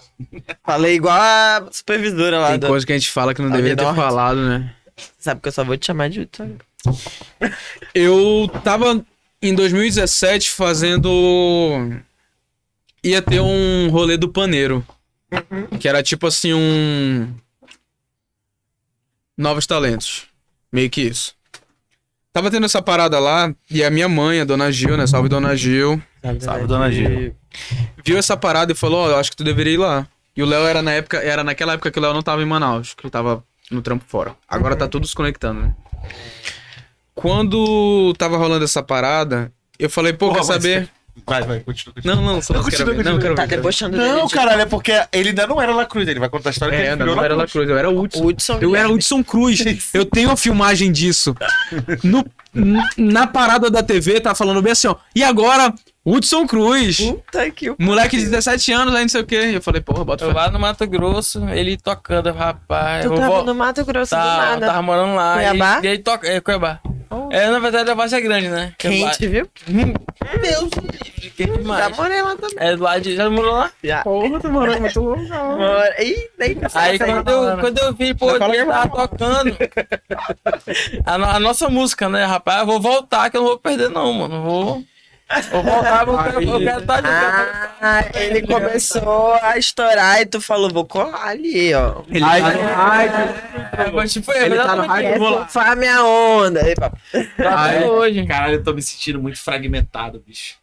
Falei igual a supervisora lá. Tem do- coisa que a gente fala que não deveria ter norte. falado, né? Sabe que eu só vou te chamar de Hudson. Eu tava em 2017 fazendo. Ia ter um rolê do paneiro. Que era tipo assim um. Novos talentos. Meio que isso. Tava tendo essa parada lá, e a minha mãe, a dona Gil, né? Salve dona Gil. Salve, dona Gil. Viu essa parada e falou: Ó, eu acho que tu deveria ir lá. E o Léo era na época, era naquela época que o Léo não tava em Manaus, que ele tava no trampo fora. Agora tá tudo se conectando, né? Quando tava rolando essa parada, eu falei, pô, Porra, quer mas- saber? Vai, vai, continua, continua. Não, não, só não quero ver. Não, quero Tá ver. debochando Não, dele. caralho, é porque ele ainda não era La Cruz. Ele vai contar a história que É, ele não, virou não era La Cruz, eu era o Hudson. Hudson. Eu era o Hudson Cruz. Eu tenho a filmagem disso. No, n- na parada da TV, tá falando bem assim, ó. E agora, Hudson Cruz. Puta que o Moleque de 17 anos, aí não sei o quê. Eu falei, porra, bota Eu fé. lá no Mato Grosso, ele tocando, rapaz. Tu eu tava vou- no Mato Grosso do Tá, eu nada. tava morando lá. Cuiabá? E, e ele toca. É, Cuiabá. É, na verdade, a base é grande, né? Quente, viu? Deus. Quente Já demais. morei lá também. É do lado de. Já morou lá? Já. Porra, tu morou muito louco. Mora- Ih, nem Aí quando eu, quando eu vi, pô, ele tava tocando a, a nossa música, né, rapaz? Eu vou voltar, que eu não vou perder, não, mano. Eu Vou, vou voltar, eu quero, eu quero estar de Ah, ele começou a estourar e tu falou, vou colar ali, ó. Ele tá no hype. É, mas, tipo, é Ele tá no hype, eu vou lá. Surfar minha onda. Aí, papo. Até hoje. Caralho, eu tô me sentindo muito fragmentado, bicho.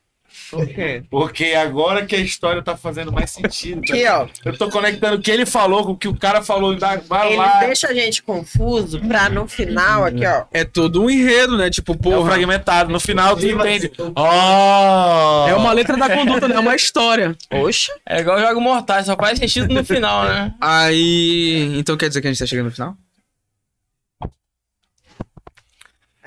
Por quê? Porque agora que a história tá fazendo mais sentido. tá Aqui, ó. Eu tô conectando o que ele falou com o que o cara falou. da- Vai Ele lá. deixa a gente confuso pra no final, aqui, ó. É todo um enredo, né? Tipo, É o porra. fragmentado. No final tu entende. Oh! É uma letra da conduta, né? É uma história. Oxa. É igual jogo mortais, só faz sentido no final, né? Aí. Então quer dizer que a gente tá chegando no final?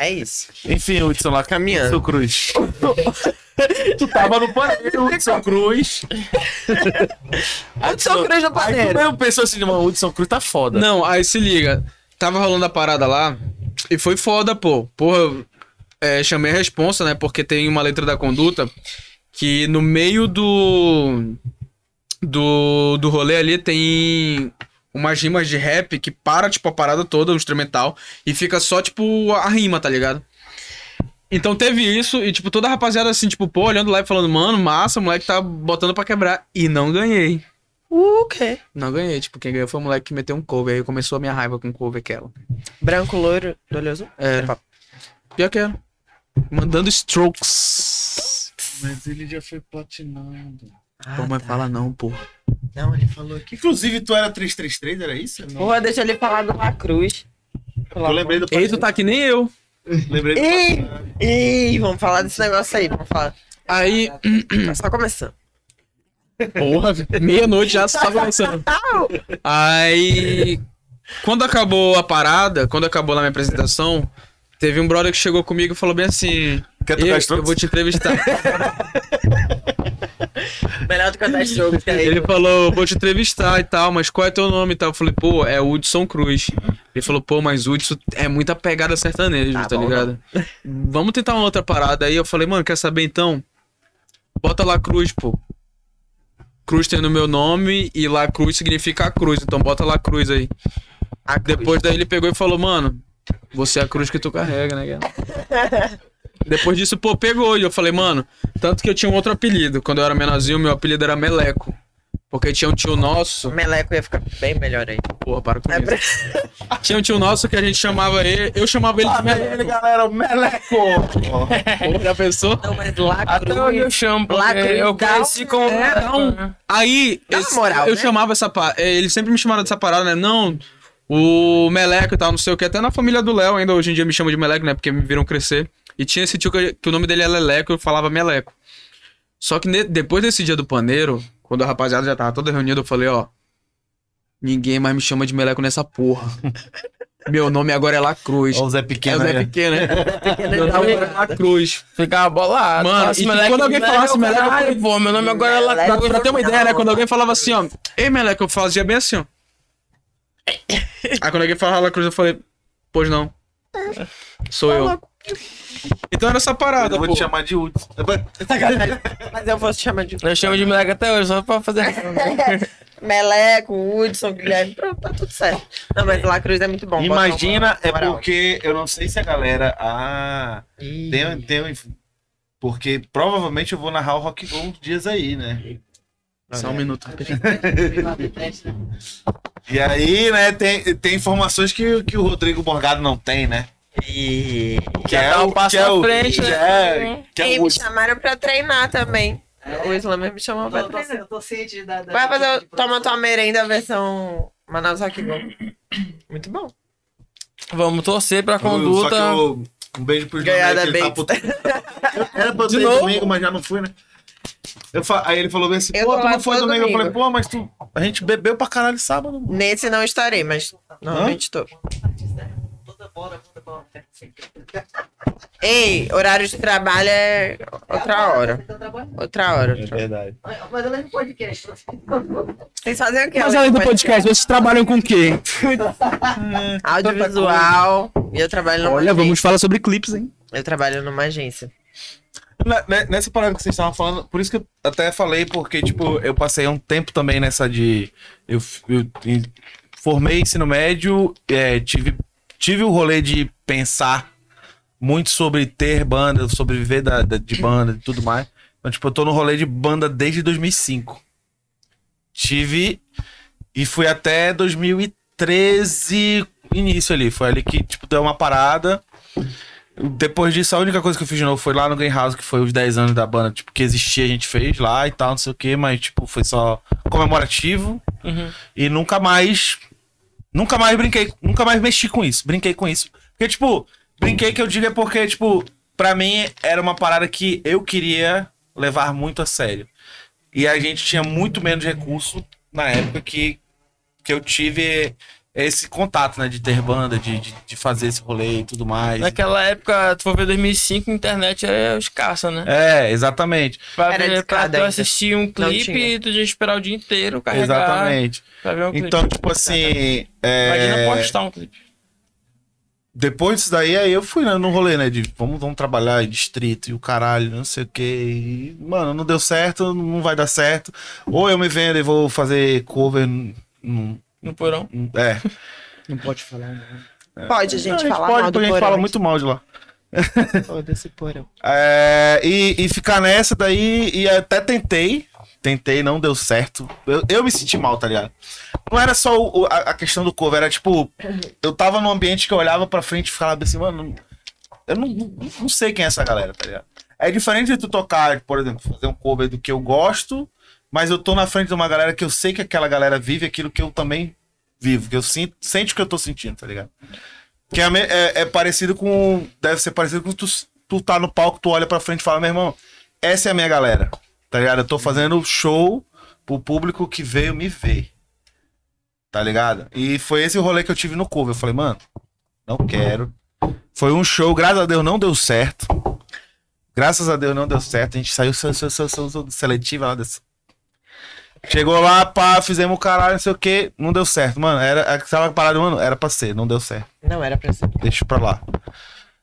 É isso. Enfim, Hudson lá Caminhando. Hudson Cruz. tu tava no paneiro, Hudson Cruz. Hudson Cruz no Aí tu paneiro. mesmo pensou assim, mano, Hudson Cruz tá foda. Não, aí se liga. Tava rolando a parada lá e foi foda, pô. Porra, é, chamei a responsa, né? Porque tem uma letra da conduta que no meio do. Do, do rolê ali tem umas rimas de rap que para, tipo, a parada toda, o instrumental, e fica só, tipo, a rima, tá ligado? Então teve isso, e, tipo, toda a rapaziada assim, tipo, pô, olhando lá e falando, mano, massa, o moleque tá botando pra quebrar. E não ganhei. O quê? Não ganhei, tipo, quem ganhou foi o moleque que meteu um cover. Aí começou a minha raiva com o cover aquela. Branco, loiro, do olho azul? Era. Pior que era. Mandando strokes. Mas ele já foi platinado. Pô, mas fala não, pô. Não, ele falou aqui. Inclusive, tu era 333, era isso? Não. Porra, deixa ele falar do La Cruz. Eu lembrei do Ei, tu tá que nem eu. Lembrei do Ih, ih, vamos falar desse negócio aí, vamos falar. Aí, Tá só começando. porra, meia-noite já se tava lançando. Aí, quando acabou a parada, quando acabou lá minha apresentação, teve um brother que chegou comigo e falou bem assim: Quer tocar eu, strokes? eu vou te entrevistar. Melhor do que o jogo que é Ele falou, vou te entrevistar e tal, mas qual é teu nome e tal? Eu falei, pô, é Hudson Cruz. Ele falou, pô, mas Hudson é muita pegada sertaneja, Tá tá, bom, ligado? Vamos tentar uma outra parada aí. Eu falei, mano, quer saber então? Bota lá Cruz, pô. Cruz tem no meu nome e lá Cruz significa a cruz, então bota lá Cruz aí. Depois daí ele pegou e falou, mano, você é a cruz que tu carrega, né, cara? Depois disso, pô, pegou. E eu falei, mano, tanto que eu tinha um outro apelido. Quando eu era menorzinho, meu apelido era Meleco. Porque tinha um tio nosso. O meleco ia ficar bem melhor aí. Porra, para com É isso. pra... Tinha um tio nosso que a gente chamava ele. Eu chamava ele de Meleco. galera, o Meleco! Porra, já pensou? Não, mas La Até hoje eu chamo, Lá, Cruz, eu um- com... É, não. Aí, Dá uma esse- moral, eu né? chamava essa parada. Eles sempre me chamaram dessa parada, né? Não, o Meleco e tal, não sei o que. Até na família do Léo ainda hoje em dia me chamam de Meleco, né? Porque me viram crescer. E tinha esse tio que, que o nome dele é Leleco, eu falava Meleco. Só que ne- depois desse dia do paneiro, quando a rapaziada já tava toda reunida, eu falei, ó. Ninguém mais me chama de Meleco nessa porra. Meu nome agora é La Cruz. Ó o Zé É Pequeno. o Zé aí. Pequeno, né? Meu nome agora é La Cruz. Ficava bolado. Mano, Falasse e que Meleque, quando alguém falasse eu caralho, pô, meu nome agora é. Lacruz. Pra, pra ter uma ideia, né? Quando alguém falava assim, ó. Ei, Meleco, eu fazia bem assim, ó. Aí quando alguém falava La Cruz, eu falei, pois não. Sou eu. Então era essa parada, Eu vou pô. te chamar de Hudson. Mas eu vou te chamar de Eu chamo de moleque até hoje, só pra fazer. Meleco, Hudson, Guilherme. Pronto, tá tudo certo. Não, mas La Cruz é muito bom. Imagina, é porque eu não sei se a galera. Ah. Ih. Tem, tem, um- porque provavelmente eu vou narrar o Rock Go uns dias aí, né? Só um minuto. E aí, né, tem, tem informações que, que o Rodrigo Morgado não tem, né? Ih. Que é dá o passo que é à o, frente, que né? é, que é E o me chamaram pra treinar também. O Slammer me chamou pra tô, treinar. eu tô ciente da. da Vai fazer, de toma tua merenda versão Manaus Go. Muito bom. Vamos torcer pra Só que conduta. eu- um beijo pro Ganhar João, né, da que ele tá puto- Era pra eu ter novo? domingo, mas já não fui, né? Eu fa- Aí ele falou bem assim, Eu pô, tu não foi todo domingo. Eu falei, domingo. pô, mas tu. A gente bebeu pra caralho sábado. mano. Nesse não estarei, mas normalmente tô. Ei, horário de trabalho é outra hora. Outra hora. É verdade. Mas eu lembro podcast. Vocês fazem o quê? Mas além do podcast, vocês trabalham com o quê? Audiovisual. E eu trabalho numa Olha, agência. vamos falar sobre clipes, hein? Eu trabalho numa agência. Ne- Nessa parada que vocês estavam falando, por isso que eu até falei, porque, tipo, eu passei um tempo também nessa de. Eu, eu formei ensino médio, é, tive, tive o rolê de pensar muito sobre ter banda, sobre viver da, da- de banda e tudo mais. Então, tipo, eu tô no rolê de banda desde 2005. Tive. E fui até 2013, início ali. Foi ali que, tipo, deu uma parada. Depois disso, a única coisa que eu fiz de novo foi lá no Greenhouse, que foi os 10 anos da banda, tipo, que existia, a gente fez lá e tal, não sei o que, mas, tipo, foi só comemorativo. E nunca mais. Nunca mais brinquei, nunca mais mexi com isso. Brinquei com isso. Porque, tipo, brinquei que eu digo é porque, tipo, pra mim era uma parada que eu queria levar muito a sério. E a gente tinha muito menos recurso na época que, que eu tive esse contato, né? De ter banda, de, de, de fazer esse rolê e tudo mais. Naquela época, tu for ver 2005, a internet era escassa, né? É, exatamente. Pra, Era ver, pra tu ainda. assistir um clipe, tu tinha que esperar o dia inteiro carregar. Exatamente. Pra ver um clipe. Então, tipo assim. Imagina É... postar um clipe. Depois disso daí, aí eu fui né, no rolê, né? De vamos, vamos trabalhar em distrito e o caralho, não sei o que. E, mano, não deu certo, não vai dar certo. Ou eu me vendo e vou fazer cover. num- No porão. é. Não pode falar, né? Pode a gente Não, a gente falar pode, mal do porque a gente fala muito mal de lá. Foda-se, porão. É, e, e ficar nessa daí, e até tentei. Tentei, não deu certo. Eu, eu me senti mal, tá ligado? Não era só o- o- a, a questão do cover, era tipo, eu tava num ambiente que eu olhava pra frente e falava assim, mano, eu não, não, não sei quem é essa galera, tá ligado? É diferente de tu tocar, por exemplo, fazer um cover do que eu gosto, mas eu tô na frente de uma galera que eu sei que aquela galera vive aquilo que eu também vivo, que eu sinto, sente o que eu tô sentindo, tá ligado? Que é, é- é parecido com. Deve ser parecido com tu, tu tá no palco, tu olha pra frente e fala, meu irmão, essa é a minha galera. Tá ligado? Eu tô fazendo show pro público que veio me ver. Tá ligado? E foi esse o rolê que eu tive no cover. Eu falei, mano, não quero. Foi um show, graças a Deus não deu certo. Graças a Deus não deu certo. A gente saiu se- se- se- se- se- seletiva lá desse. Chegou lá, pá, fizemos o caralho, não sei o que, não deu certo, mano. Era aquela parada, mano, era pra ser, não deu certo Não era pra ser. deixa pra lá.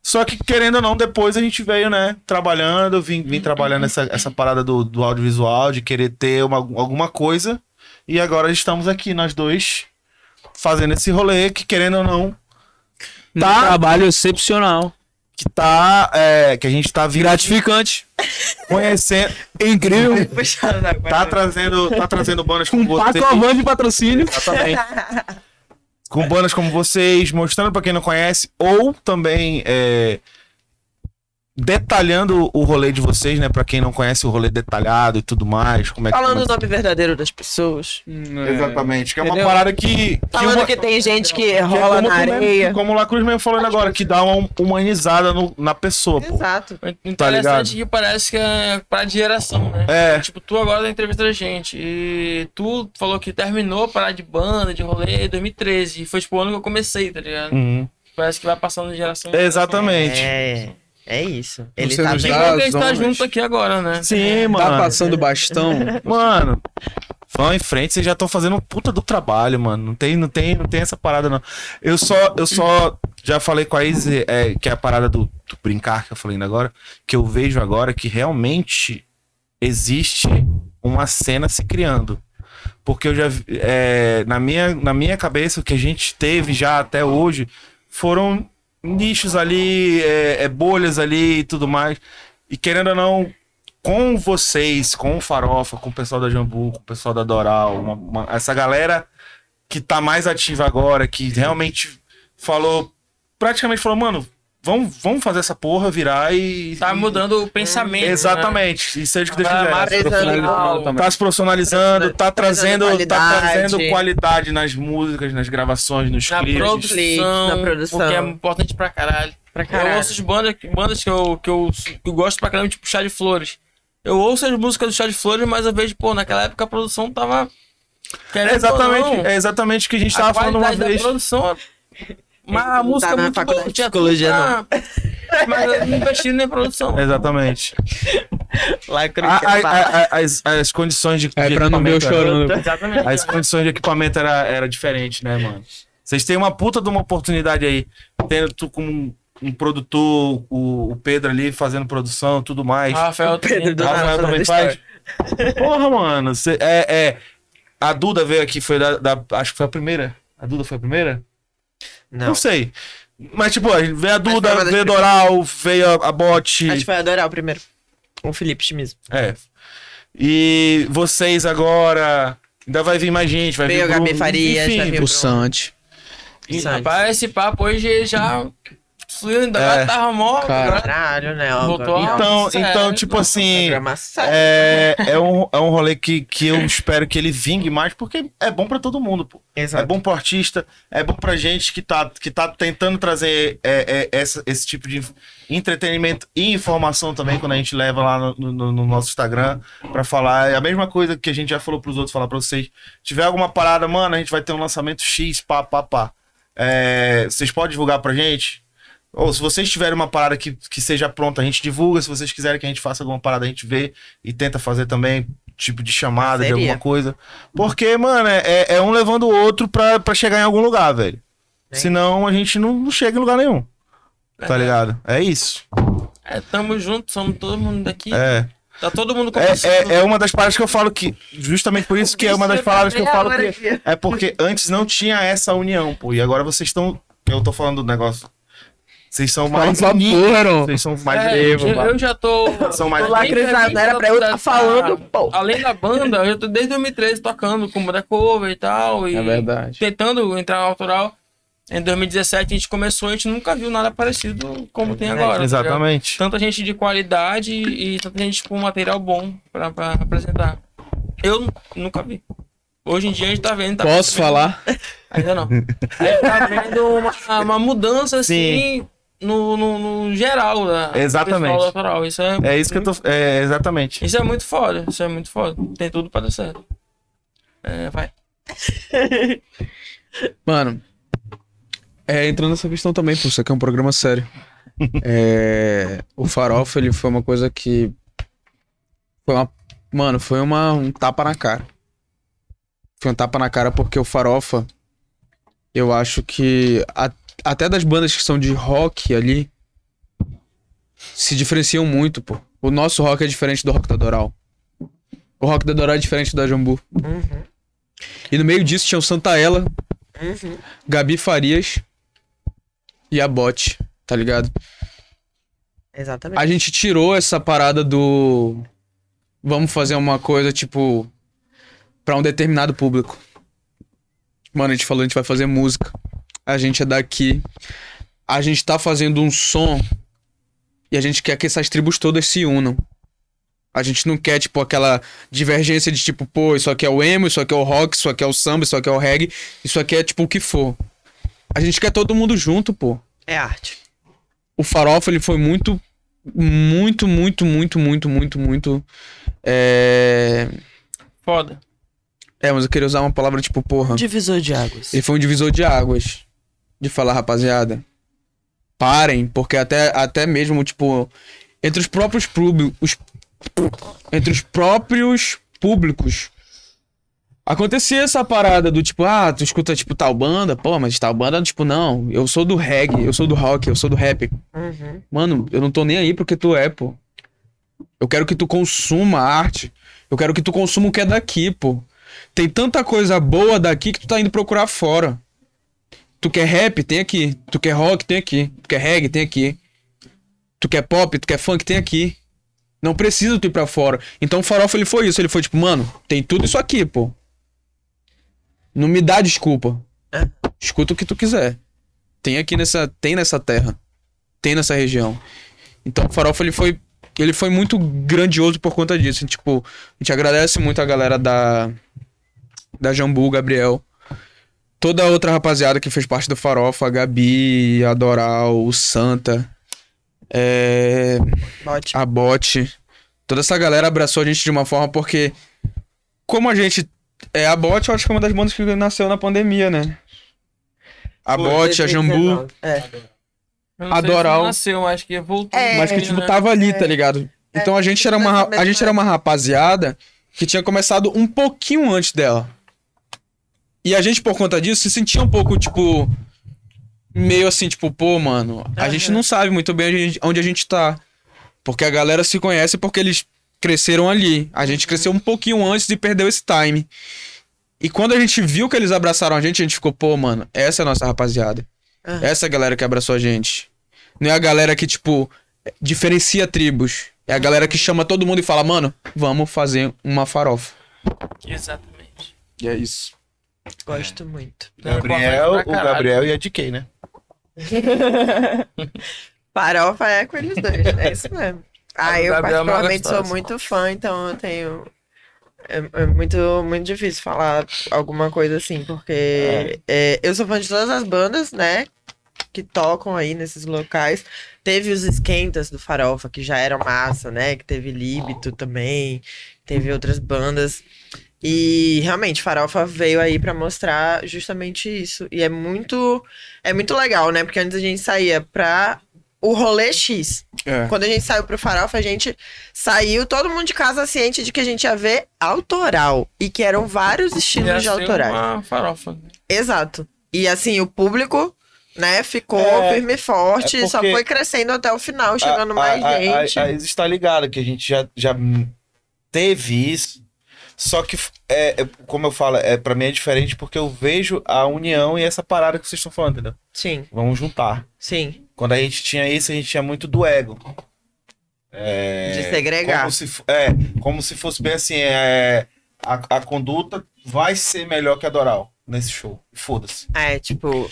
Só que, querendo ou não, depois a gente veio, né, trabalhando, vim, vim trabalhando essa, essa parada do, do audiovisual, de querer ter uma, alguma coisa. E agora estamos aqui, nós dois, fazendo esse rolê que, querendo ou não, Um Tá. trabalho excepcional. Que tá. é, que a gente tá vindo Gratificante. conhecendo. Incrível. Tá trazendo, tá trazendo bandas Com vocês. Pacovan de patrocínio. Exatamente. com bandas como vocês, mostrando pra quem não conhece, ou também é, detalhando o rolê de vocês, né? Pra quem não conhece o rolê detalhado e tudo mais. Como é que Falando o como é nome verdadeiro das pessoas. que- Exatamente. Que é uma Entendeu? parada que. que Falando uma- que tem gente que que é rola como na mesmo- areia. como o Lacruz mesmo falando agora, que dá uma humanizada no- na pessoa, pô. Exato. O Tá Interessante ligado? que parece que é para de geração, né? É. Tipo, tu agora tá entrevistando a gente. E tu falou que terminou a parar de banda, de rolê em 2013. E foi tipo o ano que eu comecei, tá ligado? Uhum. Parece que vai passando de geração. em Exatamente. É, é isso. Ele Você tá bem. dá- tá zonas. junto aqui agora, né? Sim, mano. Tá passando bastão. Mano, vão em frente, vocês já estão fazendo um puta do trabalho, mano. Não tem, não tem, não tem essa parada, não. Eu só, eu só já falei com a Izzy, é, que é a parada do, do brincar que eu falei ainda agora, que eu vejo agora que realmente existe uma cena se criando. Porque eu já é, na, minha, na minha cabeça, o que a gente teve já até hoje foram nichos ali, é, é, bolhas ali e tudo mais. E querendo ou não, com vocês, com o Farofa, com o pessoal da Jambu, com o pessoal da Doral, uma- uma- essa galera que tá mais ativa agora, que realmente falou, praticamente falou, mano, vamos, vamos fazer essa porra virar e. Tá mudando o pensamento. né? Exatamente, e seja o que Deus Tá quiser. Profissionalizando. Tá se profissionalizando, tá Trazendo tá qualidade. trazendo qualidade nas músicas, nas gravações, nos Na clipes. produção, na produção. porque é importante pra caralho. Pra Eu caralho. ouço as bandas, bandas que, eu, que, eu, que eu gosto pra caramba, tipo Chá de Flores. Eu ouço as músicas do Chá de Flores, mas eu vejo, pô, naquela época a produção tava. É exatamente, é exatamente o que a gente a tava falando uma qualidade da vez. produção. Mas a Não música tá é muito boa, de tinha psicologia, tudo pra- Mas eu não investi na produção. Exatamente. A- a- é a- as, as condições de, É de pra não ver eu chorando. Exatamente. As condições de equipamento era, era diferente, né, mano? Vocês têm uma puta de uma oportunidade aí. Tendo tu como um, um produtor, o, o Pedro ali fazendo produção tudo mais. Rafael Pedro do Rafael nada, também faz. Porra, mano. cê- é, é. A Duda veio aqui, foi da, da- Acho que foi a primeira. A Duda foi a primeira? Não, Não. sei. Mas, tipo, a veio a Duda, veio a Doral, veio a, a Bot. Acho que foi adorar o primeiro. O Felipe Schmiz. É. E vocês agora. Ainda vai vir mais gente, vai Veio vir a Gabi Bruno, Farias, enfim, vai vir O Sante. E, Sabe? rapaz, esse papo hoje já fluiu, ainda É. tava mó. Caralho, né? Voltou Então, Nossa, então é, tipo não, assim. Sério. É, é, um, é um rolê que, que eu espero que ele vingue mais, porque é bom pra todo mundo, pô. É Exato. bom pro artista, é bom pra gente que tá, que tá tentando trazer é, é, essa- esse tipo de entretenimento e informação também, quando a gente leva lá no, no- no nosso Instagram pra falar. É a mesma coisa que a gente já falou pros outros, falar pra vocês. tiver alguma parada, mano, a gente vai ter um lançamento X, pá, pá, pá. É, vocês podem divulgar pra gente? Ou se vocês tiverem uma parada que, que seja pronta, a gente divulga. Se vocês quiserem que a gente faça alguma parada, a gente vê e tenta fazer também, tipo de chamada, de Parceria. alguma coisa. Porque, mano, é, é um levando o outro pra, pra chegar em algum lugar, velho. Senão a gente não, não chega em lugar nenhum. Tá ligado? É isso. É, tamo junto, somos todo mundo daqui. É. Tá todo mundo É, conversando. é, é uma das paradas que eu falo que. Justamente por isso que é uma das palavras que eu falo que. É porque antes não tinha essa união, pô. E agora vocês estão. Eu tô falando do negócio. Vocês são mais. Unidos. Vocês são mais. É, eu, eu já tô. São mais. O lacrizado era pra eu tá falando, pô. Além da banda, eu tô desde 2013 tocando com banda cover e tal. E É verdade. tentando entrar no autoral. Em 2017 a gente começou, a gente nunca viu nada parecido como tem agora. tá? Exatamente. tanta gente de qualidade e tanta gente com material bom pra, pra apresentar. Eu nu- nunca vi. Hoje em dia a gente tá vendo. Tá Posso vendo- falar? Ainda não. A gente tá vendo uma, uma mudança assim no, no, no geral da Exatamente. autoral. Isso é, É isso que eu tô. É, exatamente. isso é muito foda. Isso é muito foda. Tem tudo pra dar certo. É, vai. Mano, é, entrando nessa questão também, pô, isso aqui é um programa sério. É, o Farofa, ele foi uma coisa que. Foi uma. Mano, foi uma, um tapa na cara. Foi um tapa na cara porque o Farofa, eu acho que. a- até das bandas que são de rock ali. Se diferenciam muito, pô. O nosso rock é diferente do rock da Doral. O rock da Doral é diferente da Jambu. Uhum. E no meio disso tinha o Santa Ela, Uhum. Gabi Farias e a Bot, tá ligado? Exatamente. A gente tirou essa parada do vamos fazer uma coisa tipo pra um determinado público. Mano, a gente falou, a gente vai fazer música. A gente é daqui. A gente tá fazendo um som E a gente quer que essas tribos todas se unam. A gente não quer, tipo, aquela divergência de tipo, pô, isso aqui é o emo, isso aqui é o rock, isso aqui é o samba, isso aqui é o reggae, isso aqui é tipo o que for. A gente quer todo mundo junto, pô. É arte. O Farofa, ele foi muito, muito, muito, muito, muito, muito, muito. É. Foda. É, mas eu queria usar uma palavra tipo, porra. Divisor de águas. Ele foi um divisor de águas. De falar, rapaziada. Parem, porque até, até mesmo, tipo, entre os próprios públicos. Entre os próprios públicos. Acontecia essa parada do tipo, ah, tu escuta tipo tal banda, pô, mas tal banda, tipo, não, eu sou do reggae, eu sou do rock, eu sou do rap. Uhum. Mano, eu não tô nem aí porque tu é, pô. Eu quero que tu consuma arte. Eu quero que tu consuma o que é daqui, pô. Tem tanta coisa boa daqui que tu tá indo procurar fora. Tu quer rap? Tem aqui. Tu quer rock? Tem aqui. Tu quer reggae? Tem aqui. Tu quer pop? Tu quer funk? Tem aqui. Não precisa tu ir pra fora. Então o Farofa ele foi isso. Ele foi tipo, mano, tem tudo isso aqui, pô. Não me dá desculpa. Escuta o que tu quiser. Tem aqui nessa, tem nessa terra. Tem nessa região. Então o Farofa ele foi, ele foi muito grandioso por conta disso. Tipo, a gente agradece muito a galera da da Jambu, Gabriel. Toda a outra rapaziada que fez parte do Farofa, a Gabi, a Doral, o Santa, é, Bote. a Bote. Toda essa galera abraçou a gente de uma forma porque, como a gente. É, a Bote, eu acho que é uma das bandas que nasceu na pandemia, né? A Bote, a Jambu. É. Adoral. se nasceu, acho que voltou. É, Mas que, tipo, né? tava ali, tá ligado? Então a gente era uma, a gente era uma rapaziada que tinha começado um pouquinho antes dela. E a gente, por conta disso, se sentia um pouco, tipo. Meio assim, tipo, pô, mano, a gente não sabe muito bem onde a gente, onde a gente tá. Porque a galera se conhece porque eles cresceram ali. A gente cresceu um pouquinho antes e perdeu esse time. E quando a gente viu que eles abraçaram a gente, a gente ficou, pô, mano, essa é a nossa rapaziada. Aham. Essa é a galera que abraçou a gente. Não é a galera que, tipo, diferencia tribos. É a galera que chama todo mundo e fala, mano, vamos fazer uma farofa. Exatamente. E é isso. Gosto muito. Gabriel, o. Gabriel e a DK, né? Farofa é com eles dois, é isso mesmo. Ah, eu é particularmente sou muito fã, então eu tenho. É, é muito, muito difícil falar alguma coisa assim, porque é, eu sou fã de todas as bandas, né? Que tocam aí nesses locais. Teve os esquentas do Farofa, que já eram massa, né? Que teve Líbito também, teve outras bandas. E realmente, Farofa veio aí pra mostrar justamente isso. E é muito, é muito legal, né? Porque antes a gente saía pra o rolê X. É. Quando a gente saiu pro Farofa, a gente saiu todo mundo de casa ciente de que a gente ia ver autoral. E que eram vários estilos Ia de autorais. uma farofa. Exato. E assim, o público, né, ficou É, firme e forte, é só foi crescendo até o final, chegando A- mais a, a- gente. A, a, está ligado que a gente já, já teve isso. Só que, é, é, como eu falo, é, pra mim é diferente porque eu vejo a união e essa parada que vocês estão falando, entendeu? Sim, Vamos juntar. sim. Quando a gente tinha isso, a gente tinha muito do ego. É, De segregar. Como se, é, como se fosse bem assim, é, a, a conduta vai ser melhor que a Doral nesse show. Foda-se. É, tipo,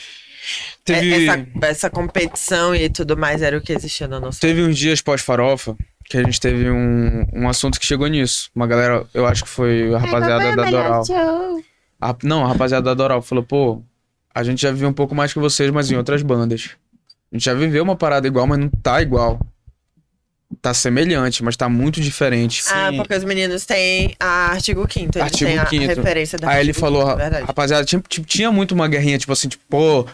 Teve, é- essa, essa competição e tudo mais era o que existia na nossa. teve uns dias pós-farofa que a gente teve um, um assunto que chegou nisso. Uma galera, eu acho que foi a rapaziada da Doral. A- não, a rapaziada da Doral falou, pô, a gente já viu um pouco mais que vocês, mas em outras bandas. A gente já viveu uma parada igual, mas não tá igual. Tá semelhante, mas tá muito diferente. Ah, porque os meninos têm a Artigo Quinto. Eles Artigo têm a Quinto. referência da Aí ele falou, Quinto, verdade. rapaziada, tinha- tinha muito uma guerrinha, tipo assim, tipo, pô,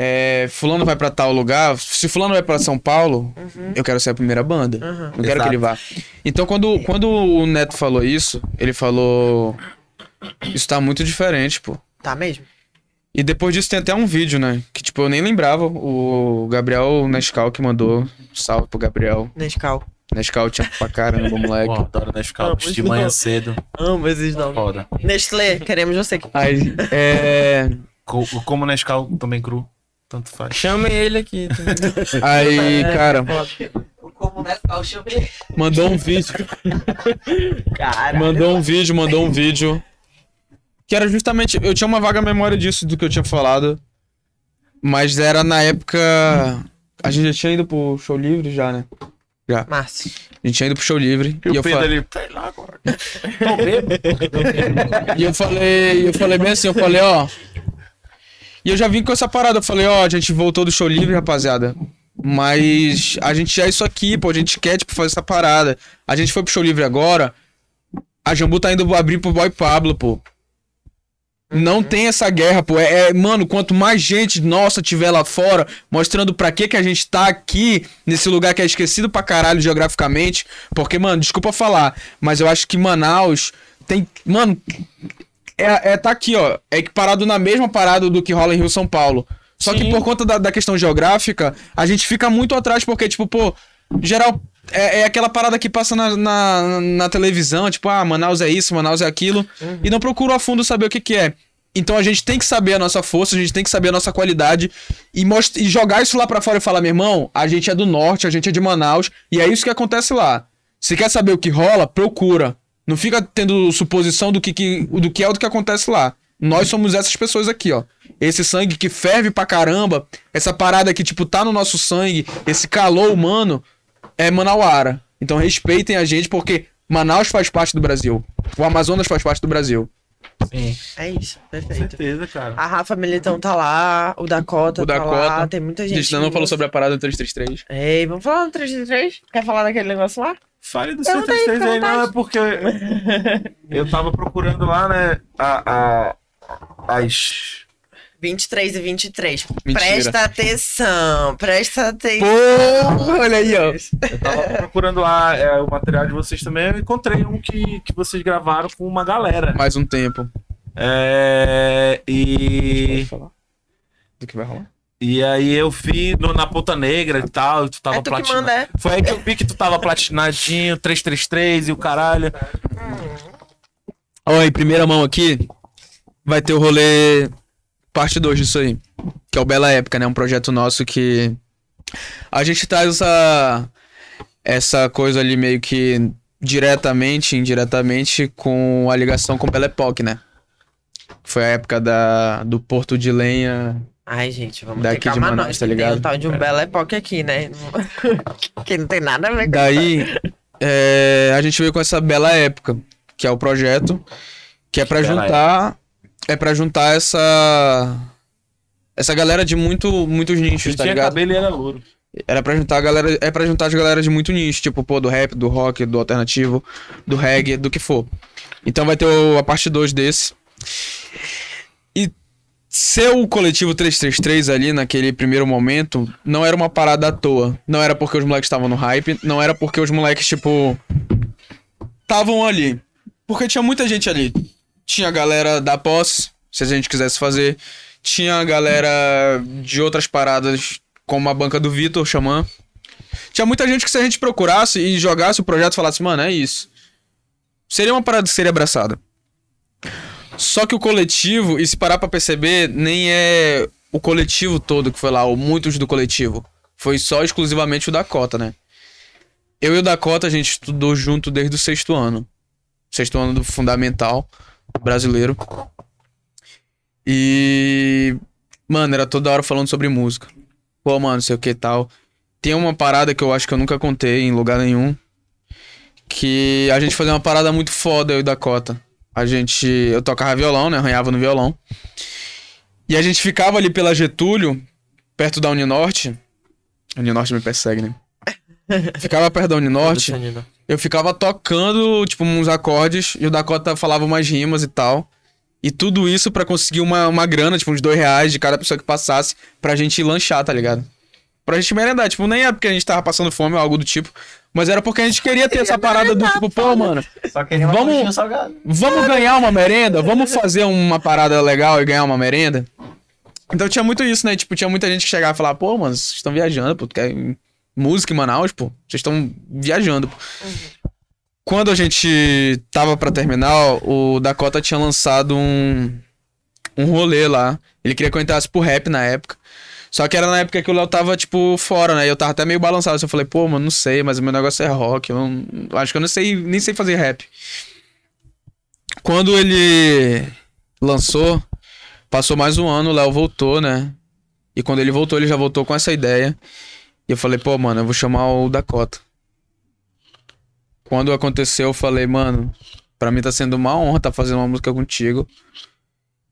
é, fulano vai pra tal lugar, se fulano vai pra São Paulo, eu quero ser a primeira banda. Uhum. Não quero que ele vá. Então, quando, quando o Neto falou isso, ele falou, isso tá muito diferente, pô. Tá mesmo? E depois disso tem até um vídeo, né? Que, tipo, eu nem lembrava. O Gabriel Nescau que mandou. Salve pro Gabriel. Nescau. Nescau tinha pra caramba, moleque. Pô, adoro Nescau. Vamos De manhã não. cedo. Amo esses nomes. Foda. Nestlé, queremos você aqui. Aí, é. Co- Como Nescau também cru. Tanto faz. Chamem ele aqui. Aí, cara, mandou um vídeo. Mandou um vídeo, mandou um vídeo. Que era justamente. Eu tinha uma vaga memória disso, do que eu tinha falado. Mas era na época. A gente já tinha ido pro show livre já, né? Já. Márcio. A gente tinha ido pro show livre. E, E, o eu, Pedro fa- ali, sei lá agora. e eu falei, eu falei bem assim, eu falei, ó. E eu já vim com essa parada, eu falei, ó, a gente voltou do show livre, rapaziada. Mas a gente é isso aqui, pô, a gente quer, tipo, fazer essa parada. A gente foi pro show livre agora. A Jambu tá indo abrir pro Boy Pablo, pô. Não tem essa guerra, pô. É, é, mano, quanto mais gente nossa tiver lá fora, mostrando pra que que a gente tá aqui, nesse lugar que é esquecido pra caralho geograficamente. Porque, mano, desculpa falar, mas eu acho que Manaus tem. Mano, é, é tá aqui, ó. É equiparado na mesma parada do que rola em Rio São Paulo. Só que por conta da, da questão geográfica, a gente fica muito atrás, porque, tipo, pô, geral. É, é aquela parada que passa na, na, na televisão, tipo, ah, Manaus é isso, Manaus é aquilo, e não procura a fundo saber o que, que é. Então a gente tem que saber a nossa força, a gente tem que saber a nossa qualidade e, e jogar isso lá pra fora e falar, meu irmão, a gente é do norte, a gente é de Manaus, e é isso que acontece lá. Se quer saber o que rola, procura. Não fica tendo suposição do que, que, do que é o que acontece lá. Nós somos essas pessoas aqui, ó. Esse sangue que ferve pra caramba, essa parada que, tipo, tá no nosso sangue, esse calor humano, é Manauara. Então respeitem a gente, porque Manaus faz parte do Brasil. O Amazonas faz parte do Brasil. É isso, Com perfeito. certeza, cara. A Rafa Militão tá lá, o Dakota O tá Dakota. lá, tem muita A gente. gente ainda não falou sobre a parada do 333. Ei, vamos falar no 333? Quer falar daquele negócio lá? Fale do Pergunta aí, 133 aí, fica à não, é porque eu tava procurando lá, né, a, a, as... 23 e 23. Mentira. Presta atenção, presta atenção. Porra, olha aí, ó. Eu tava procurando lá é, o material de vocês também, eu encontrei um que, que vocês gravaram com uma galera. Mais um tempo. É, e... Do que vai rolar? E aí eu vi no- na Ponta Negra e tal, e tu tava É tu platinado. manda, é? Foi aí que eu vi que tu tava platinadinho, 333 e o caralho. Ó, em primeira mão aqui, vai ter o rolê parte 2 disso aí. Que é o Bela Época, né? Um projeto nosso que. A gente traz essa. Essa coisa ali meio que diretamente, indiretamente, com a ligação com Bela Époque, né? Foi a época da, do Porto de Lenha. Ai, gente, vamos Daqui ter calma de Manaus, nós, tá que Tem ligado? o tal de um Bela Época aqui, né? que não tem nada a ver com Daí, é, a gente veio com essa Bela Época, que é o projeto, que é pra Bela juntar. É pra juntar essa. Essa galera de muito, muitos nichos, Ele tá tinha ligado? cabelo e era louro. Era pra juntar a galera. É pra juntar as galera de muito nicho, tipo, pô, do rap, do rock, do alternativo, do reggae, do que for. Então vai ter o- a parte 2 desse. E ser o coletivo 333 ali naquele primeiro momento não era uma parada à toa. Não era porque os moleques estavam no hype, não era porque os moleques, tipo. Estavam ali. Porque tinha muita gente ali. Tinha a galera da pós, se a gente quisesse fazer. Tinha a galera de outras paradas, como a banca do Vitor, Xamã. Tinha muita gente que se a gente procurasse e jogasse o projeto falasse, mano, é isso. Seria uma parada que seria abraçada. Só que o coletivo, e se parar pra perceber, nem é o coletivo todo que foi lá, ou muitos do coletivo. Foi só exclusivamente o Dakota, né? Eu e o Dakota, a gente estudou junto desde o sexto ano. Sexto ano do fundamental brasileiro. E. Mano, era toda hora falando sobre música. Pô, mano, sei o que tal. Tem uma parada que eu acho que eu nunca contei em lugar nenhum. Que a gente fazia uma parada muito foda, eu e Dakota. A gente. Eu tocava violão, né? Arranhava no violão. E a gente ficava ali pela Getúlio, perto da Uninorte. A Uninorte me persegue, né? Ficava perto da Uninorte. Eu ficava tocando, tipo, uns acordes, e o Dakota falava umas rimas e tal. E tudo isso pra conseguir uma, uma grana, tipo, uns dois reais de cada pessoa que passasse pra gente lanchar, tá ligado? Pra gente merendar. Tipo, nem é porque a gente tava passando fome ou algo do tipo. Mas era porque a gente queria ter essa parada do tipo, pô, mano, Vamos- vamos ganhar uma merenda? Vamos fazer uma parada legal e ganhar uma merenda? Então tinha muito isso, né? Tipo, tinha muita gente que chegava e falava, pô, mano, vocês estão viajando, pô, tu quer música em Manaus, pô, vocês estão viajando, pô. Quando a gente tava pra terminar, o Dakota tinha lançado um, um rolê lá. Ele queria que eu entrasse pro rap na época. Só que era na época que o Léo tava, tipo, fora, né? E eu tava até meio balançado. Eu falei, pô, mano, não sei, mas o meu negócio é rock. Eu não- acho que eu não sei, nem sei fazer rap. Quando ele lançou, passou mais um ano, o Léo voltou, né? E quando ele voltou, ele já voltou com essa ideia. E eu falei, pô, mano, eu vou chamar o Dakota. quando aconteceu, eu falei, mano, pra mim tá sendo uma honra tá fazendo uma música contigo.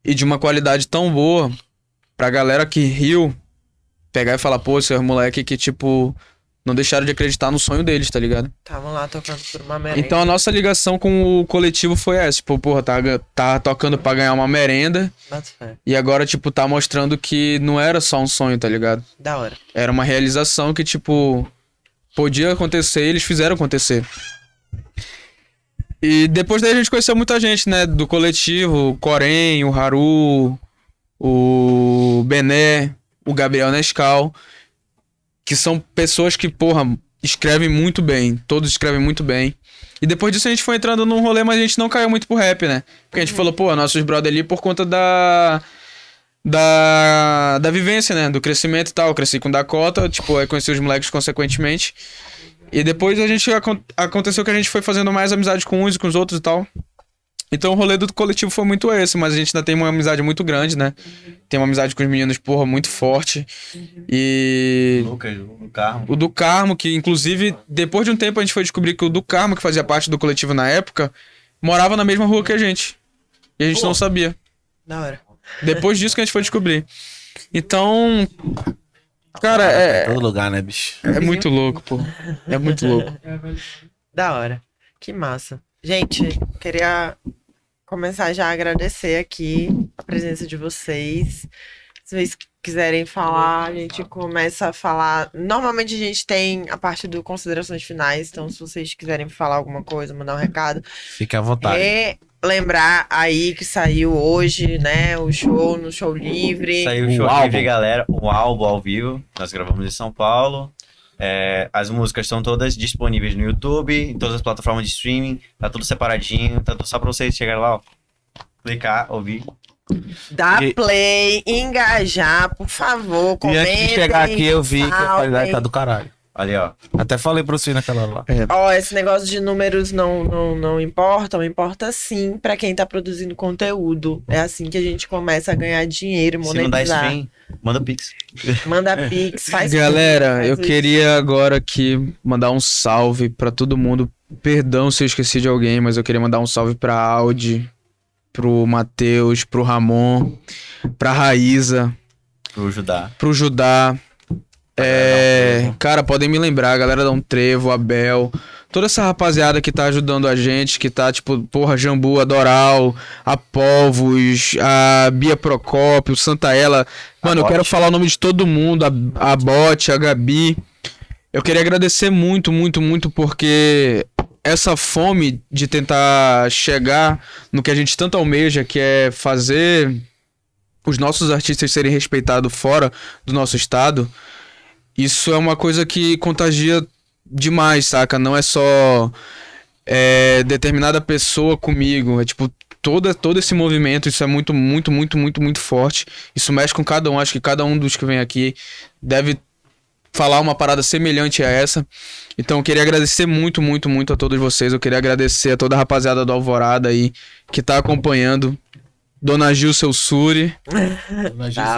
E de uma qualidade tão boa, pra galera que riu, pegar e falar, pô, esses moleque que, tipo, não deixaram de acreditar no sonho deles, tá ligado? Estavam lá tocando por uma merenda. Então a nossa ligação com o coletivo foi essa. Tipo, porra, tá, tá tocando pra ganhar uma merenda. E agora, tipo, tá mostrando que não era só um sonho, tá ligado? Da hora. Era uma realização que, tipo, podia acontecer e eles fizeram acontecer. E depois daí a gente conheceu muita gente, né? Do coletivo, o Corém, o Haru, o Bené, o Gabriel Nescau. Que são pessoas que, porra, escrevem muito bem. Todos escrevem muito bem. E depois disso a gente foi entrando num rolê, mas a gente não caiu muito pro rap, né? Porque a gente falou, pô, nossos brother ali por conta da. Da, da vivência, né? Do crescimento e tal. Eu cresci com Dakota, tipo, aí conheci os moleques consequentemente. E depois a gente acon- aconteceu que a gente foi fazendo mais amizade com uns e com os outros e tal. Então o rolê do coletivo foi muito esse, mas a gente ainda tem uma amizade muito grande, né? Tem uma amizade com os meninos, porra, muito forte. E. Lucas, o carro. O do Carmo, que inclusive, depois de um tempo a gente foi descobrir que o do Carmo, que fazia parte do coletivo na época, morava na mesma rua que a gente. E a gente não sabia. Da hora. Depois disso que a gente foi descobrir. Então. Cara, é, Todo lugar, né, bicho? é muito louco, pô. É muito louco. Da hora. Que massa. Gente, queria começar já a agradecer aqui a presença de vocês. Se vocês quiserem falar, a gente começa a falar. Normalmente a gente tem a parte do considerações finais, então se vocês quiserem falar alguma coisa, mandar um recado. Fique à vontade. E lembrar aí que saiu hoje, né, o show no Show Livre. Saiu o show livre, galera. Um álbum ao vivo. Nós gravamos em São Paulo. É, as músicas estão todas disponíveis no YouTube, em todas as plataformas de streaming. Tá tudo separadinho. Tá tudo só pra vocês chegarem lá, ó. Clicar, ouvir. Dá E- play, engajar, por favor, E comentem. antes de chegar aqui, eu vi que a qualidade tá do caralho. Ali, ó. Até falei pra você naquela hora lá. Ó, esse negócio de números não, não, não importa, importa sim pra quem tá produzindo conteúdo. É assim que a gente começa a ganhar dinheiro, Se não dá monetizar. stream, manda pix. Manda pix, faz Galera, tudo, eu faz queria agora aqui mandar um salve pra todo mundo. Perdão se eu esqueci de alguém, mas eu queria mandar um salve pra Audi, pro Matheus, pro Ramon, pra Raíza, Pro Judá. pro Judá. É, cara, podem me lembrar, a galera da Um Trevo, Abel, toda essa rapaziada que tá ajudando a gente, que tá tipo, porra, Jambu, a Doral, a Povos, a Bia Procópio, Santa Ela. Mano, eu Bote. quero falar o nome de todo mundo, a, a Bote, a Gabi. Eu queria agradecer muito, muito, muito, porque essa fome de tentar chegar no que a gente tanto almeja, que é fazer os nossos artistas serem respeitados fora do nosso estado, isso é uma coisa que contagia demais, saca? Não é só é, determinada pessoa comigo, é tipo toda, todo esse movimento, isso é muito, muito, muito, muito, muito forte. Isso mexe com cada um, acho que cada um dos que vem aqui deve falar uma parada semelhante a essa. Então eu queria agradecer muito, muito, muito a todos vocês. Eu queria agradecer a toda a rapaziada do Alvorada aí que tá acompanhando. Dona Gil, seu Suri.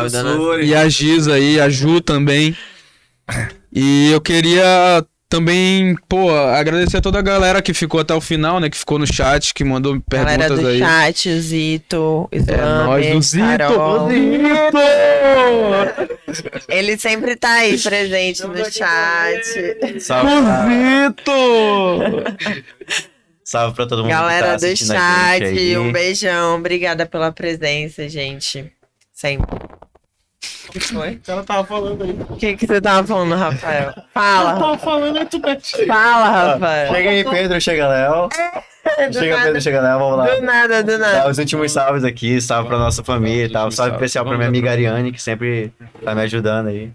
Dona- E a Giz aí, a Ju também. E eu queria também, pô, agradecer a toda a galera que ficou até o final, né? Que ficou no chat, que mandou Galera perguntas do aí. chat, o Zito, o Islame, nóis do Zito, Carol. Zito! Ele sempre tá aí presente no chat. Salve, Zito! salve pra todo mundo que tá Galera do chat, um beijão. Obrigada pela presença, gente. Sempre. O que foi? Ela tava falando aí. O que, que você tava falando, Rafael? Fala. Tava falando aí, tu mete. Fala, Rafael. Chega aí, Pedro, chega Léo. Do Chega, nada, Pedro, chega Léo, vamos lá. do nada, do Dá nada. os últimos salves aqui, salve pra nossa família e tal. Salve especial pra minha amiga Ariane, que sempre tá me ajudando aí.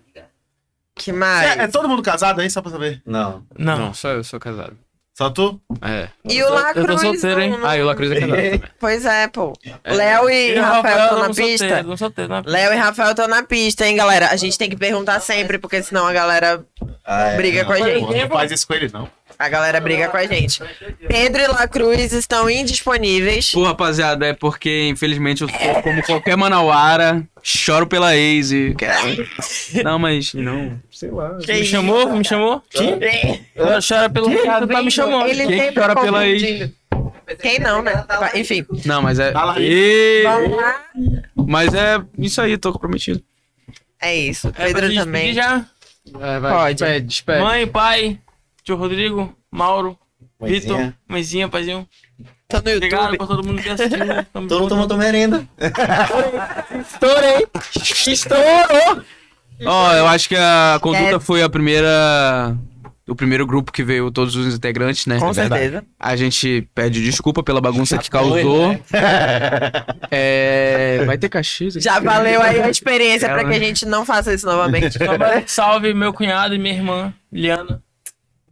Que É, mais? é todo mundo casado aí, só pra saber? Não. Não, só eu sou casado. Só tu? É. E o Lacruz? Eu tô solteiro, hein? não- não- Ah, e o Lacruz é casado. Pois é, pô. Léo e Rafael estão na pista. Não solteiro, na Léo e Rafael estão na pista, hein, galera? A gente tem que perguntar sempre, porque senão a galera Ah, é. briga com a gente. Não faz isso com ele, não. A galera briga com a gente. Pedro e La Cruz estão indisponíveis. Pô, rapaziada, é porque, infelizmente, eu sou como qualquer manauara, choro pela ex e... Não, mas... Não. Me chamou? Me chamou? Ela chora pelo Ricardo, tá me chamando. Ele Quem sempre chora pela ex? Quem não, né? Enfim. Não, mas é... Lá. Mas é isso aí, tô comprometido. É isso. É Pedro gente também. já? Vai, vai, Pode. Despede, despede. Mãe, pai, tio Rodrigo, Mauro. Vitor, mãezinha, paizinho. Tô no Obrigado YouTube. pra todo mundo que assistiu. Tamo Todo mundo tua merenda. Estourei! Estourou! Ó, eu acho que a Conduta É. foi a primeira... O primeiro grupo que veio todos os integrantes, né? Com É certeza. A gente pede desculpa pela bagunça que causou. É... Vai ter cachê? Já valeu aí a experiência pra Ela- que a gente não faça isso novamente. Salve meu cunhado e minha irmã, Liana.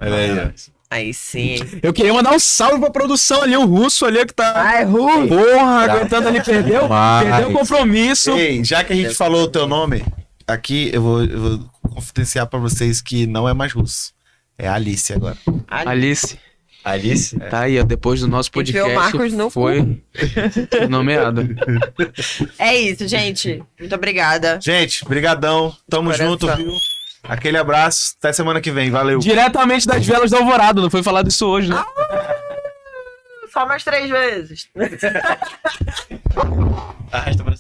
Olha aí. Aí sim. Eu queria mandar um salve pra produção ali, o russo ali que tá. Ai, Ru. Porra, aguentando ali, perdeu. Mas- Perdeu o compromisso. Ei, já que a gente falou o teu nome, aqui eu vou, eu vou confidenciar pra vocês que não é mais russo. É Alice agora. Alice, Alice. tá aí, ó. Depois do nosso Enfiou podcast. o Marcos no foi nomeado. É isso, gente. Muito obrigada. Gente, brigadão. Tamo coração. junto, viu? Aquele abraço. Até semana que vem. Valeu. Diretamente das velas da Alvorada, não foi falado isso hoje, né? Só mais três vezes. Arrasta pra